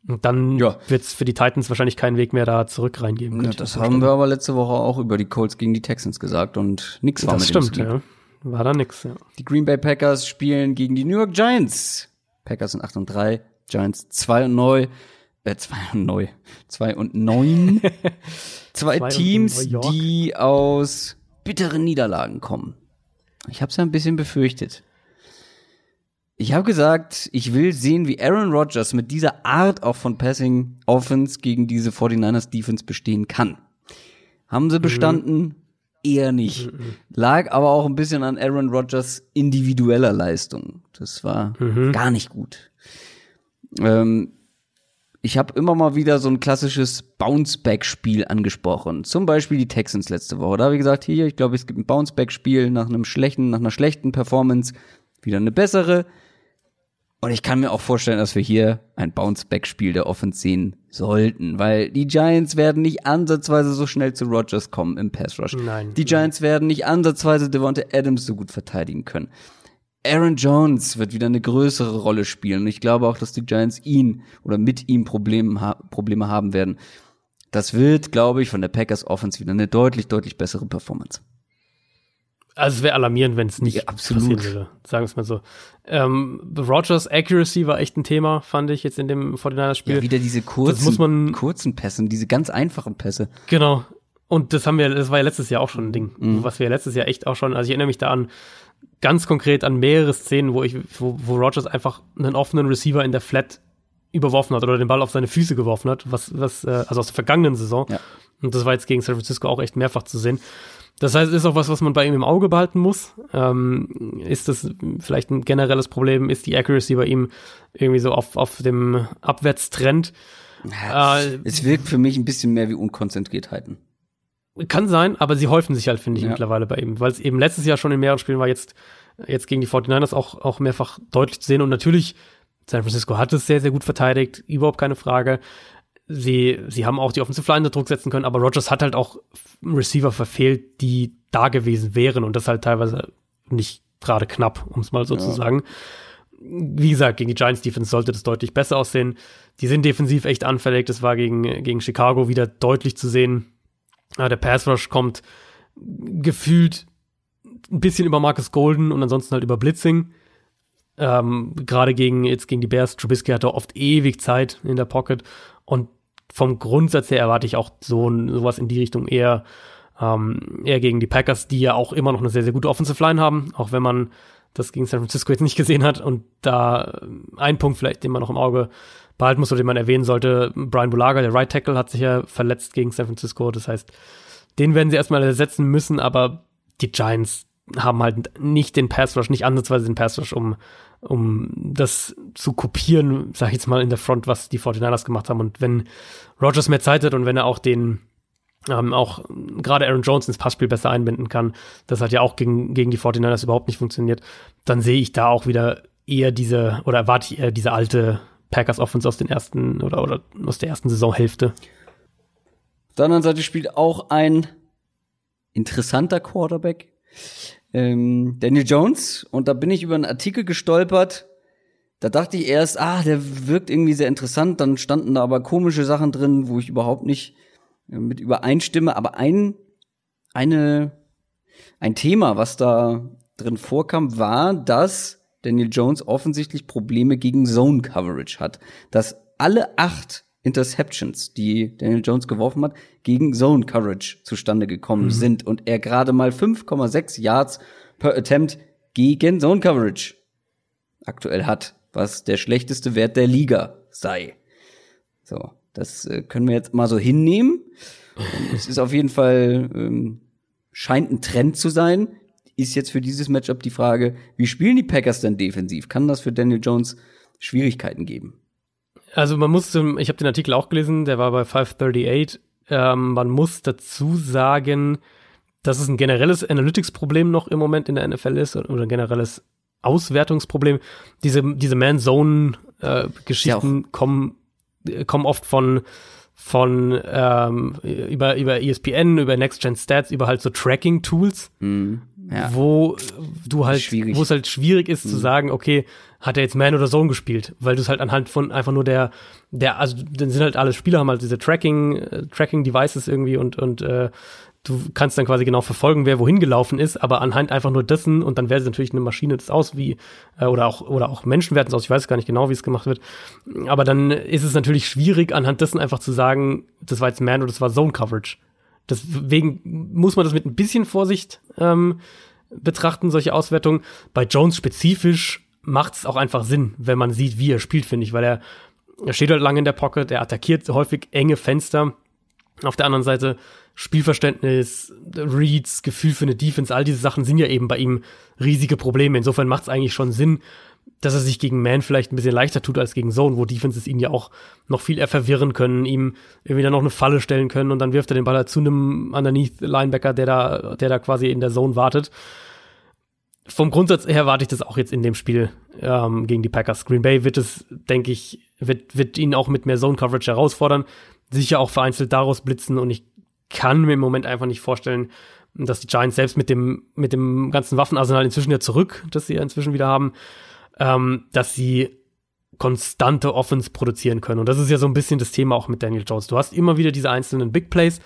Und dann ja. wird es für die Titans wahrscheinlich keinen Weg mehr da zurück reingeben. Ja, das haben wir aber letzte Woche auch über die Colts gegen die Texans gesagt und nix war das mit stimmt, ja. War da nix, ja. Die Green Bay Packers spielen gegen die New York Giants. Packers sind 8 und 3, Giants 2 und neu. Äh, 2 und neu. 2 und 9. Zwei, Zwei Teams, die aus bitteren Niederlagen kommen. Ich habe es ja ein bisschen befürchtet. Ich habe gesagt, ich will sehen, wie Aaron Rodgers mit dieser Art auch von Passing Offense gegen diese 49ers Defense bestehen kann. Haben sie mhm. bestanden? Mhm. Eher nicht. Mhm. Lag aber auch ein bisschen an Aaron Rodgers individueller Leistung. Das war mhm. gar nicht gut. Ähm, ich habe immer mal wieder so ein klassisches Bounce-Back-Spiel angesprochen. Zum Beispiel die Texans letzte Woche. Da habe ich gesagt, hier, ich glaube, es gibt ein Bounce-Back-Spiel nach einem schlechten, nach einer schlechten Performance, wieder eine bessere. Und ich kann mir auch vorstellen, dass wir hier ein Bounce-Back-Spiel der Offense sehen sollten, weil die Giants werden nicht ansatzweise so schnell zu Rogers kommen im Pass Rush. Nein. Die Giants nein. werden nicht ansatzweise Devonta Adams so gut verteidigen können. Aaron Jones wird wieder eine größere Rolle spielen. Und ich glaube auch, dass die Giants ihn oder mit ihm Probleme, ha Probleme haben werden. Das wird, glaube ich, von der Packers Offense wieder eine deutlich, deutlich bessere Performance. Also es wäre alarmierend, wenn es nicht ja, absolut. passieren würde, sagen wir es mal so. Ähm, Rogers Accuracy war echt ein Thema, fand ich jetzt in dem 49ers-Spiel. Ja, wieder diese kurzen, muss man, kurzen Pässe, diese ganz einfachen Pässe. Genau. Und das haben wir, das war ja letztes Jahr auch schon ein Ding, mhm. was wir letztes Jahr echt auch schon, also ich erinnere mich da an, ganz konkret an mehrere Szenen, wo ich, wo, wo Rogers einfach einen offenen Receiver in der Flat überworfen hat oder den Ball auf seine Füße geworfen hat, was, was, äh, also aus der vergangenen Saison. Ja. Und das war jetzt gegen San Francisco auch echt mehrfach zu sehen. Das heißt, es ist auch was, was man bei ihm im Auge behalten muss. Ähm, ist das vielleicht ein generelles Problem? Ist die Accuracy bei ihm irgendwie so auf, auf dem Abwärtstrend? Äh, es wirkt für mich ein bisschen mehr wie Unkonzentriertheiten. Kann sein, aber sie häufen sich halt, finde ich, ja. mittlerweile bei ihm, weil es eben letztes Jahr schon in mehreren Spielen war, jetzt, jetzt gegen die 49ers auch, auch mehrfach deutlich zu sehen. Und natürlich, San Francisco hat es sehr, sehr gut verteidigt, überhaupt keine Frage. Sie, sie haben auch die Offensive Line unter Druck setzen können, aber Rogers hat halt auch Receiver verfehlt, die da gewesen wären und das halt teilweise nicht gerade knapp, um es mal so ja. zu sagen. Wie gesagt, gegen die Giants Defense sollte das deutlich besser aussehen. Die sind defensiv echt anfällig. Das war gegen, gegen Chicago wieder deutlich zu sehen ja, der Pass Rush kommt gefühlt ein bisschen über Marcus Golden und ansonsten halt über Blitzing. Ähm, Gerade gegen, jetzt gegen die Bears, Trubisky hatte oft ewig Zeit in der Pocket und vom Grundsatz her erwarte ich auch so sowas in die Richtung eher, ähm, eher gegen die Packers, die ja auch immer noch eine sehr, sehr gute Offensive Line haben, auch wenn man das gegen San Francisco jetzt nicht gesehen hat und da ein Punkt vielleicht, den man noch im Auge behalten muss oder den man erwähnen sollte. Brian Bulaga, der Right Tackle, hat sich ja verletzt gegen San Francisco. Das heißt, den werden sie erstmal ersetzen müssen, aber die Giants haben halt nicht den Pass Rush, nicht ansatzweise den Pass Rush, um, um das zu kopieren, sag ich jetzt mal, in der Front, was die 49ers gemacht haben. Und wenn Rogers mehr Zeit hat und wenn er auch den, ähm, auch gerade Aaron Jones ins Passspiel besser einbinden kann, das hat ja auch gegen, gegen die 49ers überhaupt nicht funktioniert, dann sehe ich da auch wieder eher diese, oder erwarte ich eher diese alte Packers Offense aus den ersten oder, oder aus der ersten Saisonhälfte. Auf der anderen Seite spielt auch ein interessanter Quarterback, ähm, Daniel Jones. Und da bin ich über einen Artikel gestolpert. Da dachte ich erst, ah, der wirkt irgendwie sehr interessant. Dann standen da aber komische Sachen drin, wo ich überhaupt nicht äh, mit übereinstimme. Aber ein, eine, ein Thema, was da drin vorkam, war, dass Daniel Jones offensichtlich Probleme gegen Zone Coverage hat. Dass alle acht Interceptions, die Daniel Jones geworfen hat, gegen Zone Coverage zustande gekommen mhm. sind und er gerade mal 5,6 Yards per Attempt gegen Zone Coverage aktuell hat, was der schlechteste Wert der Liga sei. So, das äh, können wir jetzt mal so hinnehmen. es ist auf jeden Fall ähm, scheint ein Trend zu sein ist jetzt für dieses Matchup die Frage, wie spielen die Packers denn defensiv? Kann das für Daniel Jones Schwierigkeiten geben? Also man muss, zum- ich habe den Artikel auch gelesen, der war bei 538. Ähm, man muss dazu sagen, dass es ein generelles Analytics-Problem noch im Moment in der NFL ist oder ein generelles Auswertungsproblem. Diese, diese Man-Zone-Geschichten kommen, äh, kommen oft von von ähm, über über ESPN, über Next Gen Stats, über halt so Tracking-Tools, Ja. wo du halt, wo es halt schwierig ist zu sagen, okay, hat er jetzt Man oder Zone gespielt, weil du es halt anhand von einfach nur der, der, also dann sind halt alle Spieler haben halt diese Tracking, äh, Tracking Devices irgendwie und und äh, du kannst dann quasi genau verfolgen, wer wohin gelaufen ist, aber anhand einfach nur dessen und dann wäre es natürlich eine Maschine das aus wie äh, oder auch oder auch Menschen werten es aus. Ich weiß gar nicht genau, wie es gemacht wird, aber dann ist es natürlich schwierig anhand dessen einfach zu sagen, das war jetzt Man oder das war Zone Coverage. Deswegen muss man das mit ein bisschen Vorsicht ähm, betrachten, solche Auswertungen. Bei Jones spezifisch macht es auch einfach Sinn, wenn man sieht, wie er spielt, finde ich, weil er, er steht halt lange in der Pocket, er attackiert häufig enge Fenster. Auf der anderen Seite Spielverständnis, Reads, Gefühl für eine Defense, all diese Sachen sind ja eben bei ihm riesige Probleme. Insofern macht es eigentlich schon Sinn, dass er sich gegen Man vielleicht ein bisschen leichter tut als gegen Zone, wo Defenses ihn ja auch noch viel eher verwirren können, ihm irgendwie dann noch eine Falle stellen können und dann wirft er den Ball halt zu einem underneath Linebacker, der da, der da quasi in der Zone wartet. Vom Grundsatz her warte ich das auch jetzt in dem Spiel ähm, gegen die Packers. Green Bay wird es, denke ich, wird, wird ihn auch mit mehr Zone Coverage herausfordern, sicher auch vereinzelt daraus blitzen und ich kann mir im Moment einfach nicht vorstellen, dass die Giants selbst mit dem, mit dem ganzen Waffenarsenal inzwischen ja zurück, das sie ja inzwischen wieder haben, ähm, dass sie konstante Offense produzieren können. Und das ist ja so ein bisschen das Thema auch mit Daniel Jones. Du hast immer wieder diese einzelnen Big Plays,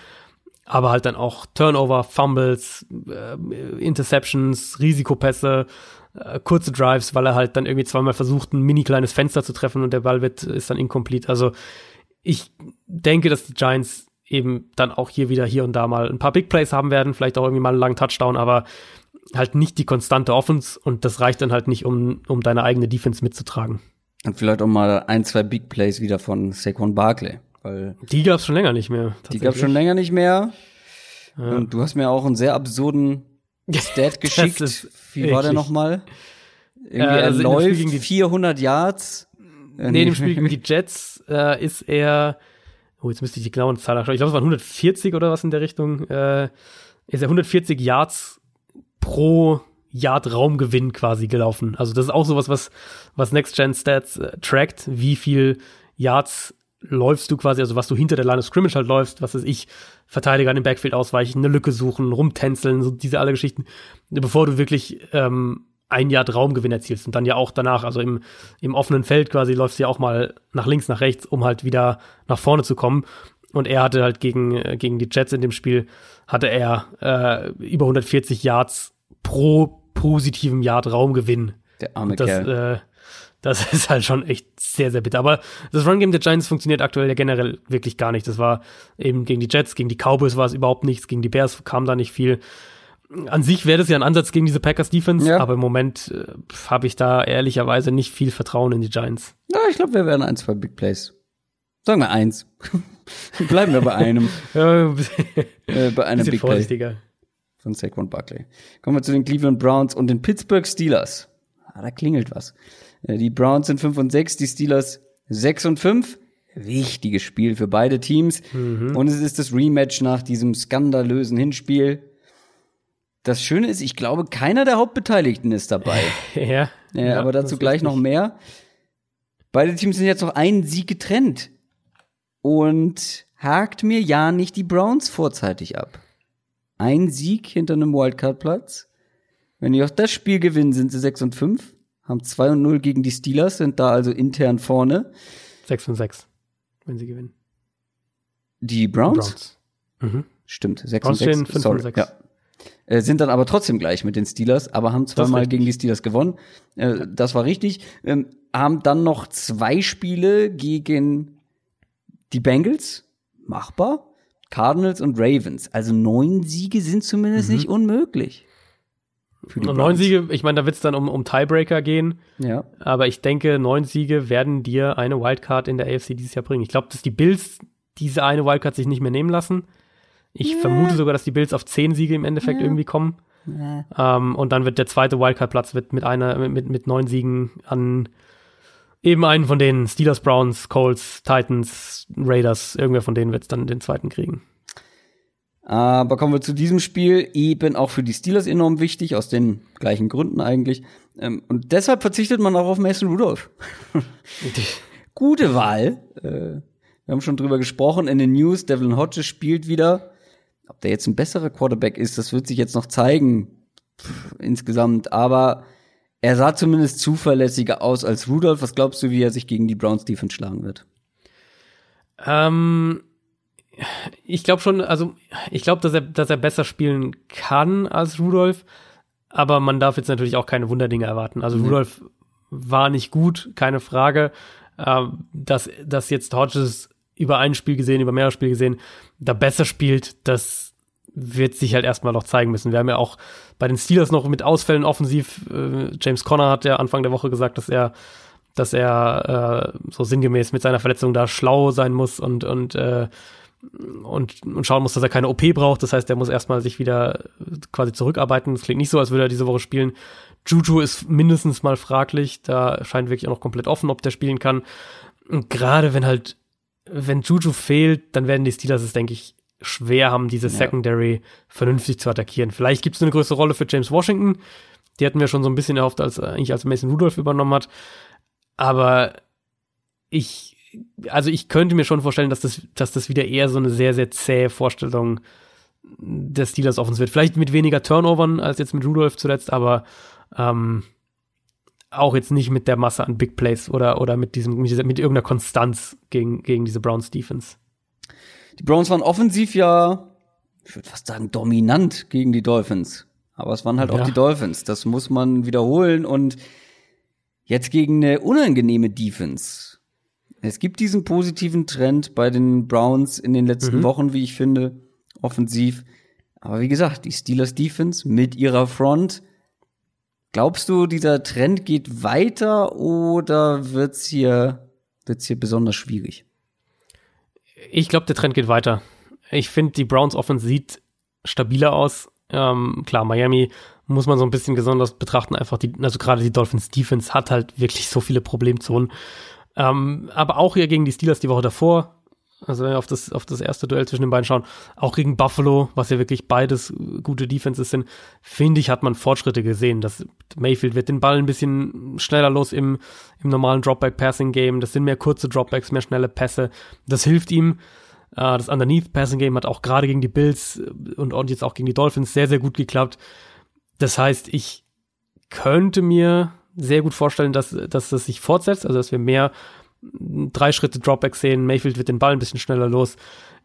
aber halt dann auch Turnover, Fumbles, äh, Interceptions, Risikopässe, äh, kurze Drives, weil er halt dann irgendwie zweimal versucht, ein mini kleines Fenster zu treffen und der Ball wird, ist dann incomplete. Also ich denke, dass die Giants eben dann auch hier wieder hier und da mal ein paar Big Plays haben werden, vielleicht auch irgendwie mal einen langen Touchdown, aber halt nicht die konstante Offense und das reicht dann halt nicht, um, um deine eigene Defense mitzutragen. Und vielleicht auch mal ein, zwei Big Plays wieder von Saquon Barkley. Weil Die gab's schon länger nicht mehr. die gab schon länger nicht mehr. Ja. Und du hast mir auch einen sehr absurden Stat geschickt. Wie war der eklig. nochmal? Irgendwie, Äh, er also Spiel läuft gegen die- 400 Yards. Äh, Nee, dem Spiel gegen die Jets äh, ist er, oh, jetzt müsste ich die genauen Zahl nachschauen. Ich glaube, es waren 140 oder was in der Richtung. Äh, ist er 140 Yards pro Yard Raumgewinn quasi gelaufen. Also das ist auch sowas, was, was Next Gen Stats äh, trackt, wie viel Yards läufst du quasi, also was du hinter der Line of Scrimmage halt läufst, was weiß ich, Verteidiger an dem Backfield ausweichen, eine Lücke suchen, rumtänzeln, so diese alle Geschichten, bevor du wirklich ähm, ein Jahr Raumgewinn erzielst und dann ja auch danach, also im, im offenen Feld quasi läufst du ja auch mal nach links, nach rechts, um halt wieder nach vorne zu kommen. Und er hatte halt gegen, äh, gegen die Jets in dem Spiel, hatte er äh, über 140 Yards pro positiven Yard Raumgewinn. Der arme Das, Kerl. äh, das ist halt schon echt sehr, sehr bitter. Aber das Run-Game der Giants funktioniert aktuell ja generell wirklich gar nicht. Das war eben gegen die Jets, gegen die Cowboys war es überhaupt nichts, gegen die Bears kam da nicht viel. An sich wäre das ja ein Ansatz gegen diese Packers-Defense, Ja. aber im Moment äh, habe ich da ehrlicherweise nicht viel Vertrauen in die Giants. Ja, ich glaube, wir werden ein, zwei Big Plays. Sagen wir eins. Bleiben wir bei einem, Äh, bei einem Big Play vorsichtiger. von Saquon Barkley. Kommen wir zu den Cleveland Browns und den Pittsburgh Steelers. Ah, da klingelt was. Äh, Die Browns sind 5 und 6, die Steelers 6 und 5. Wichtiges Spiel für beide Teams. Und es ist das Rematch nach diesem skandalösen Hinspiel. Das Schöne ist, ich glaube, keiner der Hauptbeteiligten ist dabei. Ja, Äh, aber das dazu gleich noch mehr. Beide Teams sind jetzt noch einen Sieg getrennt. Und hakt mir ja nicht die Browns vorzeitig ab. Ein Sieg hinter einem Wildcard-Platz. Wenn die auch das Spiel gewinnen, sind sie 6 und 5. Haben 2 und 0 gegen die Steelers, sind da also intern vorne. 6 und 6, wenn sie gewinnen. Die Browns? Browns. Mhm. Stimmt, 6 Browns und 6. stehen fünf Sorry, und sechs. Ja. Äh, sind dann aber trotzdem gleich mit den Steelers, aber haben zweimal gegen die Steelers gewonnen. Äh, das war richtig. Ähm, haben dann noch zwei Spiele gegen die Bengals. Machbar. Cardinals und Ravens. Also neun Siege sind zumindest nicht unmöglich. Für die neun. Siege, ich meine, da wird es dann um, um Tiebreaker gehen. Ja. Aber ich denke, neun Siege werden dir eine Wildcard in der AFC dieses Jahr bringen. Ich glaube, dass die Bills diese eine Wildcard sich nicht mehr nehmen lassen. Ich vermute sogar, dass die Bills auf zehn Siege im Endeffekt irgendwie kommen. Ähm, und dann wird der zweite Wildcard-Platz wird mit einer mit, mit neun Siegen an eben einen von den Steelers, Browns, Colts, Titans, Raiders, irgendwer von denen wird es dann den zweiten kriegen. Aber kommen wir zu diesem Spiel, eben auch für die Steelers enorm wichtig, aus den gleichen Gründen eigentlich. Ähm, und deshalb verzichtet man auch auf Mason Rudolph. Gute Wahl. Äh, wir haben schon drüber gesprochen in den News. Devlin Hodges spielt wieder. Ob der jetzt ein besserer Quarterback ist, das wird sich jetzt noch zeigen. Pff, insgesamt. Aber er sah zumindest zuverlässiger aus als Rudolph. Was glaubst du, wie er sich gegen die Browns Defense schlagen wird? Ähm, ich glaube schon, also ich glaube, dass er, dass er besser spielen kann als Rudolph, aber man darf jetzt natürlich auch keine Wunderdinge erwarten. Also mhm. Rudolph war nicht gut, keine Frage. Ähm, dass, dass jetzt Hodges über ein Spiel gesehen, über mehrere Spiele gesehen, da besser spielt, das wird sich halt erstmal noch zeigen müssen. Wir haben ja auch bei den Steelers noch mit Ausfällen offensiv. Äh, James Conner hat ja Anfang der Woche gesagt, dass er, dass er äh, so sinngemäß mit seiner Verletzung da schlau sein muss und und äh, und, und schauen muss, dass er keine OP braucht. Das heißt, er muss erstmal sich wieder quasi zurückarbeiten. Das klingt nicht so, als würde er diese Woche spielen. Juju ist mindestens mal fraglich. Da scheint wirklich auch noch komplett offen, ob der spielen kann. Und gerade wenn halt, wenn Juju fehlt, dann werden die Steelers es, denke ich, schwer haben, diese Secondary vernünftig zu attackieren. Vielleicht gibt es eine größere Rolle für James Washington. Die hatten wir schon so ein bisschen erhofft, als eigentlich als Mason Rudolph übernommen hat. Aber ich, also ich könnte mir schon vorstellen, dass das, dass das wieder eher so eine sehr, sehr zähe Vorstellung des Steelers offens wird. Vielleicht mit weniger Turnovern als jetzt mit Rudolph zuletzt, aber ähm, auch jetzt nicht mit der Masse an Big Plays oder, oder mit diesem, mit, dieser, mit irgendeiner Konstanz gegen, gegen diese Browns Defense. Die Browns waren offensiv ja, ich würde fast sagen, dominant gegen die Dolphins. Aber es waren halt ja. auch die Dolphins. Das muss man wiederholen und jetzt gegen eine unangenehme Defense. Es gibt diesen positiven Trend bei den Browns in den letzten mhm. Wochen, wie ich finde, offensiv. Aber wie gesagt, die Steelers Defense mit ihrer Front Glaubst du, dieser Trend geht weiter oder wird's hier, wird's hier besonders schwierig? Ich glaube, der Trend geht weiter. Ich finde, die Browns Offense sieht stabiler aus. Ähm, klar, Miami muss man so ein bisschen besonders betrachten. Einfach die, also gerade die Dolphins Defense hat halt wirklich so viele Problemzonen. Ähm, aber auch hier gegen die Steelers die Woche davor also wenn wir auf das, auf das erste Duell zwischen den beiden schauen, auch gegen Buffalo, was ja wirklich beides gute Defenses sind, finde ich, hat man Fortschritte gesehen. Das Mayfield wird den Ball ein bisschen schneller los im, im normalen Dropback-Passing-Game. Das sind mehr kurze Dropbacks, mehr schnelle Pässe. Das hilft ihm. Uh, das Underneath-Passing-Game hat auch gerade gegen die Bills und, und jetzt auch gegen die Dolphins sehr, sehr gut geklappt. Das heißt, ich könnte mir sehr gut vorstellen, dass, dass das sich fortsetzt, also dass wir mehr drei Schritte Dropback sehen, Mayfield wird den Ball ein bisschen schneller los.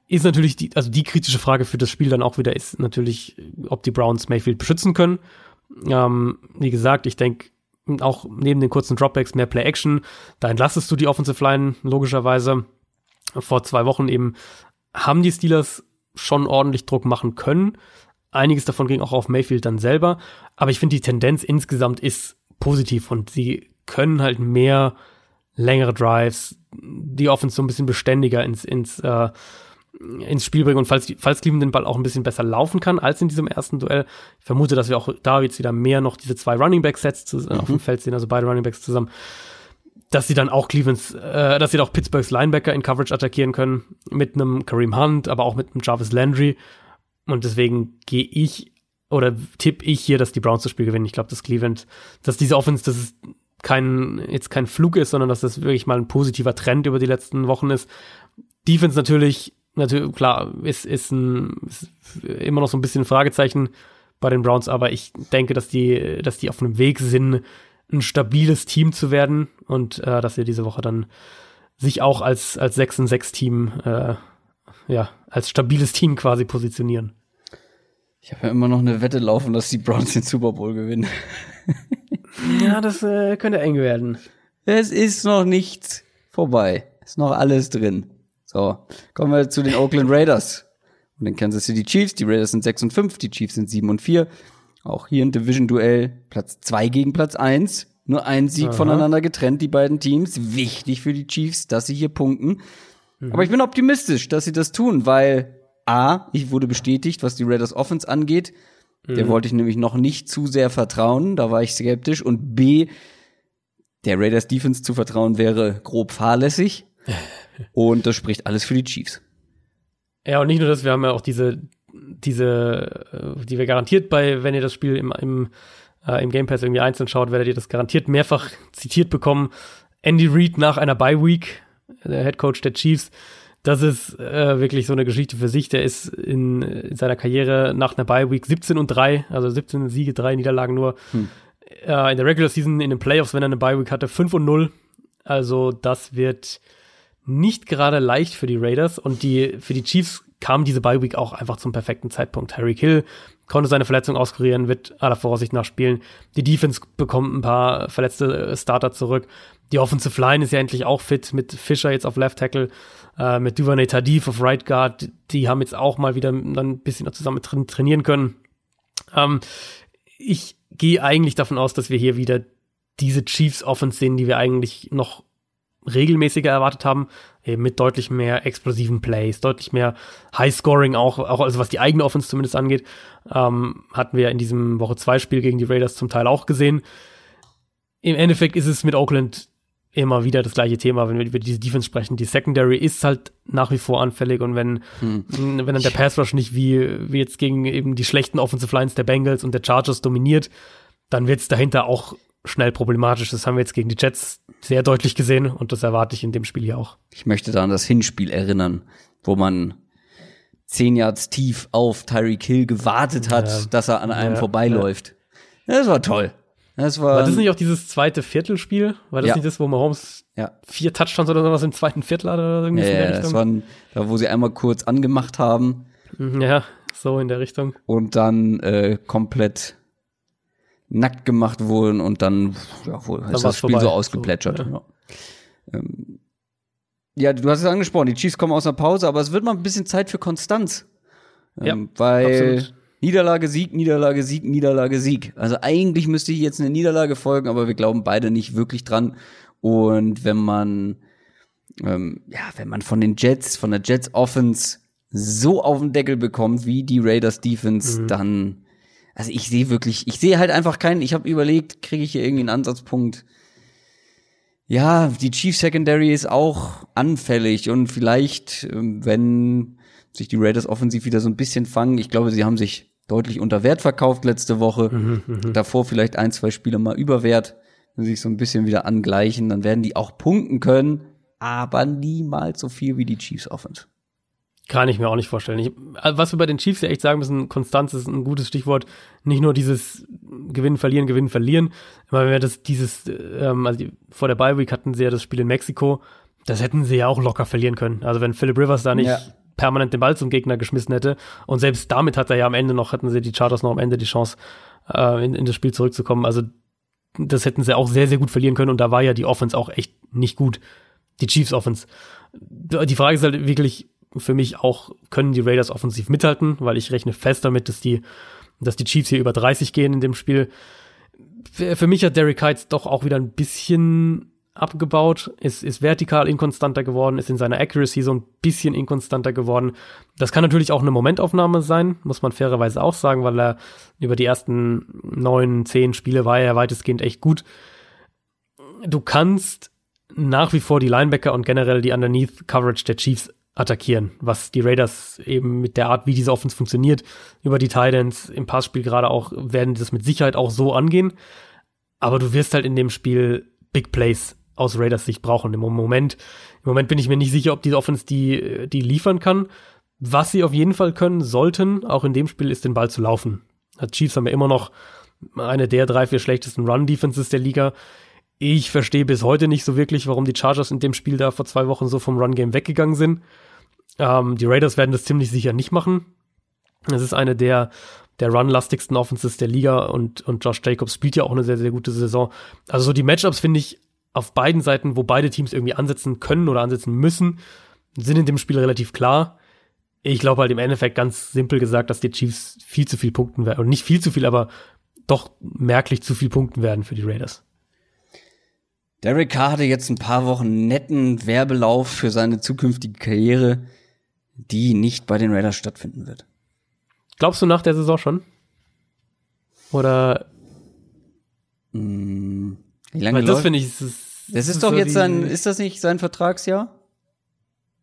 Ist natürlich die, also die kritische Frage für das Spiel dann auch wieder ist natürlich, ob die Browns Mayfield beschützen können. Ähm, wie gesagt, ich denke, auch neben den kurzen Dropbacks mehr Play-Action, da entlastest du die Offensive Line logischerweise. Vor zwei Wochen eben haben die Steelers schon ordentlich Druck machen können. Einiges davon ging auch auf Mayfield dann selber. Aber ich finde, die Tendenz insgesamt ist positiv und sie können halt mehr längere Drives, die Offense so ein bisschen beständiger ins, ins, äh, ins Spiel bringen und falls, falls Cleveland den Ball auch ein bisschen besser laufen kann als in diesem ersten Duell, ich vermute, dass wir auch da jetzt wieder mehr noch diese zwei Running Back Sets mhm. auf dem Feld sehen, also beide Running Backs zusammen, dass sie dann auch Clevelands, äh, dass sie auch Pittsburghs Linebacker in Coverage attackieren können mit einem Kareem Hunt, aber auch mit einem Jarvis Landry und deswegen gehe ich oder tippe ich hier, dass die Browns das Spiel gewinnen. Ich glaube, dass Cleveland, dass diese Offense, das ist kein, jetzt kein Flug ist, sondern dass das wirklich mal ein positiver Trend über die letzten Wochen ist. Defense natürlich, natürlich, klar, ist, ist, ein, ist immer noch so ein bisschen ein Fragezeichen bei den Browns, aber ich denke, dass die, dass die auf einem Weg sind, ein stabiles Team zu werden und äh, dass sie diese Woche dann sich auch als, als 6-6-Team, äh, ja, als stabiles Team quasi positionieren. Ich habe ja immer noch eine Wette laufen, dass die Browns den Super Bowl gewinnen. Ja, das äh, könnte eng werden. Es ist noch nichts vorbei. Ist noch alles drin. So, kommen wir zu den Oakland Raiders und den Kansas City Chiefs. Die Raiders sind 6 und 5, die Chiefs sind 7 und 4. Auch hier ein Division-Duell. Platz 2 gegen Platz 1. Nur ein Sieg Aha. voneinander getrennt, die beiden Teams. Wichtig für die Chiefs, dass sie hier punkten. Mhm. Aber ich bin optimistisch, dass sie das tun, weil A, ich wurde bestätigt, was die Raiders Offense angeht. Der mhm. wollte ich nämlich noch nicht zu sehr vertrauen, da war ich skeptisch. Und B, der Raiders Defense zu vertrauen wäre grob fahrlässig. und das spricht alles für die Chiefs. Ja, und nicht nur das, wir haben ja auch diese, diese, äh, die wir garantiert bei, wenn ihr das Spiel im, im, äh, im Game Pass irgendwie einzeln schaut, werdet ihr das garantiert mehrfach zitiert bekommen. Andy Reid nach einer Bye Week, der Head Coach der Chiefs, das ist äh, wirklich so eine Geschichte für sich. Der ist in, in seiner Karriere nach einer Bye Week 17 und 3, also 17 Siege, 3 Niederlagen nur. Hm. Äh, in der Regular Season, in den Playoffs, wenn er eine Bye Week hatte, 5 und 0. Also das wird nicht gerade leicht für die Raiders und die für die Chiefs kam diese Bye Week auch einfach zum perfekten Zeitpunkt. Harry Hill konnte seine Verletzung auskurieren, wird aller Voraussicht nach spielen. Die Defense bekommt ein paar verletzte Starter zurück. Die Offensive Line ist ja endlich auch fit mit Fischer jetzt auf Left Tackle äh, mit Duvernay Tardif auf Right Guard, die haben jetzt auch mal wieder dann ein bisschen zusammen tra trainieren können. Ähm, ich gehe eigentlich davon aus, dass wir hier wieder diese Chiefs Offense sehen, die wir eigentlich noch regelmäßiger erwartet haben, eben mit deutlich mehr explosiven Plays, deutlich mehr High Scoring auch, auch also was die eigene Offense zumindest angeht, ähm, hatten wir in diesem Woche 2 Spiel gegen die Raiders zum Teil auch gesehen. Im Endeffekt ist es mit Oakland immer wieder das gleiche Thema, wenn wir über diese Defense sprechen. Die Secondary ist halt nach wie vor anfällig und wenn, hm. wenn dann der Pass Rush nicht wie, wie jetzt gegen eben die schlechten Offensive Lines der Bengals und der Chargers dominiert, dann wird es dahinter auch schnell problematisch. Das haben wir jetzt gegen die Jets sehr deutlich gesehen und das erwarte ich in dem Spiel hier auch. Ich möchte da an das Hinspiel erinnern, wo man zehn Yards tief auf Tyreek Hill gewartet hat, ja. dass er an einem ja, vorbeiläuft. Ja. Das war toll. Das war, war das nicht auch dieses zweite Viertelspiel? War das ja. nicht das, wo Mahomes ja. vier Touchdowns oder sowas im zweiten Viertel hatte? Oder irgendwie ja, in der ja, Richtung? das war da, wo sie einmal kurz angemacht haben. Mhm, ja, so in der Richtung. Und dann äh, komplett nackt gemacht wurden und dann, ja, wohl, ist das Spiel vorbei. so ausgeplätschert. So, ja. Ähm, ja, du hast es angesprochen, die Chiefs kommen aus einer Pause, aber es wird mal ein bisschen Zeit für Konstanz. Ähm, ja, weil absolut. Niederlage, Sieg, Niederlage, Sieg, Niederlage, Sieg. Also eigentlich müsste ich jetzt eine Niederlage folgen, aber wir glauben beide nicht wirklich dran. Und wenn man, ähm, ja, wenn man von den Jets, von der Jets Offense so auf den Deckel bekommt wie die Raiders Defense, mhm. dann, also ich sehe wirklich, ich sehe halt einfach keinen, ich habe überlegt, kriege ich hier irgendwie einen Ansatzpunkt. Ja, die Chief Secondary ist auch anfällig und vielleicht, ähm, wenn sich die Raiders offensiv wieder so ein bisschen fangen, ich glaube, sie haben sich deutlich unter Wert verkauft letzte Woche. Mhm, mhm, Davor vielleicht ein, zwei Spiele mal über Wert. Wenn sie sich so ein bisschen wieder angleichen, dann werden die auch punkten können, aber niemals so viel wie die Chiefs Offense. Kann ich mir auch nicht vorstellen. Ich, also was wir bei den Chiefs ja echt sagen müssen, Konstanz ist ein gutes Stichwort. Nicht nur dieses Gewinnen, Verlieren, Gewinnen, Verlieren. Immer wenn wir das, dieses, ähm, also die, vor der Bye Week hatten sie ja das Spiel in Mexiko. Das hätten sie ja auch locker verlieren können. Also wenn Philip Rivers da nicht ja permanent den Ball zum Gegner geschmissen hätte. Und selbst damit hat er ja am Ende noch, hatten sie die Chargers noch am Ende die Chance, äh, in, in das Spiel zurückzukommen. Also das hätten sie auch sehr, sehr gut verlieren können. Und da war ja die Offense auch echt nicht gut. Die Chiefs Offense. Die Frage ist halt wirklich für mich auch, können die Raiders offensiv mithalten? Weil ich rechne fest damit, dass die, dass die Chiefs hier über 30 gehen in dem Spiel. Für mich hat Derek Kites doch auch wieder ein bisschen abgebaut, ist, ist vertikal inkonstanter geworden, ist in seiner Accuracy so ein bisschen inkonstanter geworden. Das kann natürlich auch eine Momentaufnahme sein, muss man fairerweise auch sagen, weil er über die ersten neun, zehn Spiele war er weitestgehend echt gut. Du kannst nach wie vor die Linebacker und generell die Underneath Coverage der Chiefs attackieren, was die Raiders eben mit der Art, wie diese Offense funktioniert, über die Titans im Passspiel gerade auch, werden das mit Sicherheit auch so angehen. Aber du wirst halt in dem Spiel Big Plays aus Raiders Sicht brauchen. Im Moment, im Moment bin ich mir nicht sicher, ob diese Offense die, die liefern kann. Was sie auf jeden Fall können sollten, auch in dem Spiel, ist den Ball zu laufen. Die Chiefs haben ja immer noch eine der drei, vier schlechtesten Run-Defenses der Liga. Ich verstehe bis heute nicht so wirklich, warum die Chargers in dem Spiel da vor zwei Wochen so vom Run-Game weggegangen sind. Ähm, die Raiders werden das ziemlich sicher nicht machen. Es ist eine der, der run-lastigsten Offenses der Liga und, und Josh Jacobs spielt ja auch eine sehr, sehr gute Saison. Also so die Matchups finde ich auf beiden Seiten, wo beide Teams irgendwie ansetzen können oder ansetzen müssen, sind in dem Spiel relativ klar. Ich glaube halt im Endeffekt ganz simpel gesagt, dass die Chiefs viel zu viel punkten werden. Und nicht viel zu viel, aber doch merklich zu viel punkten werden für die Raiders. Derek Carr hatte jetzt ein paar Wochen netten Werbelauf für seine zukünftige Karriere, die nicht bei den Raiders stattfinden wird. Glaubst du nach der Saison schon? Oder? Mm, Wie lange Weil das finde ich, ist, Das ist doch so jetzt sein, ist das nicht sein Vertragsjahr?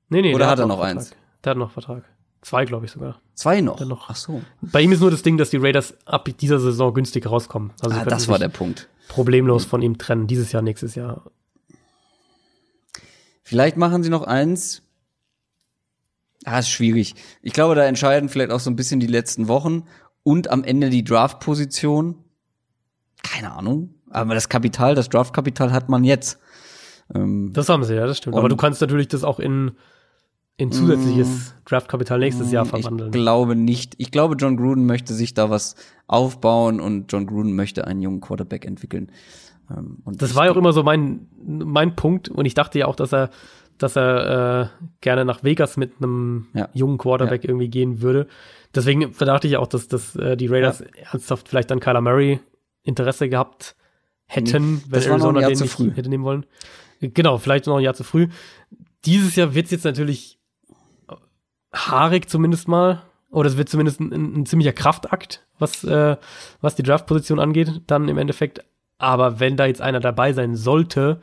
Nee, nee, Oder der hat er noch Vertrag. eins? Der hat noch Vertrag. Zwei, glaube ich sogar. Zwei noch. Dann noch. Ach so. Bei ihm ist nur das Ding, dass die Raiders ab dieser Saison günstig rauskommen. Also Ah, das war der Punkt. problemlos von ihm trennen. Dieses Jahr, nächstes Jahr. Vielleicht machen sie noch eins. Ah, ist schwierig. Ich glaube, da entscheiden vielleicht auch so ein bisschen die letzten Wochen und am Ende die Draft-Position. Keine Ahnung. Aber das Kapital, das Draft-Kapital hat man jetzt. Ähm, Das haben sie, ja, das stimmt. Aber du kannst natürlich das auch in, in zusätzliches Draftkapital nächstes Jahr verwandeln. Mm. Ich glaube nicht. Ich glaube, John Gruden möchte sich da was aufbauen und John Gruden möchte einen jungen Quarterback entwickeln. Ähm, Und Das war ja auch immer so mein, mein Punkt. Und ich dachte ja auch, dass er, dass er äh, gerne nach Vegas mit einem Ja. jungen Quarterback irgendwie gehen würde. Deswegen verdachte ich auch, dass, dass äh, die Raiders ernsthaft vielleicht an Kyler Murray Interesse gehabt hätten, wenn noch ein Arizona Jahr den zu nicht früh. hätte nehmen wollen. Genau, vielleicht noch ein Jahr zu früh. Dieses Jahr wird es jetzt natürlich haarig zumindest mal. Oder es wird zumindest ein, ein, ein ziemlicher Kraftakt, was, äh, was die Draftposition angeht, dann im Endeffekt. Aber wenn da jetzt einer dabei sein sollte,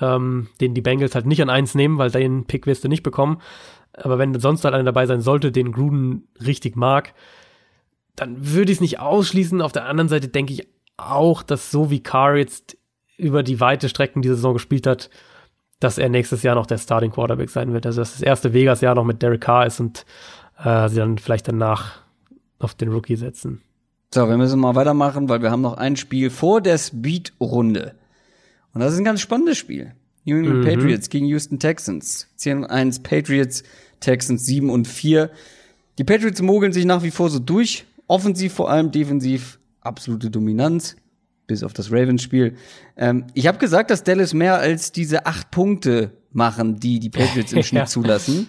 ähm, den die Bengals halt nicht an eins nehmen, weil den Pick wirst du nicht bekommen. Aber wenn sonst halt einer dabei sein sollte, den Gruden richtig mag, dann würde ich es nicht ausschließen. Auf der anderen Seite denke ich auch, dass so wie Carr jetzt über die weite Strecken diese Saison gespielt hat, dass er nächstes Jahr noch der Starting Quarterback sein wird. Also dass das erste Vegas-Jahr noch mit Derek Carr ist und äh, sie dann vielleicht danach auf den Rookie setzen. So, wir müssen mal weitermachen, weil wir haben noch ein Spiel vor der Speed-Runde. Und das ist ein ganz spannendes Spiel. New England Mhm. Patriots gegen Houston Texans. 10 und 1 Patriots, Texans 7 und 4. Die Patriots mogeln sich nach wie vor so durch. Offensiv vor allem, defensiv absolute Dominanz. Bis auf das Ravens-Spiel. Ähm, ich habe gesagt, dass Dallas mehr als diese acht Punkte machen, die die Patriots im Schnitt Ja. zulassen.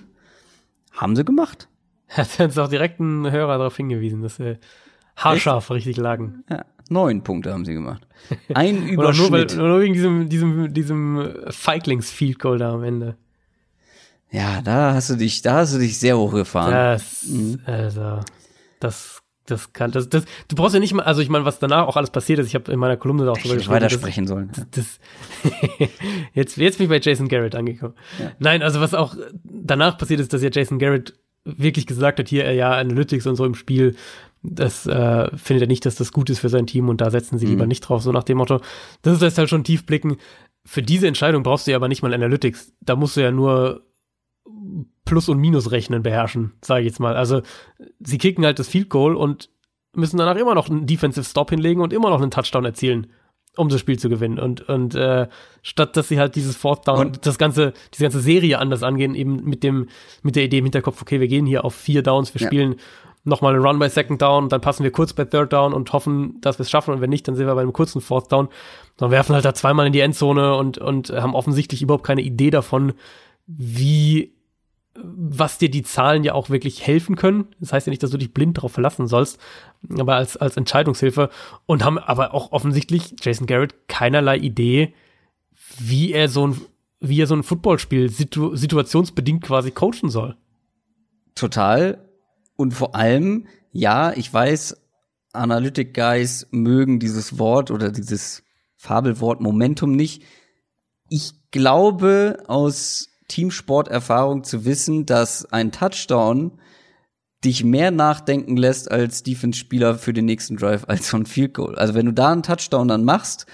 Haben sie gemacht. Hat uns auch direkt ein Hörer darauf hingewiesen, dass sie haarscharf richtig lagen. Ja, neun Punkte haben sie gemacht. Ein Oder nur, weil, Überschnitt. nur wegen diesem, diesem, diesem Feiglings-Field Goal da am Ende. Ja, da hast du dich, da hast du dich sehr hochgefahren. Das, also, das, das kann, das, das, du brauchst ja nicht mal, also ich meine, was danach auch alles passiert ist, ich habe in meiner Kolumne da auch ich drüber das- weitersprechen sollen. Ja. Das jetzt, jetzt bin ich bei Jason Garrett angekommen. Nein, also was auch danach passiert ist, dass ja Jason Garrett wirklich gesagt hat, hier, ja, Analytics und so im Spiel, das äh, findet er nicht, dass das gut ist für sein Team und da setzen sie lieber nicht drauf, so nach dem Motto. Das lässt halt schon tief blicken. Für diese Entscheidung brauchst du ja aber nicht mal Analytics. Da musst du ja nur Plus- und Minusrechnen beherrschen, sage ich jetzt mal. Also sie kicken halt das Field Goal und müssen danach immer noch einen Defensive Stop hinlegen und immer noch einen Touchdown erzielen, um das Spiel zu gewinnen. Und, und äh, statt dass sie halt dieses Fourth Down und das ganze, diese ganze Serie anders angehen, eben mit dem, mit der Idee im Hinterkopf, okay, wir gehen hier auf vier Downs, wir Ja. spielen nochmal einen Run bei Second Down, dann passen wir kurz bei Third Down und hoffen, dass wir es schaffen und wenn nicht, dann sind wir bei einem kurzen Fourth Down. Dann werfen halt da zweimal in die Endzone und, und haben offensichtlich überhaupt keine Idee davon, wie was dir die Zahlen ja auch wirklich helfen können. Das heißt ja nicht, dass du dich blind darauf verlassen sollst, aber als, als Entscheidungshilfe und haben aber auch offensichtlich Jason Garrett keinerlei Idee, wie er so ein, wie er so ein Footballspiel situ situationsbedingt quasi coachen soll. Total. Und vor allem, ja, ich weiß, Analytic Guys mögen dieses Wort oder dieses Fabelwort Momentum nicht. Ich glaube aus Teamsporterfahrung zu wissen, dass ein Touchdown dich mehr nachdenken lässt als Defense-Spieler für den nächsten Drive als so ein Field Goal. Also wenn du da einen Touchdown dann machst,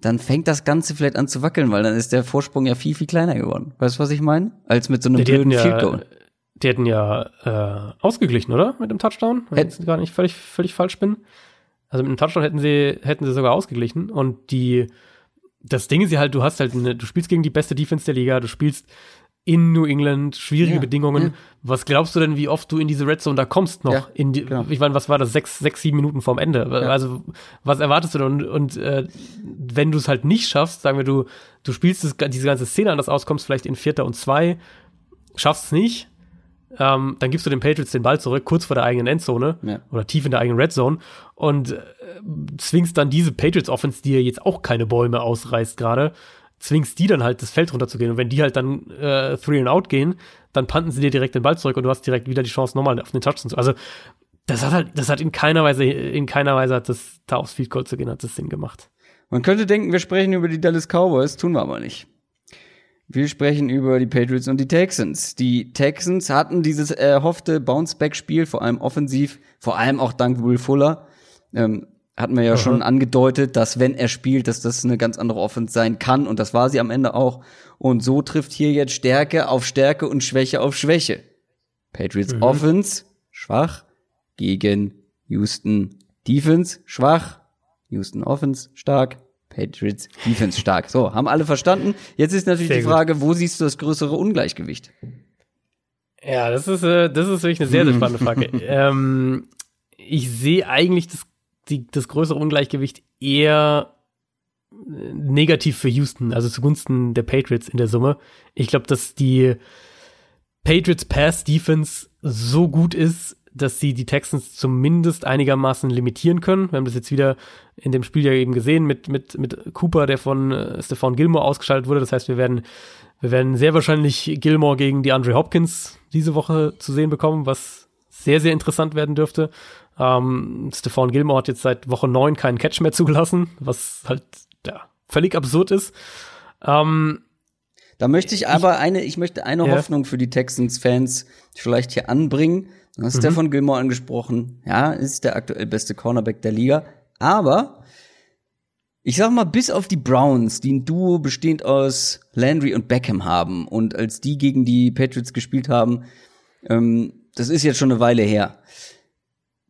dann fängt das Ganze vielleicht an zu wackeln, weil dann ist der Vorsprung ja viel, viel kleiner geworden. Weißt du, was ich meine? Als mit so einem Die blöden Field ja, Goal. die hätten ja äh, ausgeglichen, oder? Mit dem Touchdown? Wenn ich gar nicht völlig, völlig falsch bin. Also mit dem Touchdown hätten sie, hätten sie sogar ausgeglichen. Und die, das Ding ist ja halt, du hast halt eine, du spielst gegen die beste Defense der Liga, du spielst in New England, schwierige Ja, Bedingungen. ja. Was glaubst du denn, wie oft du in diese Red Zone da kommst noch? Ja, in die, genau. Ich meine, was war das? Sechs, sechs, sieben Minuten vorm Ende. Also, was erwartest du denn? Und, und äh, wenn du es halt nicht schaffst, sagen wir, du, du spielst das, diese ganze Szene anders aus, kommst vielleicht in Vierter und zwei, schaffst es nicht, ähm, dann gibst du den Patriots den Ball zurück, kurz vor der eigenen Endzone Ja. oder tief in der eigenen Red Zone und äh, zwingst dann diese Patriots Offense, die ja jetzt auch keine Bäume ausreißt gerade, zwingst die dann halt das Feld runterzugehen. Und wenn die halt dann äh, three and out gehen, dann panten sie dir direkt den Ball zurück und du hast direkt wieder die Chance, nochmal auf den Touchdown zu. Also das hat halt, das hat in keiner Weise, in keiner Weise hat das da aufs Field Goal zu gehen, hat das Sinn gemacht. Man könnte denken, wir sprechen über die Dallas Cowboys, tun wir aber nicht. Wir sprechen über die Patriots und die Texans. Die Texans hatten dieses erhoffte Bounce-Back-Spiel, vor allem offensiv, vor allem auch dank Will Fuller. Ähm, hatten wir ja Aha. schon angedeutet, dass wenn er spielt, dass das eine ganz andere Offense sein kann und das war sie am Ende auch. Und so trifft hier jetzt Stärke auf Stärke und Schwäche auf Schwäche. Patriots mhm. Offense schwach gegen Houston Defense schwach, Houston Offense stark, Patriots Defense stark. So, haben alle verstanden. Jetzt ist natürlich sehr die Frage, gut. wo siehst du das größere Ungleichgewicht? Ja, das ist, äh, das ist wirklich eine sehr, sehr spannende Frage. ähm, ich sehe eigentlich das die, das größere Ungleichgewicht eher äh, negativ für Houston, also zugunsten der Patriots in der Summe. Ich glaube, dass die Patriots Pass Defense so gut ist, dass sie die Texans zumindest einigermaßen limitieren können. Wir haben das jetzt wieder in dem Spiel ja eben gesehen mit, mit, mit Cooper, der von äh, Stephon Gilmore ausgeschaltet wurde. Das heißt, wir werden, wir werden sehr wahrscheinlich Gilmore gegen die Andre Hopkins diese Woche zu sehen bekommen, was sehr, sehr interessant werden dürfte. Ähm, Stephon Gilmore hat jetzt seit Woche 9 keinen Catch mehr zugelassen, was halt ja, völlig absurd ist. Ähm, da möchte ich aber ich, eine, ich möchte eine ja. Hoffnung für die Texans-Fans vielleicht hier anbringen. Du hast mhm. Stefan Gilmore angesprochen. Ja, ist der aktuell beste Cornerback der Liga. Aber ich sag mal, bis auf die Browns, die ein Duo bestehend aus Landry und Beckham haben und als die gegen die Patriots gespielt haben, ähm, das ist jetzt schon eine Weile her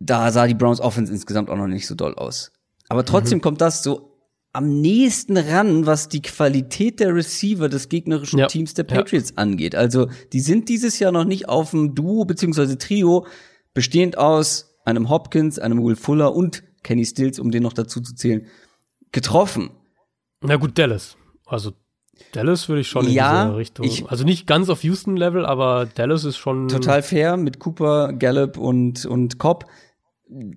da sah die Browns Offense insgesamt auch noch nicht so doll aus. Aber trotzdem mhm. kommt das so am nächsten ran, was die Qualität der Receiver des gegnerischen ja. Teams der Patriots ja. angeht. Also, die sind dieses Jahr noch nicht auf dem Duo beziehungsweise Trio bestehend aus einem Hopkins, einem Will Fuller und Kenny Stills, um den noch dazu zu zählen, getroffen. Na gut, Dallas. Also Dallas würde ich schon in ja, diese Richtung. Ich, also nicht ganz auf Houston-Level, aber Dallas ist schon. Total fair mit Cooper, Gallup und, und Cobb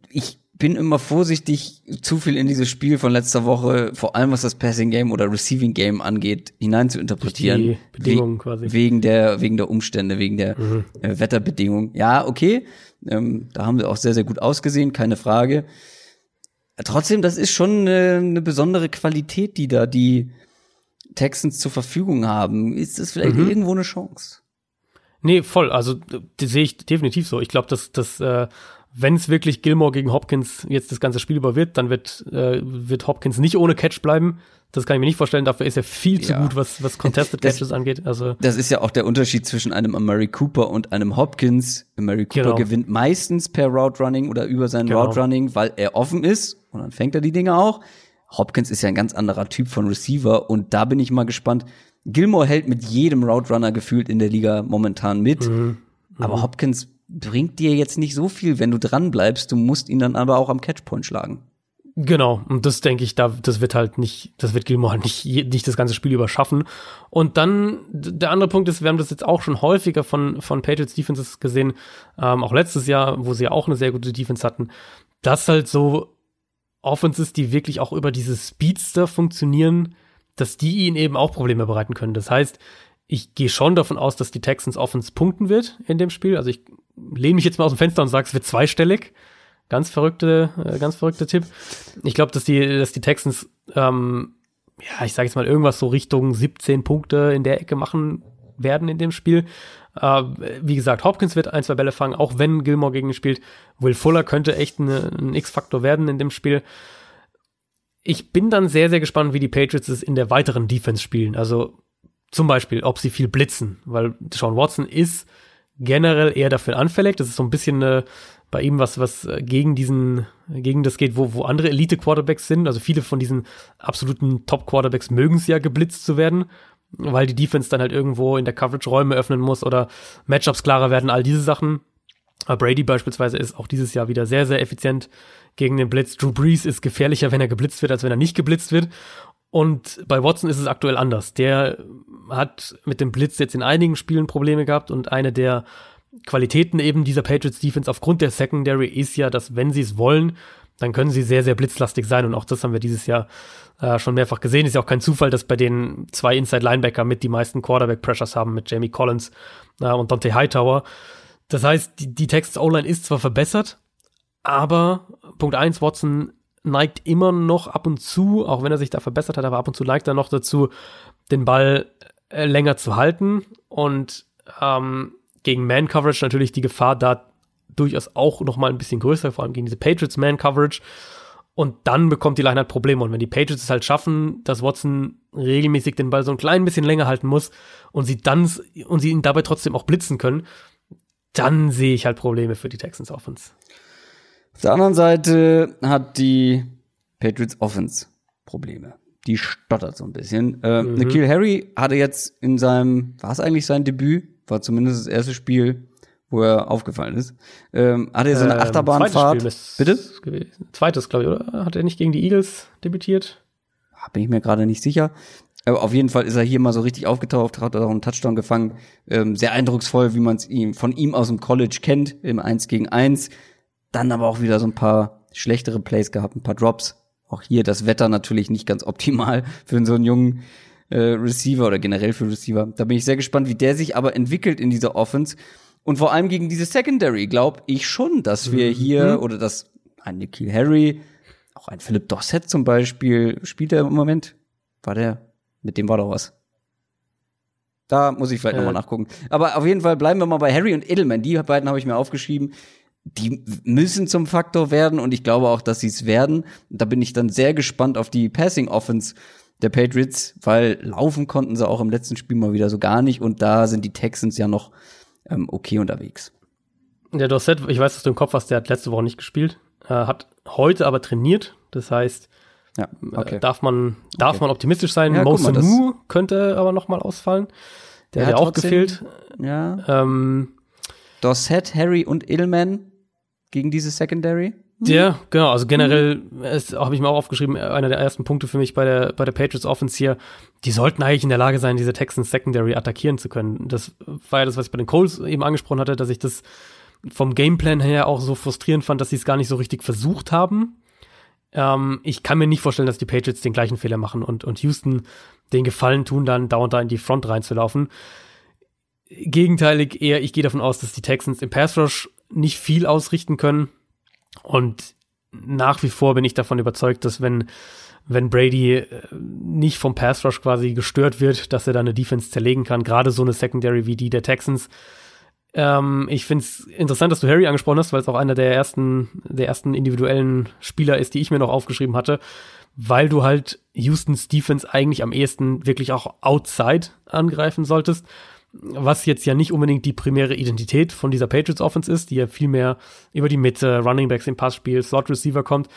ich bin immer vorsichtig, zu viel in dieses Spiel von letzter Woche, vor allem was das Passing Game oder Receiving Game angeht, hinein zu interpretieren. Die Bedingungen we quasi. Wegen der, wegen der Umstände, wegen der mhm. äh, Wetterbedingungen. Ja, okay. Ähm, da haben wir auch sehr, sehr gut ausgesehen, keine Frage. Trotzdem, das ist schon eine, eine besondere Qualität, die da die Texans zur Verfügung haben. Ist das vielleicht mhm. irgendwo eine Chance? Nee, voll. Also, das sehe ich definitiv so. Ich glaube, dass, dass äh, wenn es wirklich Gilmore gegen Hopkins jetzt das ganze Spiel über wird, dann wird, äh, wird Hopkins nicht ohne Catch bleiben. Das kann ich mir nicht vorstellen. Dafür ist er viel zu ja. gut, was, was Contested das, Catches angeht. Also das ist ja auch der Unterschied zwischen einem Amari Cooper und einem Hopkins. Amari Cooper genau. gewinnt meistens per Route Running oder über seinen genau. Route Running, weil er offen ist und dann fängt er die Dinge auch. Hopkins ist ja ein ganz anderer Typ von Receiver und da bin ich mal gespannt. Gilmore hält mit jedem Route Runner gefühlt in der Liga momentan mit. Mhm. Aber mhm. Hopkins bringt dir jetzt nicht so viel, wenn du dran bleibst. Du musst ihn dann aber auch am Catchpoint schlagen. Genau, und das denke ich, da, das wird halt nicht, das wird Gilmore halt nicht, nicht das ganze Spiel überschaffen. Und dann, der andere Punkt ist, wir haben das jetzt auch schon häufiger von, von Patriots Defenses gesehen, ähm, auch letztes Jahr, wo sie auch eine sehr gute Defense hatten, dass halt so Offenses, die wirklich auch über diese Speedster funktionieren, dass die ihnen eben auch Probleme bereiten können. Das heißt, ich gehe schon davon aus, dass die Texans Offense punkten wird in dem Spiel. Also ich lehne mich jetzt mal aus dem Fenster und sage, es wird zweistellig. Ganz verrückte, äh, ganz verrückter Tipp. Ich glaube, dass die, dass die Texans, ähm, ja, ich sage jetzt mal irgendwas so Richtung 17 Punkte in der Ecke machen werden in dem Spiel. Äh, wie gesagt, Hopkins wird ein, zwei Bälle fangen, auch wenn Gilmore gegen ihn spielt. Will Fuller könnte echt eine, ein X-Faktor werden in dem Spiel. Ich bin dann sehr, sehr gespannt, wie die Patriots es in der weiteren Defense spielen. Also zum Beispiel, ob sie viel blitzen, weil Sean Watson ist generell eher dafür anfällig. Das ist so ein bisschen äh, bei ihm was, was äh, gegen diesen, gegen das geht, wo, wo andere Elite-Quarterbacks sind. Also viele von diesen absoluten Top-Quarterbacks mögen es ja, geblitzt zu werden, weil die Defense dann halt irgendwo in der Coverage Räume öffnen muss oder Matchups klarer werden, all diese Sachen. Brady beispielsweise ist auch dieses Jahr wieder sehr, sehr effizient gegen den Blitz. Drew Brees ist gefährlicher, wenn er geblitzt wird, als wenn er nicht geblitzt wird. Und bei Watson ist es aktuell anders. Der hat mit dem Blitz jetzt in einigen Spielen Probleme gehabt und eine der Qualitäten eben dieser Patriots Defense aufgrund der Secondary ist ja, dass wenn sie es wollen, dann können sie sehr, sehr blitzlastig sein und auch das haben wir dieses Jahr äh, schon mehrfach gesehen. Ist ja auch kein Zufall, dass bei den zwei Inside Linebacker mit die meisten Quarterback Pressures haben mit Jamie Collins äh, und Dante Hightower. Das heißt, die, die Texas O-Line ist zwar verbessert, aber Punkt eins Watson neigt immer noch ab und zu, auch wenn er sich da verbessert hat, aber ab und zu neigt er noch dazu, den Ball äh, länger zu halten und ähm, gegen Man-Coverage natürlich die Gefahr da durchaus auch noch mal ein bisschen größer, vor allem gegen diese Patriots Man-Coverage. Und dann bekommt die Line halt Probleme. Und wenn die Patriots es halt schaffen, dass Watson regelmäßig den Ball so ein klein bisschen länger halten muss und sie dann und sie ihn dabei trotzdem auch blitzen können, dann sehe ich halt Probleme für die Texans Offense. Auf der anderen Seite hat die Patriots Offense Probleme. Die stottert so ein bisschen. Äh, mhm. Nikhil Harry hatte jetzt in seinem, war es eigentlich sein Debüt? War zumindest das erste Spiel, wo er aufgefallen ist. Ähm, hatte er so eine ähm, Achterbahnfahrt. Bitte? Zweites, glaube ich, oder? Hat er nicht gegen die Eagles debütiert? Bin ich mir gerade nicht sicher. Aber auf jeden Fall ist er hier mal so richtig aufgetaucht, hat auch einen Touchdown gefangen. Ähm, sehr eindrucksvoll, wie man es ihm von ihm aus dem College kennt, im 1 gegen 1. Dann aber auch wieder so ein paar schlechtere Plays gehabt, ein paar Drops. Auch hier das Wetter natürlich nicht ganz optimal für so einen jungen äh, Receiver oder generell für Receiver. Da bin ich sehr gespannt, wie der sich aber entwickelt in dieser Offense. Und vor allem gegen diese Secondary glaube ich schon, dass wir mhm. hier oder dass ein Nikhil Harry, auch ein Philip Dossett zum Beispiel, spielt er im Moment? War der? Mit dem war doch was. Da muss ich vielleicht äh. nochmal nachgucken. Aber auf jeden Fall bleiben wir mal bei Harry und Edelman. Die beiden habe ich mir aufgeschrieben. Die müssen zum Faktor werden und ich glaube auch, dass sie es werden. Da bin ich dann sehr gespannt auf die Passing Offense der Patriots, weil laufen konnten sie auch im letzten Spiel mal wieder so gar nicht und da sind die Texans ja noch ähm, okay unterwegs. Der Dorset, ich weiß, dass du im Kopf hast, der hat letzte Woche nicht gespielt, äh, hat heute aber trainiert. Das heißt, ja, äh, okay. äh, darf man darf okay. man optimistisch sein. Ja, Mosu Mu könnte aber noch mal ausfallen. Der, der hat ja auch gefehlt. Ja. Ähm, Dorset, Harry und Illman gegen diese Secondary. Ja, genau. Also generell mhm. habe ich mir auch aufgeschrieben, einer der ersten Punkte für mich bei der, bei der Patriots Offense hier. Die sollten eigentlich in der Lage sein, diese Texans Secondary attackieren zu können. Das war ja das, was ich bei den Coles eben angesprochen hatte, dass ich das vom Gameplan her auch so frustrierend fand, dass sie es gar nicht so richtig versucht haben. Ähm, ich kann mir nicht vorstellen, dass die Patriots den gleichen Fehler machen und, und Houston den Gefallen tun, dann dauernd da in die Front reinzulaufen. Gegenteilig eher, ich gehe davon aus, dass die Texans im Pass Rush nicht viel ausrichten können. Und nach wie vor bin ich davon überzeugt, dass wenn, wenn Brady äh, nicht vom Pass Rush quasi gestört wird, dass er dann eine Defense zerlegen kann, gerade so eine Secondary wie die der Texans. Ähm, ich finde es interessant, dass du Harry angesprochen hast, weil es auch einer der ersten, der ersten individuellen Spieler ist, die ich mir noch aufgeschrieben hatte, weil du halt Houstons Defense eigentlich am ehesten wirklich auch outside angreifen solltest was jetzt ja nicht unbedingt die primäre Identität von dieser Patriots Offense ist, die ja viel mehr über die Mitte, Running Backs im Passspiel, Slot Receiver kommt,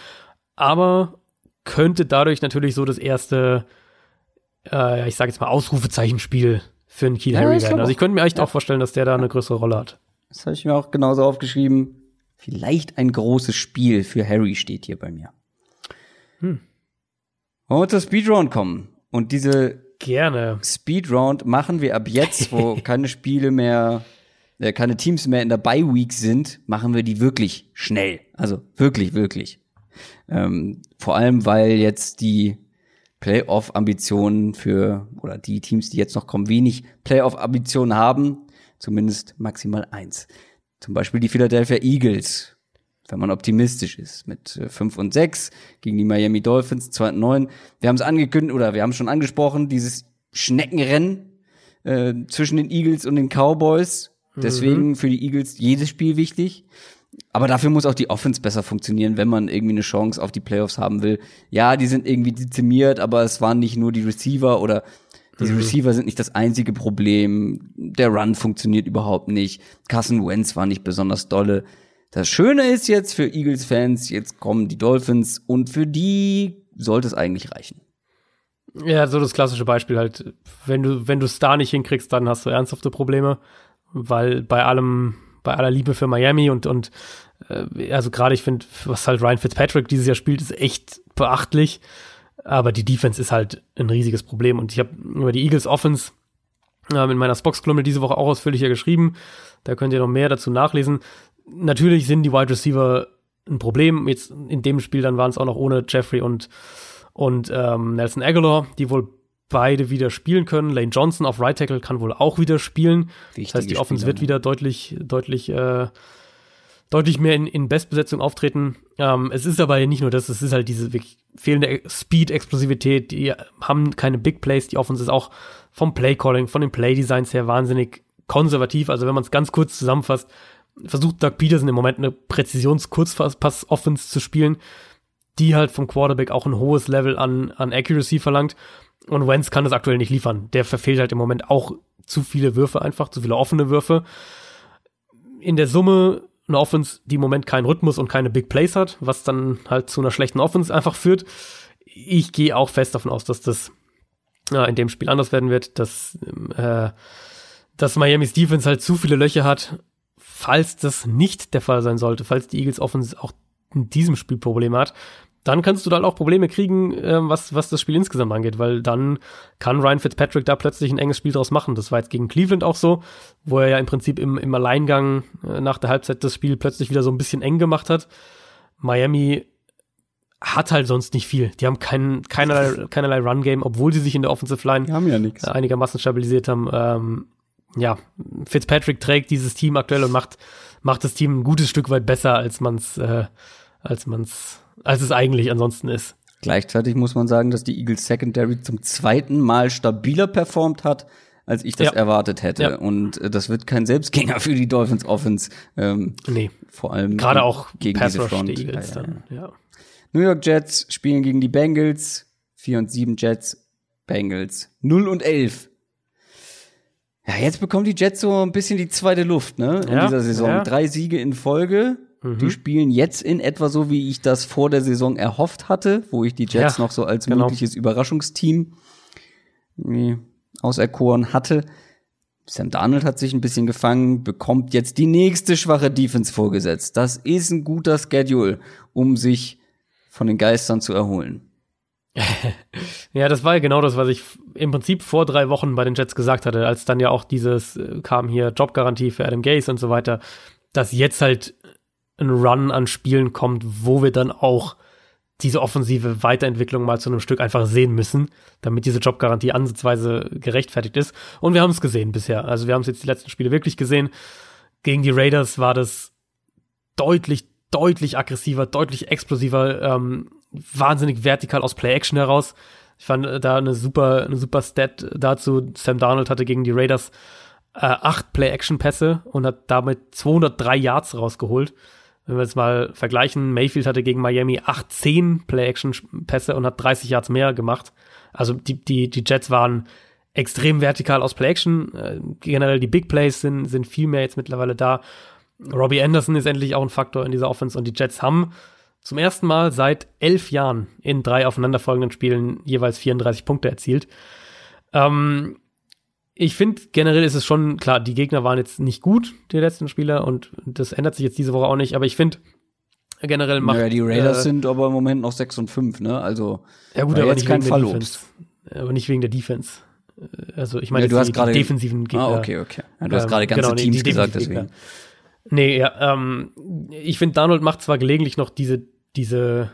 aber könnte dadurch natürlich so das erste, äh, ich sage jetzt mal Ausrufezeichenspiel für einen Kiel ja, Harry werden. Also ich könnte mir echt ja. auch vorstellen, dass der da eine größere Rolle hat. Das habe ich mir auch genauso aufgeschrieben. Vielleicht ein großes Spiel für Harry steht hier bei mir. Hm. Wollen wir zur Speedrun kommen? Und diese Gerne. Speedround machen wir ab jetzt, wo keine Spiele mehr, äh, keine Teams mehr in der Bye Week sind, machen wir die wirklich schnell. Also wirklich, wirklich. Ähm, vor allem, weil jetzt die Playoff-Ambitionen für, oder die Teams, die jetzt noch kommen, wenig Playoff-Ambitionen haben, zumindest maximal eins. Zum Beispiel die Philadelphia Eagles, wenn man optimistisch ist, mit 5 äh, und 6 gegen die Miami Dolphins, 2 und 9. Wir haben es angekündigt, oder wir haben schon angesprochen, dieses Schneckenrennen äh, zwischen den Eagles und den Cowboys. Deswegen mhm. für die Eagles jedes Spiel wichtig. Aber dafür muss auch die Offense besser funktionieren, wenn man irgendwie eine Chance auf die Playoffs haben will. Ja, die sind irgendwie dezimiert, aber es waren nicht nur die Receiver oder diese mhm. Receiver sind nicht das einzige Problem. Der Run funktioniert überhaupt nicht. Carson Wentz war nicht besonders dolle. Das Schöne ist jetzt für Eagles-Fans, jetzt kommen die Dolphins und für die sollte es eigentlich reichen. Ja, so das klassische Beispiel halt, wenn du, wenn du es da nicht hinkriegst, dann hast du ernsthafte Probleme, weil bei allem, bei aller Liebe für Miami und, und äh, also gerade ich finde, was halt Ryan Fitzpatrick dieses Jahr spielt, ist echt beachtlich. Aber die Defense ist halt ein riesiges Problem. Und ich habe über die Eagles Offense äh, in meiner Spox-Kolumne diese Woche auch ausführlicher geschrieben. Da könnt ihr noch mehr dazu nachlesen natürlich sind die Wide Receiver ein Problem. Jetzt in dem Spiel dann waren es auch noch ohne Jeffrey und, und ähm, Nelson Aguilar, die wohl beide wieder spielen können. Lane Johnson auf Right Tackle kann wohl auch wieder spielen. Wichtige das heißt, die Offense wird wieder deutlich, deutlich äh, deutlich mehr in, in Bestbesetzung auftreten. Ähm, es ist aber nicht nur das, es ist halt diese fehlende Speed, Explosivität, die haben keine Big Plays, die Offense ist auch vom Play-Calling, von den Play-Designs her wahnsinnig konservativ. Also wenn man es ganz kurz zusammenfasst, versucht Doug Peterson im Moment eine Präzisions-Kurzpass-Offense zu spielen, die halt vom Quarterback auch ein hohes Level an, an Accuracy verlangt. Und Wentz kann das aktuell nicht liefern. Der verfehlt halt im Moment auch zu viele Würfe einfach, zu viele offene Würfe. In der Summe eine Offense, die im Moment keinen Rhythmus und keine Big Plays hat, was dann halt zu einer schlechten Offense einfach führt. Ich gehe auch fest davon aus, dass das ja, in dem Spiel anders werden wird, dass, äh, dass Miami's Defense halt zu viele Löcher hat. Falls das nicht der Fall sein sollte, falls die Eagles Offense auch in diesem Spiel Probleme hat, dann kannst du da halt auch Probleme kriegen, äh, was, was das Spiel insgesamt angeht, weil dann kann Ryan Fitzpatrick da plötzlich ein enges Spiel draus machen. Das war jetzt gegen Cleveland auch so, wo er ja im Prinzip im, im Alleingang äh, nach der Halbzeit das Spiel plötzlich wieder so ein bisschen eng gemacht hat. Miami hat halt sonst nicht viel. Die haben kein, keinerlei, keinerlei Run-Game, obwohl sie sich in der Offensive Line ja einigermaßen stabilisiert haben. Ähm, ja, Fitzpatrick trägt dieses Team aktuell und macht, macht das Team ein gutes Stück weit besser, als man's, äh, als man's als es eigentlich ansonsten ist. Gleichzeitig muss man sagen, dass die Eagles Secondary zum zweiten Mal stabiler performt hat, als ich das ja. erwartet hätte. Ja. Und äh, das wird kein Selbstgänger für die Dolphins Offense. Ähm, nee. Vor allem gerade auch gegen Pass diese Front. Eagles ja, dann. Ja. New York Jets spielen gegen die Bengals. 4 und 7 Jets, Bengals 0 und 11. Ja, jetzt bekommen die Jets so ein bisschen die zweite Luft, ne? In dieser Saison. Drei Siege in Folge. Mhm. Die spielen jetzt in etwa so, wie ich das vor der Saison erhofft hatte, wo ich die Jets ja, noch so als genau. mögliches Überraschungsteam auserkoren hatte. Sam Darnold hat sich ein bisschen gefangen, bekommt jetzt die nächste schwache Defense vorgesetzt. Das ist ein guter Schedule, um sich von den Geistern zu erholen. Ja, das war ja genau das, was ich im Prinzip vor drei Wochen bei den Jets gesagt hatte, als dann ja auch dieses äh, kam hier Jobgarantie für Adam Gase und so weiter, dass jetzt halt ein Run an Spielen kommt, wo wir dann auch diese offensive Weiterentwicklung mal zu einem Stück einfach sehen müssen, damit diese Jobgarantie ansatzweise gerechtfertigt ist. Und wir haben es gesehen bisher. Also wir haben es jetzt die letzten Spiele wirklich gesehen. Gegen die Raiders war das deutlich, deutlich aggressiver, deutlich explosiver, ähm, wahnsinnig vertikal aus Play-Action heraus. Ich fand äh, da eine super, eine super Stat dazu. Sam Darnold hatte gegen die Raiders äh, acht Play-Action-Pässe und hat damit 203 Yards rausgeholt. Wenn wir jetzt mal vergleichen, Mayfield hatte gegen Miami 18 Play-Action-Pässe und hat 30 Yards mehr gemacht. Also die, die, die Jets waren extrem vertikal aus Play-Action. Äh, generell die Big Plays sind, sind viel mehr jetzt mittlerweile da. Robbie Anderson ist endlich auch ein Faktor in dieser Offense und die Jets haben zum ersten Mal seit elf Jahren in drei aufeinanderfolgenden Spielen jeweils 34 Punkte erzielt. Ähm, ich finde, generell ist es schon, klar, die Gegner waren jetzt nicht gut, die letzten Spieler, und das ändert sich jetzt diese Woche auch nicht, aber ich finde, generell macht. Naja, die Raiders äh, sind aber im Moment noch 6 und 5, ne? Also, ja gut, aber jetzt nicht kein wegen Defense. Aber nicht wegen der Defense. Äh, also, ich meine, ja, du hast gerade defensiven Gegner. Ah, okay, okay. Ja, du hast gerade ähm, ganze genau, Teams die, die gesagt, deswegen. Nee, ja, ähm, ich finde, Donald macht zwar gelegentlich noch diese, diese,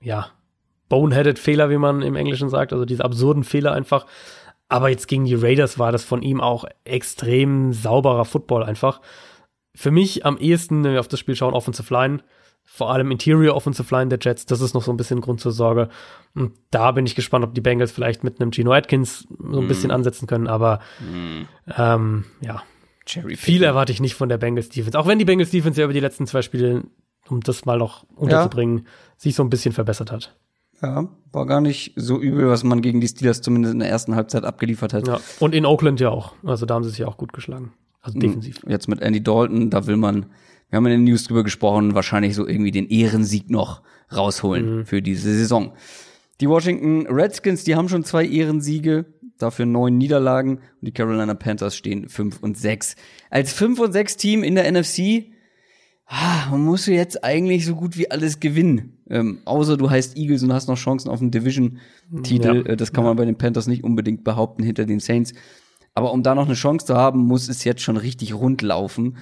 ja, boneheaded Fehler, wie man im Englischen sagt, also diese absurden Fehler einfach, aber jetzt gegen die Raiders war das von ihm auch extrem sauberer Football einfach. Für mich am ehesten, wenn wir auf das Spiel schauen, Offensive Line, vor allem Interior Offensive Line der Jets, das ist noch so ein bisschen Grund zur Sorge. Und da bin ich gespannt, ob die Bengals vielleicht mit einem Gino Atkins so ein mm. bisschen ansetzen können, aber mm. ähm, ja, viel erwarte ich nicht von der Bengals Defense. Auch wenn die Bengals Defense ja über die letzten zwei Spiele, um das mal noch unterzubringen, ja. sich so ein bisschen verbessert hat. Ja, war gar nicht so übel, was man gegen die Steelers zumindest in der ersten Halbzeit abgeliefert hat. Ja, und in Oakland ja auch. Also da haben sie sich ja auch gut geschlagen. Also defensiv. Jetzt mit Andy Dalton, da will man, wir haben in den News drüber gesprochen, wahrscheinlich so irgendwie den Ehrensieg noch rausholen mhm. für diese Saison. Die Washington Redskins, die haben schon zwei Ehrensiege, dafür neun Niederlagen und die Carolina Panthers stehen fünf und sechs. Als fünf und sechs Team in der NFC ah, man muss jetzt eigentlich so gut wie alles gewinnen. Ähm, außer du heißt Eagles und hast noch Chancen auf einen Division-Titel. Ja. Äh, das kann man bei den Panthers nicht unbedingt behaupten hinter den Saints. Aber um da noch eine Chance zu haben, muss es jetzt schon richtig rund laufen.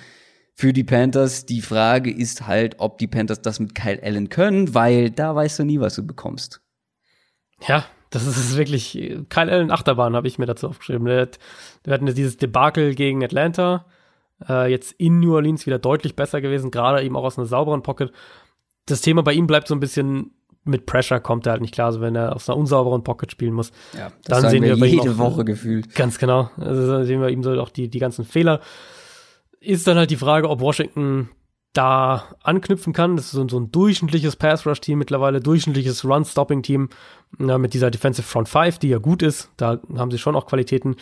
Für die Panthers, die Frage ist halt, ob die Panthers das mit Kyle Allen können, weil da weißt du nie, was du bekommst. Ja, das ist wirklich, Kyle Allen Achterbahn habe ich mir dazu aufgeschrieben. Wir hatten dieses Debakel gegen Atlanta, Äh, jetzt in New Orleans wieder deutlich besser gewesen, gerade eben auch aus einer sauberen Pocket. Das Thema bei ihm bleibt so ein bisschen mit Pressure kommt er halt nicht klar, also wenn er aus einer unsauberen Pocket spielen muss. Ja, das dann sehen wir, wir jede Woche auch, gefühlt. Ganz genau. Also sehen wir ihm so auch die, die ganzen Fehler. Ist dann halt die Frage, ob Washington da anknüpfen kann. Das ist so, so ein durchschnittliches Pass-Rush-Team mittlerweile, durchschnittliches Run-Stopping-Team ja, mit dieser Defensive Front 5, die ja gut ist. Da haben sie schon auch Qualitäten.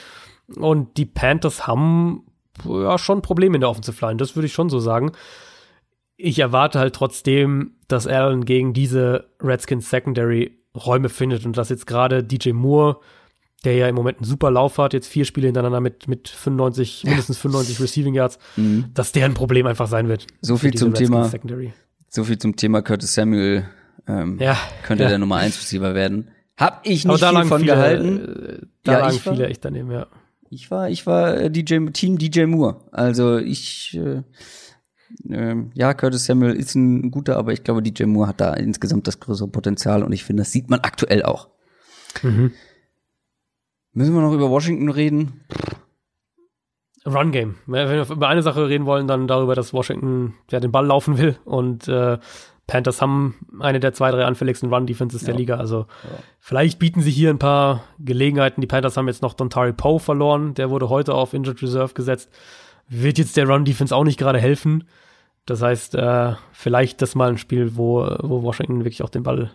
Und die Panthers haben ja schon Probleme in der Offensive Line, das würde ich schon so sagen. Ich erwarte halt trotzdem, dass Allen gegen diese Redskins Secondary Räume findet und dass jetzt gerade DJ Moore der ja im Moment einen super Lauf hat, jetzt vier Spiele hintereinander mit, mit 95, mindestens 95 Receiving Yards, mhm. dass der ein Problem einfach sein wird. So viel zum Thema, Secondary. so viel zum Thema Curtis Samuel, ähm, ja, könnte ja. der Nummer 1 Receiver werden. Hab ich nicht viel von viele, gehalten. Äh, da ja, lagen viele echt daneben, ja. Ich war, ich war äh, DJ, Team DJ Moore. Also ich, äh, äh, ja, Curtis Samuel ist ein guter, aber ich glaube, DJ Moore hat da insgesamt das größere Potenzial und ich finde, das sieht man aktuell auch. Mhm. Müssen wir noch über Washington reden? Run Game. Wenn wir über eine Sache reden wollen, dann darüber, dass Washington ja den Ball laufen will und äh, Panthers haben eine der zwei, drei anfälligsten Run-Defenses ja. der Liga. Also ja. vielleicht bieten sie hier ein paar Gelegenheiten. Die Panthers haben jetzt noch Dontari Poe verloren. Der wurde heute auf Injured Reserve gesetzt. Wird jetzt der Run-Defense auch nicht gerade helfen. Das heißt, äh, vielleicht das mal ein Spiel, wo, wo Washington wirklich auch den Ball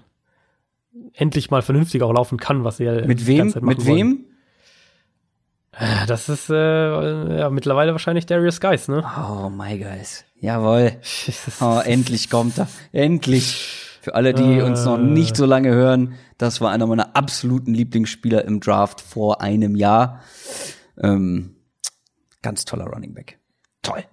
endlich mal vernünftig auch laufen kann, was sie ja mit wem? Mit wem? Äh, das ist äh, ja mittlerweile wahrscheinlich Darius Geis, ne? Oh my guys. Jawohl. Oh, endlich kommt er. Endlich. Für alle, die äh. uns noch nicht so lange hören, das war einer meiner absoluten Lieblingsspieler im Draft vor einem Jahr. Ähm, ganz toller Running Back. Toll.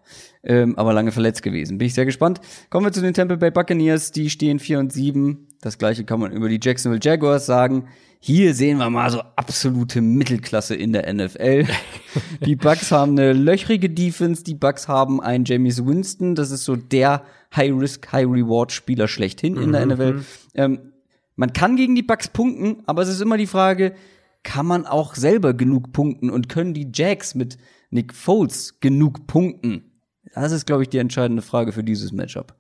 Ähm, aber lange verletzt gewesen. Bin ich sehr gespannt. Kommen wir zu den Tampa Bay Buccaneers. Die stehen 4 und 7. Das gleiche kann man über die Jacksonville Jaguars sagen. Hier sehen wir mal so absolute Mittelklasse in der NFL. die Bucks haben eine löchrige Defense. Die Bucks haben einen James Winston. Das ist so der High-Risk, High-Reward-Spieler schlechthin in der mhm. NFL. Mhm. Ähm, man kann gegen die Bucks punkten, aber es ist immer die Frage, kann man auch selber genug punkten und können die Jacks mit Nick Foles genug punkten? Das ist, glaube ich, die entscheidende Frage für dieses Matchup.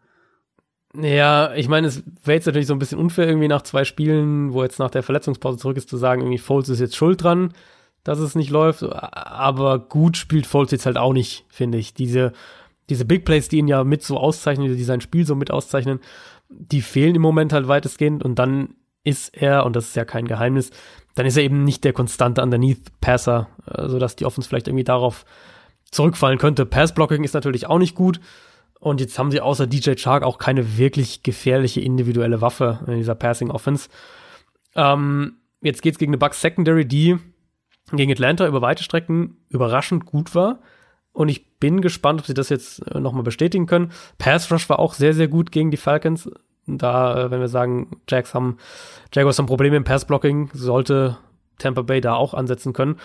Ja, ich meine, es wäre jetzt natürlich so ein bisschen unfair, irgendwie nach zwei Spielen, wo jetzt nach der Verletzungspause zurück ist, zu sagen, irgendwie Foles ist jetzt schuld dran, dass es nicht läuft. Aber gut spielt Foles jetzt halt auch nicht, finde ich. Diese, diese Big Plays, die ihn ja mit so auszeichnen, die sein Spiel so mit auszeichnen, die fehlen im Moment halt weitestgehend. Und dann ist er, und das ist ja kein Geheimnis, dann ist er eben nicht der konstante Underneath-Passer, äh, sodass die Offense vielleicht irgendwie darauf zurückfallen könnte. Pass-Blocking ist natürlich auch nicht gut. Und jetzt haben sie außer DJ Chark auch keine wirklich gefährliche individuelle Waffe in dieser Passing Offense. Ähm, jetzt geht's gegen eine Bucks Secondary, die gegen Atlanta über weite Strecken überraschend gut war. Und ich bin gespannt, ob sie das jetzt äh, nochmal bestätigen können. Pass Rush war auch sehr, sehr gut gegen die Falcons. Da, äh, wenn wir sagen, Jacks haben, Jaguars haben Probleme im Pass Blocking, sollte Tampa Bay da auch ansetzen können.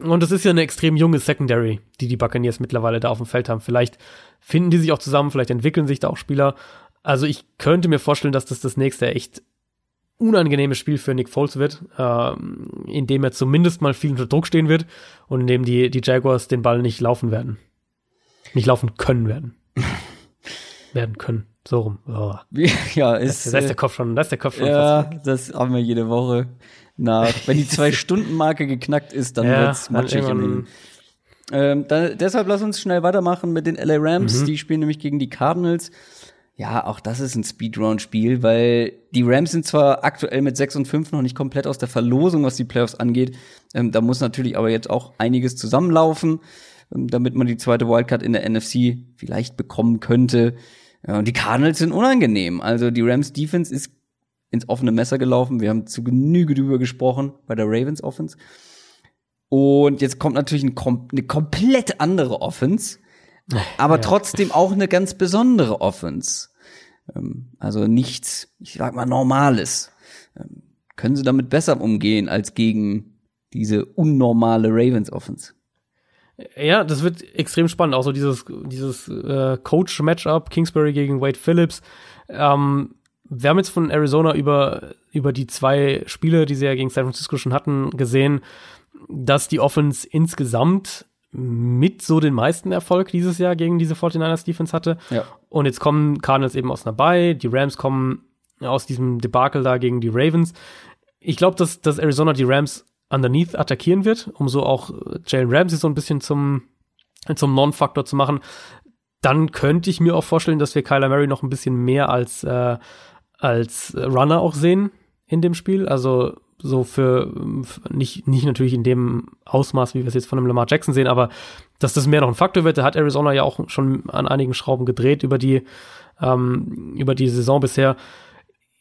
Und es ist ja eine extrem junge Secondary, die die Buccaneers mittlerweile da auf dem Feld haben. Vielleicht finden die sich auch zusammen, vielleicht entwickeln sich da auch Spieler. Also ich könnte mir vorstellen, dass das das nächste echt unangenehme Spiel für Nick Foles wird, ähm, in dem er zumindest mal viel unter Druck stehen wird und in dem die, die Jaguars den Ball nicht laufen werden. Nicht laufen können werden. werden können. So rum. Oh. Ja, ist, da ist der Kopf schon, da ist der Kopf schon Ja, das haben wir jede Woche nach. Wenn die Zwei-Stunden-Marke geknackt ist, dann ja, wird's matschig im ähm, da, deshalb lass uns schnell weitermachen mit den LA Rams. Mhm. Die spielen nämlich gegen die Cardinals. Ja, auch das ist ein Speedround-Spiel, weil die Rams sind zwar aktuell mit 6 und 5 noch nicht komplett aus der Verlosung, was die Playoffs angeht. Ähm, da muss natürlich aber jetzt auch einiges zusammenlaufen, ähm, damit man die zweite Wildcard in der NFC vielleicht bekommen könnte. Ja, und die Cardinals sind unangenehm. Also die Rams Defense ist ins offene Messer gelaufen. Wir haben zu Genüge drüber gesprochen bei der Ravens Offense. Und jetzt kommt natürlich ein, eine komplett andere Offense, aber ja. trotzdem auch eine ganz besondere Offense. Ähm, also nichts, ich sag mal, Normales. Ähm, können sie damit besser umgehen als gegen diese unnormale Ravens Offense? Ja, das wird extrem spannend. Auch so dieses, dieses äh, Coach-Matchup, Kingsbury gegen Wade Phillips. Ähm, wir haben jetzt von Arizona über, über die zwei Spiele, die sie ja gegen San Francisco schon hatten, gesehen, dass die Offense insgesamt mit so den meisten Erfolg dieses Jahr gegen diese 49ers Defense hatte. Ja. Und jetzt kommen Cardinals eben aus einer Bye, die Rams kommen aus diesem Debakel da gegen die Ravens. Ich glaube, dass, dass Arizona die Rams underneath attackieren wird, um so auch äh, Jalen Ramsey so ein bisschen zum, zum Non-Faktor zu machen. Dann könnte ich mir auch vorstellen, dass wir Kyler Murray noch ein bisschen mehr als, äh, als Runner auch sehen in dem Spiel. Also so für, nicht, nicht natürlich in dem Ausmaß, wie wir es jetzt von einem Lamar Jackson sehen, aber dass das mehr noch ein Faktor wird, da hat Arizona ja auch schon an einigen Schrauben gedreht über die, ähm, über die Saison bisher.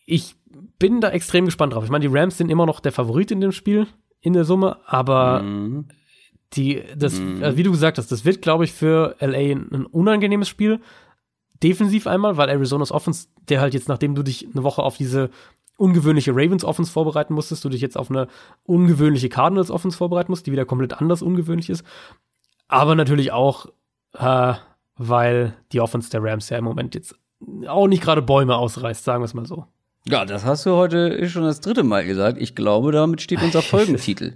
Ich bin da extrem gespannt drauf. Ich meine, die Rams sind immer noch der Favorit in dem Spiel, in der Summe, aber Mhm. die, das, Mhm. also wie du gesagt hast, das wird, glaube ich, für LA ein, ein unangenehmes Spiel. Defensiv einmal, weil Arizonas Offense, der halt jetzt, nachdem du dich eine Woche auf diese ungewöhnliche Ravens Offense vorbereiten musstest, du dich jetzt auf eine ungewöhnliche Cardinals Offense vorbereiten musst, die wieder komplett anders ungewöhnlich ist. Aber natürlich auch, äh, weil die Offense der Rams ja im Moment jetzt auch nicht gerade Bäume ausreißt, sagen wir es mal so. Ja, das hast du heute schon das dritte Mal gesagt. Ich glaube, damit steht unser Folgentitel.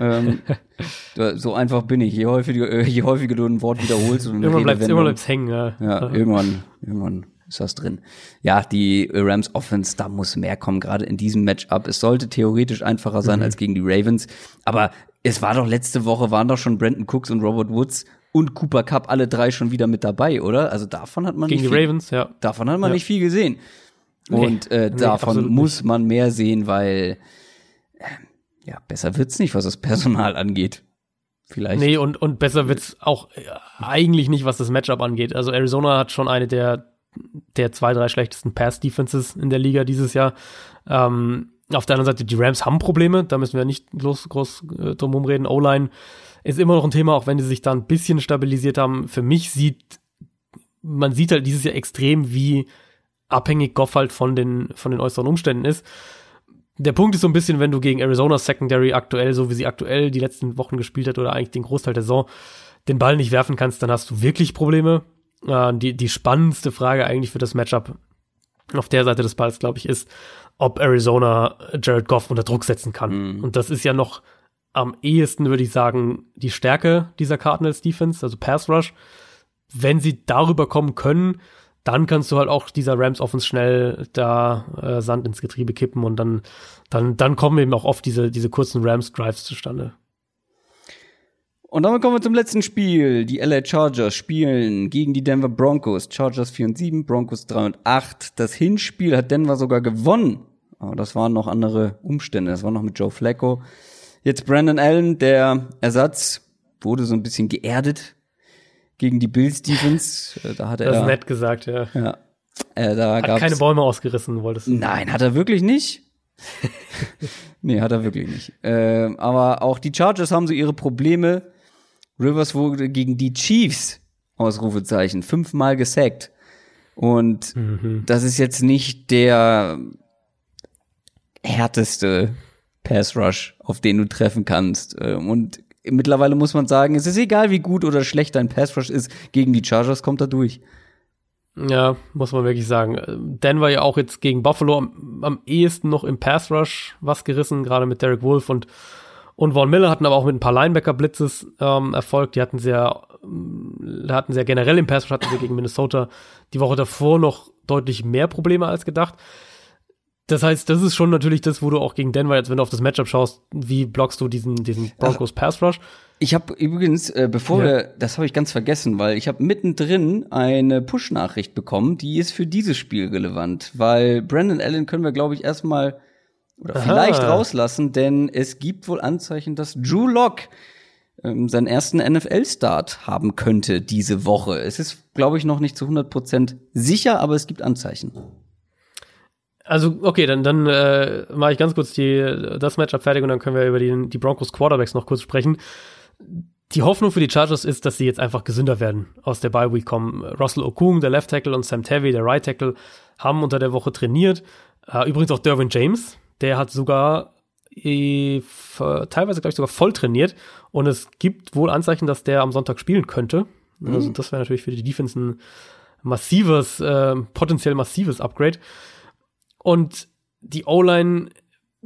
Ähm, so einfach bin ich. Je häufiger, äh, je häufiger du ein Wort wiederholst und Irgendwann es Redewendung- immer bleibt's hängen. Ja. Ja, irgendwann, irgendwann ist das drin. Ja, die Rams Offense, da muss mehr kommen, gerade in diesem Matchup. Es sollte theoretisch einfacher sein Mhm. als gegen die Ravens, aber es war doch letzte Woche waren doch schon Brandon Cooks und Robert Woods und Cooper Cup alle drei schon wieder mit dabei, oder? Also davon hat man Gegen die nicht viel, Ravens, ja. davon hat man Ja. nicht viel gesehen. Nee, Und äh, nee, davon muss man mehr sehen, weil ja, besser wird's nicht, was das Personal angeht. Vielleicht. Nee, und, und besser wird's auch äh, eigentlich nicht, was das Matchup angeht. Also Arizona hat schon eine der, der zwei, drei schlechtesten Pass-Defenses in der Liga dieses Jahr. Ähm, auf der anderen Seite, die Rams haben Probleme, da müssen wir nicht groß, groß äh, drum rumreden. O-Line ist immer noch ein Thema, auch wenn die sich da ein bisschen stabilisiert haben. Für mich sieht, man sieht halt dieses Jahr extrem, wie abhängig Goff halt von den, von den äußeren Umständen ist. Der Punkt ist so ein bisschen, wenn du gegen Arizona Secondary aktuell, so wie sie aktuell die letzten Wochen gespielt hat oder eigentlich den Großteil der Saison, den Ball nicht werfen kannst, dann hast du wirklich Probleme. Äh, die, die spannendste Frage eigentlich für das Matchup auf der Seite des Balls, glaube ich, ist, ob Arizona Jared Goff unter Druck setzen kann. Mhm. Und das ist ja noch am ehesten, würde ich sagen, die Stärke dieser Cardinals Defense, also Pass Rush. Wenn sie darüber kommen können, dann kannst du halt auch dieser Rams Offense schnell da äh, Sand ins Getriebe kippen und dann, dann, dann kommen eben auch oft diese, diese kurzen Rams Drives zustande. Und damit kommen wir zum letzten Spiel. Die LA Chargers spielen gegen die Denver Broncos. Chargers 4 und 7, Broncos 3 und 8. Das Hinspiel hat Denver sogar gewonnen. Aber das waren noch andere Umstände. Das war noch mit Joe Flacco. Jetzt Brandon Allen, der Ersatz, wurde so ein bisschen geerdet gegen die Bills Defense. Äh, Da hat er Das ist nett gesagt, ja. Ja. Äh, da Hat keine Bäume ausgerissen, wolltest du. Nein, hat er wirklich nicht. nee, hat er wirklich nicht. Ähm, aber auch die Chargers haben so ihre Probleme. Rivers wurde gegen die Chiefs, Ausrufezeichen, fünfmal gesackt. Und das ist jetzt nicht der härteste Pass Rush, auf den du treffen kannst. Ähm, Und mittlerweile muss man sagen, es ist egal, wie gut oder schlecht dein Pass Rush ist, gegen die Chargers kommt er durch. Ja, muss man wirklich sagen. Denver ja auch jetzt gegen Buffalo am, am ehesten noch im Pass Rush was gerissen, gerade mit Derek Wolf und, und Von Miller hatten aber auch mit ein paar Linebacker-Blitzes ähm, Erfolg. Die hatten sehr, ähm, hatten sehr generell im Pass Rush, hatten sie gegen Minnesota die Woche davor noch deutlich mehr Probleme als gedacht. Das heißt, das ist schon natürlich das, wo du auch gegen Denver jetzt, wenn du auf das Matchup schaust, wie blockst du diesen, diesen Broncos Pass Rush? Ich habe übrigens, äh, bevor Ja. wir, das habe ich ganz vergessen, weil ich habe mittendrin eine Push-Nachricht bekommen, die ist für dieses Spiel relevant, weil Brandon Allen können wir, glaube ich, erstmal oder Aha. vielleicht rauslassen, denn es gibt wohl Anzeichen, dass Drew Lock ähm, seinen ersten NFL-Start haben könnte diese Woche. Es ist, glaube ich, noch nicht zu 100% sicher, aber es gibt Anzeichen. Also, okay, dann, dann äh, mache ich ganz kurz die, das Matchup fertig und dann können wir über die, die Broncos Quarterbacks noch kurz sprechen. Die Hoffnung für die Chargers ist, dass sie jetzt einfach gesünder werden, aus der Bye Week kommen. Russell Okung, der Left Tackle, und Sam Tavy, der Right Tackle, haben unter der Woche trainiert. Äh, übrigens auch Derwin James, der hat sogar äh, teilweise, glaube ich, sogar voll trainiert. Und es gibt wohl Anzeichen, dass der am Sonntag spielen könnte. Also das wäre natürlich für die Defense ein massives, äh, potenziell massives Upgrade. Und die O-Line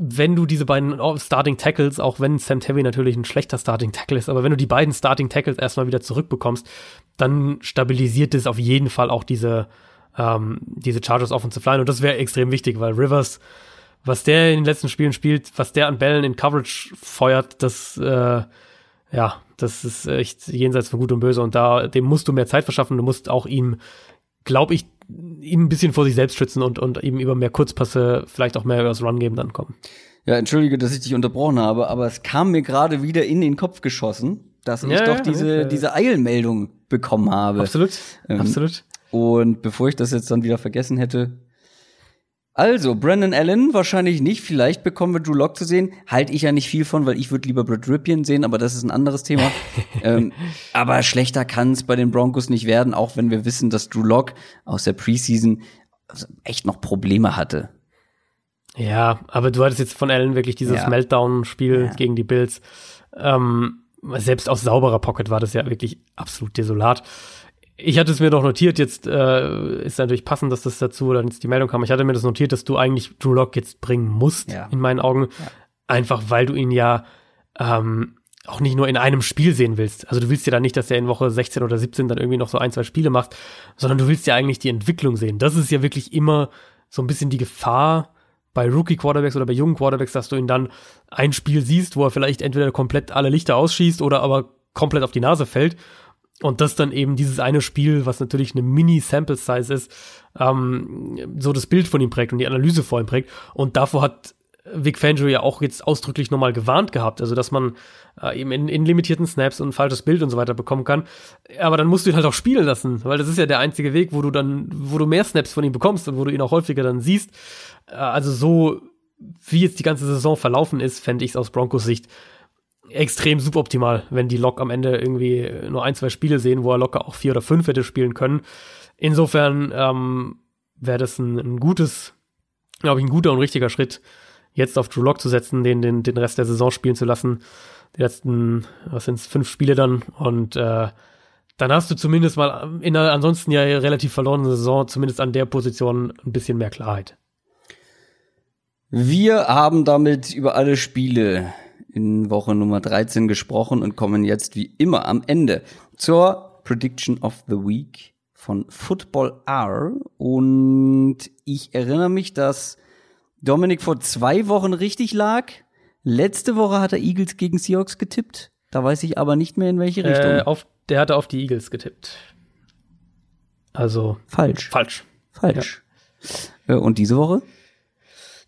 wenn du diese beiden Starting Tackles, auch wenn Sam Tevy natürlich ein schlechter Starting Tackle ist, aber wenn du die beiden Starting Tackles erstmal wieder zurückbekommst, dann stabilisiert es auf jeden Fall auch diese, ähm, diese Chargers Offensive Line. Und das wäre extrem wichtig, weil Rivers, was der in den letzten Spielen spielt, was der an Bällen in Coverage feuert, das, äh, ja, das ist echt jenseits von Gut und Böse. Und da, dem musst du mehr Zeit verschaffen, du musst auch ihm, glaube ich, ihm ein bisschen vor sich selbst schützen und, und ihm über mehr Kurzpasse, vielleicht auch mehr über das Run-Game dann kommen. Ja, entschuldige, dass ich dich unterbrochen habe, aber es kam mir gerade wieder in den Kopf geschossen, dass ich Ja, doch ja, diese, ja. diese Eilmeldung bekommen habe. Absolut, Ähm, absolut. Und bevor ich das jetzt dann wieder vergessen hätte. Also, Brandon Allen wahrscheinlich nicht. Vielleicht bekommen wir Drew Lock zu sehen. Halte ich ja nicht viel von, weil ich würde lieber Brad Ripien sehen, aber das ist ein anderes Thema. ähm, aber schlechter kann es bei den Broncos nicht werden, auch wenn wir wissen, dass Drew Lock aus der Preseason also echt noch Probleme hatte. Ja, aber du hattest jetzt von Allen wirklich dieses Ja. Meltdown-Spiel Ja. gegen die Bills. Ähm, selbst aus sauberer Pocket war das ja wirklich absolut desolat. Ich hatte es mir doch notiert, jetzt äh, ist natürlich passend, dass das dazu oder jetzt die Meldung kam. Ich hatte mir das notiert, dass du eigentlich Drew Lock jetzt bringen musst, Ja. in meinen Augen. Einfach weil du ihn ja ähm, auch nicht nur in einem Spiel sehen willst. Also du willst ja dann nicht, dass er in Woche 16 oder 17 dann irgendwie noch so ein, zwei Spiele macht, sondern du willst ja eigentlich die Entwicklung sehen. Das ist ja wirklich immer so ein bisschen die Gefahr bei Rookie-Quarterbacks oder bei jungen Quarterbacks, dass du ihn dann ein Spiel siehst, wo er vielleicht entweder komplett alle Lichter ausschießt oder aber komplett auf die Nase fällt. Und das dann eben dieses eine Spiel, was natürlich eine Mini-Sample-Size ist, ähm, so das Bild von ihm prägt und die Analyse vor ihm prägt. Und davor hat Vic Fangio ja auch jetzt ausdrücklich nochmal gewarnt gehabt, also dass man äh, eben in, in limitierten Snaps und ein falsches Bild und so weiter bekommen kann. Aber dann musst du ihn halt auch spielen lassen, weil das ist ja der einzige Weg, wo du dann, wo du mehr Snaps von ihm bekommst und wo du ihn auch häufiger dann siehst. Äh, also so, wie jetzt die ganze Saison verlaufen ist, fände ich es aus Broncos Sicht extrem suboptimal, wenn die Lok am Ende irgendwie nur ein, zwei Spiele sehen, wo er locker auch vier oder fünf hätte spielen können. Insofern ähm, wäre das ein, ein gutes, glaube ich, ein guter und richtiger Schritt, jetzt auf Drew Lock zu setzen, den, den, den Rest der Saison spielen zu lassen. Die letzten, was sind fünf Spiele dann und äh, dann hast du zumindest mal in einer ansonsten ja relativ verlorenen Saison, zumindest an der Position, ein bisschen mehr Klarheit. Wir haben damit über alle Spiele in Woche Nummer 13 gesprochen und kommen jetzt wie immer am Ende zur Prediction of the Week von Football R. Und ich erinnere mich, dass Dominik vor zwei Wochen richtig lag. Letzte Woche hat er Eagles gegen Seahawks getippt. Da weiß ich aber nicht mehr in welche Richtung. Äh, auf, der hatte auf die Eagles getippt. Also falsch. falsch. Falsch. Äh, Und diese Woche?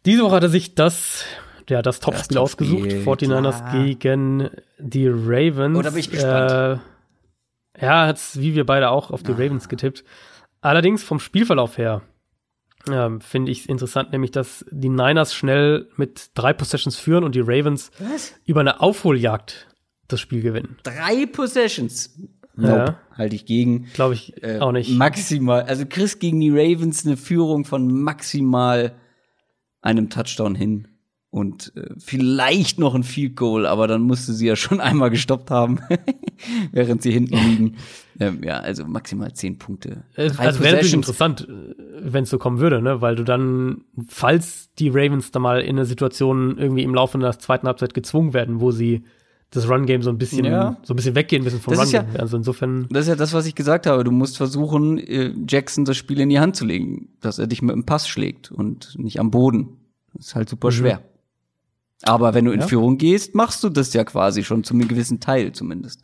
Diese Woche hat er sich das, ja, das Topspiel Topspiel, ausgesucht. 49ers klar. gegen die Ravens. Oh, da bin ich gespannt. Äh, ja, hat's wie wir beide auch auf die Ravens getippt. Allerdings vom Spielverlauf her ähm, finde ich es interessant, nämlich dass die Niners schnell mit drei Possessions führen und die Ravens Was? über eine Aufholjagd das Spiel gewinnen. Drei Possessions. Ja. Nope. Halte ich gegen. Glaube ich Äh, auch nicht. Maximal. Also Chris gegen die Ravens eine Führung von maximal einem Touchdown hin. Und äh, vielleicht noch ein Field Goal, aber dann musste sie ja schon einmal gestoppt haben, während sie hinten liegen. Ähm, ja, also maximal zehn Punkte. Äh, Drei Also wäre natürlich interessant, wenn es so kommen würde, ne? Weil du dann, falls die Ravens da mal in eine Situation irgendwie im Laufe der zweiten Halbzeit gezwungen werden, wo sie das Run-Game so ein bisschen, Ja. so ein bisschen weggehen müssen vom Das ist Run-Game. also insofern, Das ist ja das, was ich gesagt habe. Du musst versuchen, äh, Jackson das Spiel in die Hand zu legen, dass er dich mit dem Pass schlägt und nicht am Boden. Das ist halt super schwer. Aber wenn du in Ja. Führung gehst, machst du das ja quasi schon zu einem gewissen Teil zumindest.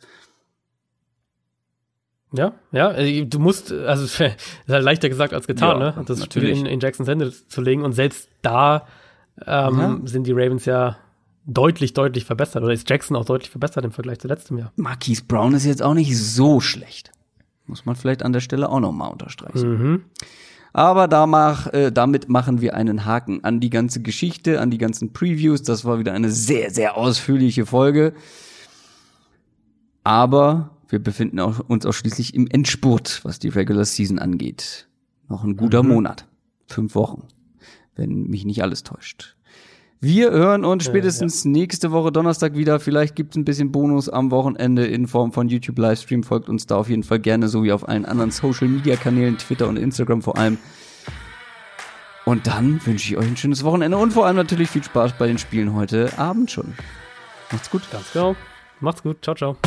ja, ja, äh, du musst, also es ist halt leichter gesagt als getan, Ja, ne? Das natürlich. Spiel in, in Jacksons Hände zu legen und selbst da ähm, Ja. sind die Ravens ja deutlich, deutlich verbessert oder ist Jackson auch deutlich verbessert im Vergleich zu letztem Jahr. Marquise Brown ist jetzt auch nicht so schlecht. Muss man vielleicht an der Stelle auch noch mal unterstreichen. Mhm. Aber da mach, äh, damit machen wir einen Haken an die ganze Geschichte, an die ganzen Previews. Das war wieder eine sehr, sehr ausführliche Folge. Aber wir befinden auch, uns auch schließlich im Endspurt, was die Regular Season angeht. Noch ein guter Monat. Fünf Wochen. Wenn mich nicht alles täuscht. Wir hören uns spätestens nächste Woche Donnerstag wieder. Vielleicht gibt's ein bisschen Bonus am Wochenende in Form von YouTube Livestream. Folgt uns da auf jeden Fall gerne, so wie auf allen anderen Social Media Kanälen, Twitter und Instagram vor allem. Und dann wünsche ich euch ein schönes Wochenende und vor allem natürlich viel Spaß bei den Spielen heute Abend schon. Macht's gut. Ganz genau. Macht's gut. Ciao, ciao.